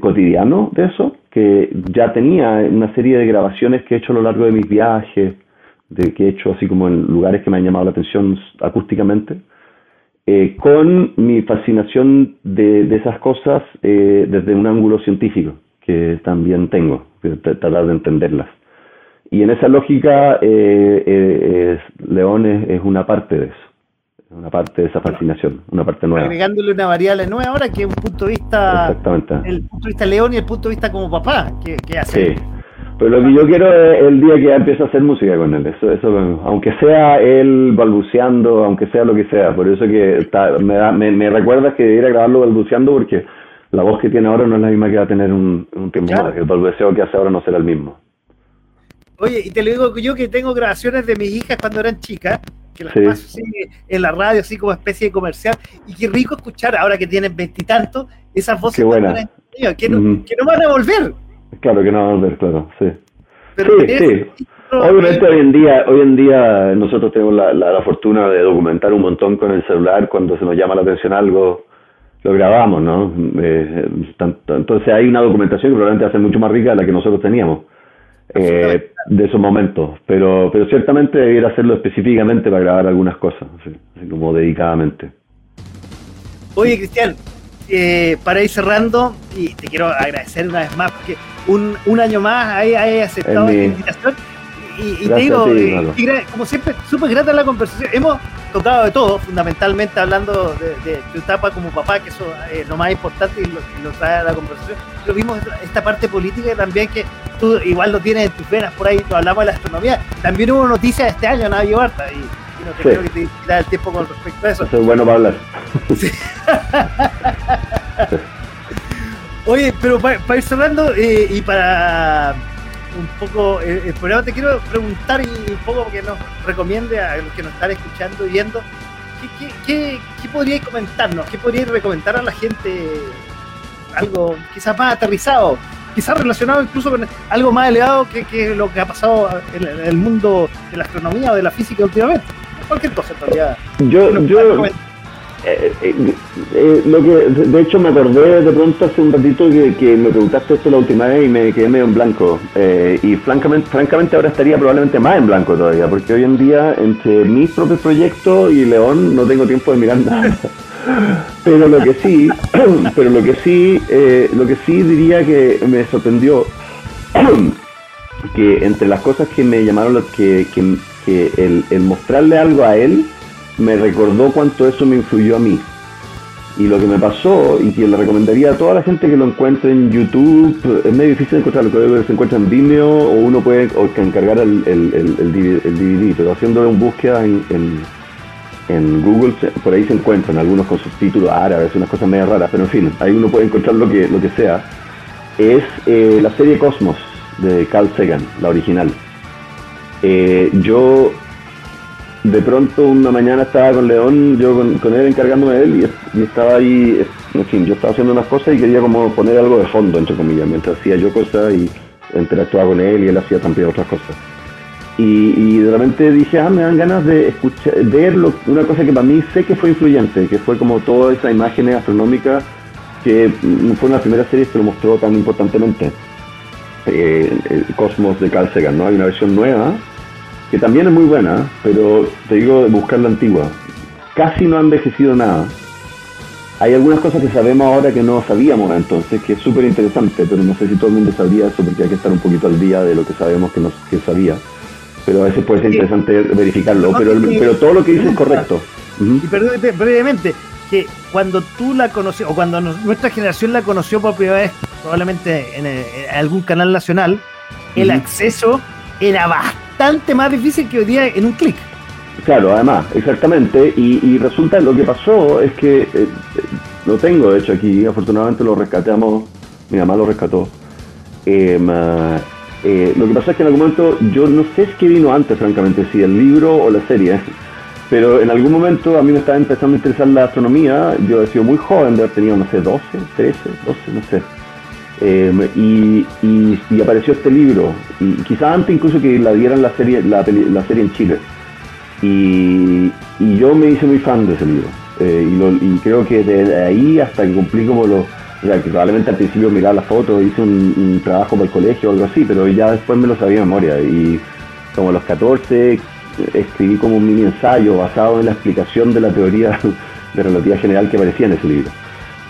S2: cotidiano de eso, que ya tenía una serie de grabaciones que he hecho a lo largo de mis viajes, de que he hecho así como en lugares que me han llamado la atención acústicamente, eh, con mi fascinación de, de esas cosas desde un ángulo científico que también tengo, tratar de entenderlas. Y en esa lógica, eh, eh, León es, una parte de eso, una parte de esa fascinación, una parte nueva.
S1: Agregándole una variable nueva ahora que es un punto de vista,
S2: Exactamente.
S1: el punto de vista León y el punto de vista como papá, que, hace.
S2: Sí. Pero lo que yo quiero es el día que ya empiezo a hacer música con él, eso, eso aunque sea él balbuceando, aunque sea lo que sea, por eso que me, da, me, me recuerdas que debiera grabarlo balbuceando porque la voz que tiene ahora no es la misma que va a tener un, tiempo más. El balbuceo que hace ahora no será el mismo.
S1: Oye, y te lo digo yo que tengo grabaciones de mis hijas cuando eran chicas, que las paso así en la radio, así como especie de comercial, y qué rico escuchar ahora que tienen veintitantos esas voces
S2: qué buena.
S1: que, no, que no van a volver.
S2: Claro que no van a volver, claro, sí. sí, sí. Obviamente hoy en día, hoy en día nosotros tenemos la, la, fortuna de documentar un montón con el celular cuando se nos llama la atención algo lo grabamos, ¿no? Eh, entonces hay una documentación que probablemente va a ser mucho más rica de la que nosotros teníamos eh, de esos momentos, pero, pero ciertamente debiera hacerlo específicamente para grabar algunas cosas, así, como dedicadamente.
S1: Oye, Cristian, eh, para ir cerrando, y te quiero agradecer una vez más porque un, un año más hay aceptado esta invitación y, te digo, como siempre, súper grata la conversación. Hemos tocado de todo, fundamentalmente hablando de, tu etapa como papá, que eso es lo más importante y lo, trae a la conversación. Pero vimos esta parte política también que tú igual lo tienes en tus venas por ahí, hablamos de la astronomía. También hubo noticias este año, Navi Barta, y, y no te creo que te quitar el tiempo con respecto a eso.
S2: Eso es bueno para hablar.
S1: Oye, pero para, ir cerrando eh, y para un poco el, eh, programa, te quiero preguntar y un poco que nos recomiende a los que nos están escuchando y viendo, ¿qué, qué, qué, podríais comentarnos? ¿Qué podríais recomendar a la gente? Algo quizás más aterrizado, quizás relacionado incluso con algo más elevado que, que lo que ha pasado en, el mundo de la astronomía o de la física últimamente. Cualquier cosa en realidad.
S2: Yo, yo, eh, eh, eh, lo que de hecho me acordé de pronto hace un ratito que, me preguntaste esto la última vez y me quedé medio en blanco. Y francamente francamente ahora estaría probablemente más en blanco todavía porque hoy en día entre mis propios proyectos y León no tengo tiempo de mirar nada. Pero lo que sí pero lo que sí lo que sí diría que me sorprendió que entre las cosas que me llamaron que, que, que el mostrarle algo a él me recordó cuánto eso me influyó a mí. Y lo que me pasó, y que le recomendaría a toda la gente que lo encuentre en YouTube, es medio difícil encontrarlo, que se encuentra en Vimeo o uno puede encargar el, DVD, pero haciendo una búsqueda en, en, Google, por ahí se encuentran algunos con subtítulos árabes, unas cosas medio raras, pero en fin, ahí uno puede encontrar lo que, lo que sea. Es eh, la serie Cosmos de Carl Sagan, la original. Eh, yo de pronto una mañana estaba con León, yo con, él encargándome de él y, estaba ahí, en fin, yo estaba haciendo unas cosas y quería como poner algo de fondo, entre comillas, mientras hacía yo cosas y interactuaba con él y él hacía también otras cosas. Y, de repente dije, ah, me dan ganas de escuchar, ver una cosa que para mí sé que fue influyente, que fue como todas esas imágenes astronómicas que mm, fue una primera serie que lo mostró tan importantemente. Eh, el Cosmos de Carl Sagan, ¿no? Hay una versión nueva que también es muy buena, pero te digo buscar la antigua. Casi no ha envejecido nada. Hay algunas cosas que sabemos ahora que no sabíamos entonces, que es súper interesante, pero no sé si todo el mundo sabría eso porque hay que estar un poquito al día de lo que sabemos que no que sabía. Pero a veces puede ser interesante verificarlo, pero, pero todo lo que dice es correcto.
S1: Y perdón, brevemente, que cuando tú la conoces, o cuando nuestra generación la conoció por primera vez, probablemente en, algún canal nacional, el acceso era bastante bastante más difícil que hoy día en un clic.
S2: Claro, además, exactamente. Y, resulta, lo que pasó es que, eh, eh, lo tengo de hecho aquí, afortunadamente lo rescatamos, mi mamá lo rescató. Em, eh, lo que pasó es que en algún momento, yo no sé si vino antes, francamente, si el libro o la serie, pero en algún momento a mí me estaba empezando a interesar la astronomía. Yo he sido muy joven, de haber tenido, no sé, 12, 13, 12, no sé Em, y, y, apareció este libro, y quizás antes incluso que la dieran la serie, la, serie en Chile. Y, yo me hice muy fan de ese libro. Eh, y, creo que desde ahí hasta que cumplí como lo O sea, que probablemente al principio miraba las fotos, hice un, trabajo para el colegio o algo así, pero ya después me lo sabía memoria. Y como a los 14 escribí como un mini ensayo basado en la explicación de la teoría de relatividad general que aparecía en ese libro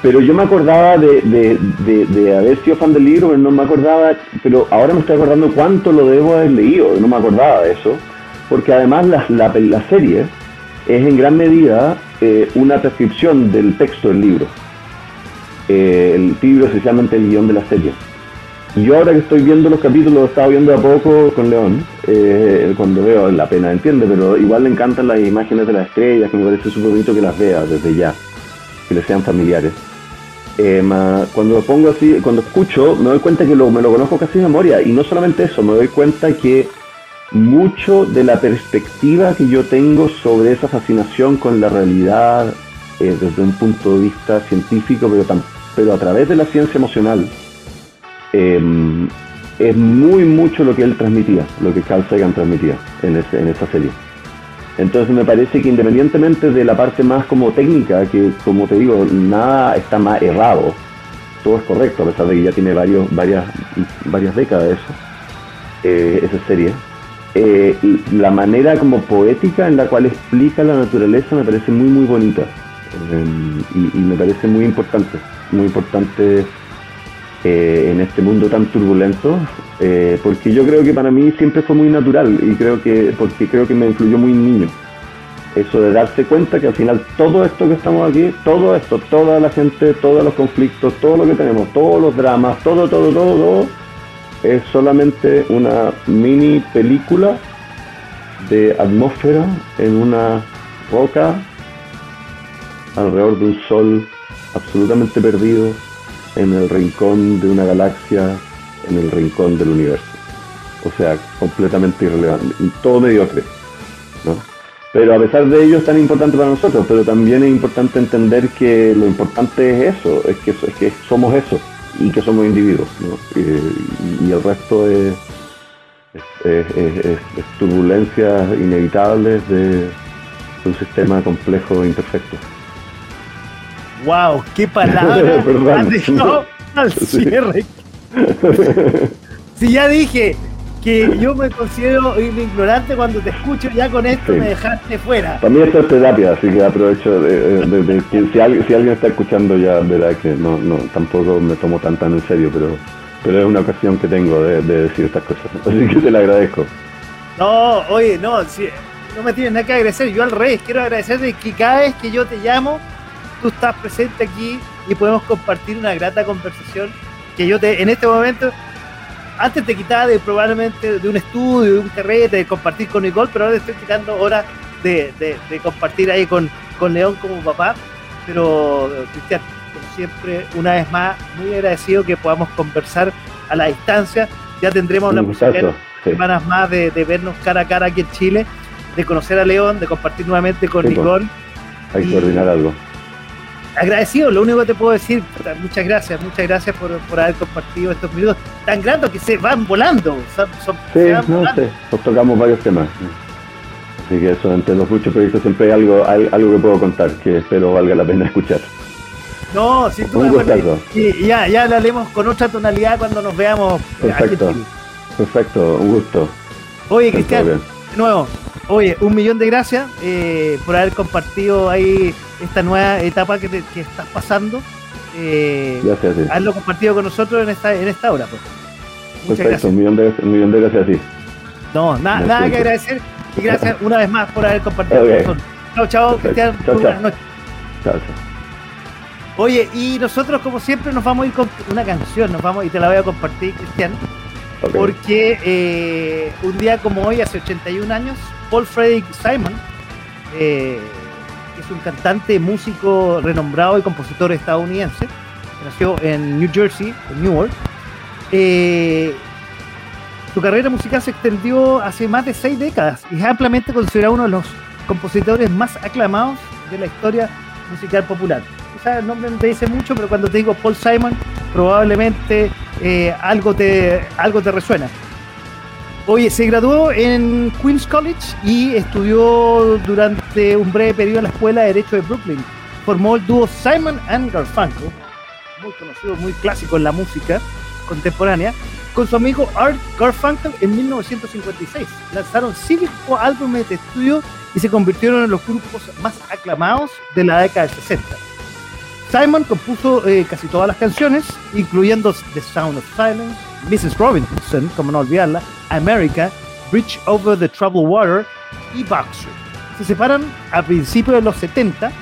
S2: pero yo me acordaba de, haber sido fan del libro, pero no me acordaba, pero ahora me estoy acordando cuánto lo debo haber leído, no me acordaba de eso, porque además la, la, serie es en gran medida eh, una transcripción del texto del libro. Eh, el libro esencialmente el guion de la serie. Y yo ahora que estoy viendo los capítulos, estado viendo a poco con León, eh, cuando veo la pena, entiende, pero igual le encantan las imágenes de las estrellas, que me parece súper bonito que las vea desde ya, que le sean familiares. Eh, cuando lo pongo así, cuando escucho, me doy cuenta que me lo conozco casi de memoria. Y no solamente eso, me doy cuenta que mucho de la perspectiva que yo tengo sobre esa fascinación con la realidad eh, desde un punto de vista científico, pero, pero a través de la ciencia emocional, em, es muy mucho lo que él transmitía, lo que Carl Sagan transmitía en, esa serie. Entonces me parece que independientemente de la parte más como técnica, que como te digo, nada está más errado, todo es correcto, a pesar de que ya tiene varias, varias décadas eso, eh, esa serie. Eh, la manera como poética en la cual explica la naturaleza me parece muy muy bonita eh, y, me parece muy importante, muy importante en este mundo tan turbulento eh, porque yo creo que para mí siempre fue muy natural y creo que, porque creo que me influyó muy niño. Eso de darse cuenta que al final todo esto que estamos aquí, todo esto, toda la gente, todos los conflictos, todo lo que tenemos, todos los dramas, todo, todo, todo, todo, es solamente una mini película de atmósfera en una roca alrededor de un sol absolutamente perdido en el rincón de una galaxia en el rincón del universo. O sea, completamente irrelevante, todo mediocre. ¿no? Pero a pesar de ello es tan importante para nosotros, pero también es importante entender que lo importante es eso, es que, es que somos eso y que somos individuos. ¿no? Y, el resto es, es, turbulencias inevitables de, un sistema complejo e imperfecto.
S1: ¡Wow! ¡Qué palabra! Perdón. al cierre. si ya dije que yo me considero un ignorante cuando te escucho, ya con esto me dejaste fuera.
S2: También esto es terapia, así que aprovecho de, que si, alguien, está escuchando ya verá que no, no tampoco me tomo tan tan en serio, pero, pero es una ocasión que tengo de, decir estas cosas. Así que te la agradezco.
S1: No, oye, no, si, no me tienes nada que agradecer, yo al revés, quiero agradecerte que cada vez que yo te llamo, tú estás presente aquí y podemos compartir una grata conversación que yo te, en este momento, antes te quitaba de probablemente de un estudio, de un carrete, de compartir con Nicole, pero ahora estoy quitando horas de, compartir ahí con, con León como papá. Pero, Cristian, como siempre, una vez más, muy agradecido que podamos conversar a la distancia. Ya tendremos una posibilidad semanas más de, vernos cara a cara aquí en Chile. de conocer a León, de compartir nuevamente con
S2: Sí, po.
S1: Nicole.
S2: Hay que
S1: Y-
S2: coordinar algo.
S1: Agradecido, lo único que te puedo decir, muchas gracias, muchas gracias por, por haber compartido estos minutos tan grandes que se van volando. Son, son-
S2: Sí,
S1: se van
S2: no
S1: volando.
S2: sé, nos tocamos varios temas. Así que eso, entre los muchos proyectos siempre hay algo, hay algo que puedo contar que espero valga la pena escuchar.
S1: No, sin duda.
S2: Un
S1: y ya, ya hablaremos con otra tonalidad cuando nos veamos
S2: Perfecto. Perfecto, un gusto.
S1: Oye, Cristian. De nuevo, oye, un millón de gracias eh, por haber compartido ahí esta nueva etapa que, te- que estás pasando. Eh,
S2: Gracias, sí.
S1: haberlo compartido con nosotros en esta, en esta hora. Pues. Muchas
S2: Perfecto,
S1: gracias.
S2: un millón de, un millón de gracias a ti.
S1: No, na-
S2: Gracias.
S1: nada que agradecer. Y gracias una vez más por haber compartido con nosotros. Chao, chao. Cristian.
S2: Chao,
S1: Muy
S2: chao.
S1: buenas noches.
S2: Chao, chao.
S1: Oye, y nosotros, como siempre, nos vamos a ir con una canción. Nos vamos y te la voy a compartir, Cristian. Porque eh, un día como hoy, hace 81 años, Paul Frederick Simon, eh, que es un cantante, músico renombrado y compositor estadounidense, nació en New Jersey, en Newark, eh, su carrera musical se extendió hace más de seis décadas y es ampliamente considerado uno de los compositores más aclamados de la historia musical popular. Quizás el nombre no te dice mucho, pero cuando te digo Paul Simon, probablemente eh, algo, te, algo te resuena. Oye, se graduó en Queens College y estudió durante un breve periodo en la Escuela de Derecho de Brooklyn. Formó el dúo Simon and Garfunkel, muy conocido, muy clásico en la música contemporánea, con su amigo Art Garfunkel en 1956. Lanzaron cinco álbumes de estudio y se convirtieron en los grupos más aclamados de la década del 60. Simon compuso eh, casi todas las canciones, incluyendo The Sound of Silence, Mrs. Robinson, como no olvidarla, America, Bridge Over the Troubled Water y Boxer. Se separan a principios de los 70.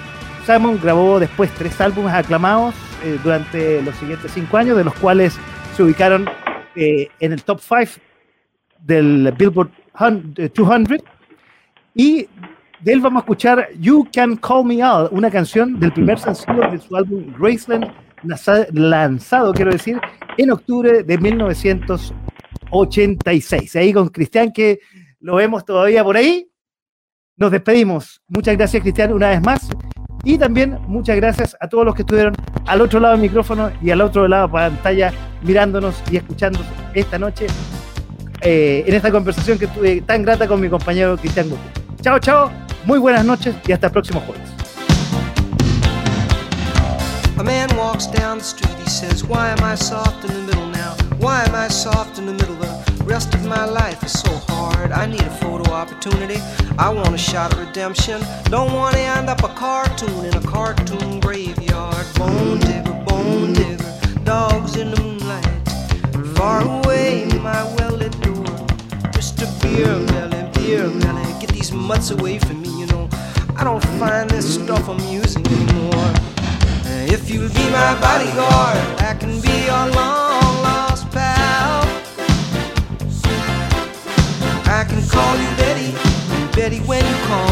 S1: Simon grabó después tres álbumes aclamados eh, durante los siguientes cinco años, de los cuales se ubicaron eh, en el top 5 del Billboard 200. Y de él vamos a escuchar You Can Call Me Out, una canción del primer sencillo de su álbum Graceland, lanza- lanzado, quiero decir, en octubre de 1986. Ahí con Cristian, que lo vemos todavía por ahí. Nos despedimos. Muchas gracias, Cristian, una vez más. Y también muchas gracias a todos los que estuvieron al otro lado del micrófono y al otro lado de la pantalla mirándonos y escuchándonos esta noche eh, en esta conversación que tuve tan grata con mi compañero Cristian Gutiérrez. Chao, chao, muy buenas noches y hasta el próximo jueves.
S3: A man walks down the street, he says, Why am I soft in the middle now? Why am I soft in the middle? The rest of my life is so hard. I need a photo opportunity. I want a shot of redemption. Don't want to end up a cartoon in a cartoon graveyard. Bone digger, bone digger, dogs in the moonlight. Far away, my well lit door. Mr. Beer Melly, get these mutts away from me, you know. I don't find this stuff amusing anymore. Uh, if you'll be my bodyguard, I can be your long lost pal. I can call you Betty, Betty, when you call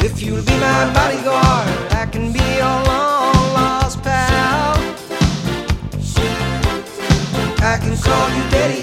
S3: If you'll be my bodyguard, I can be your long lost pal. I can call you Betty,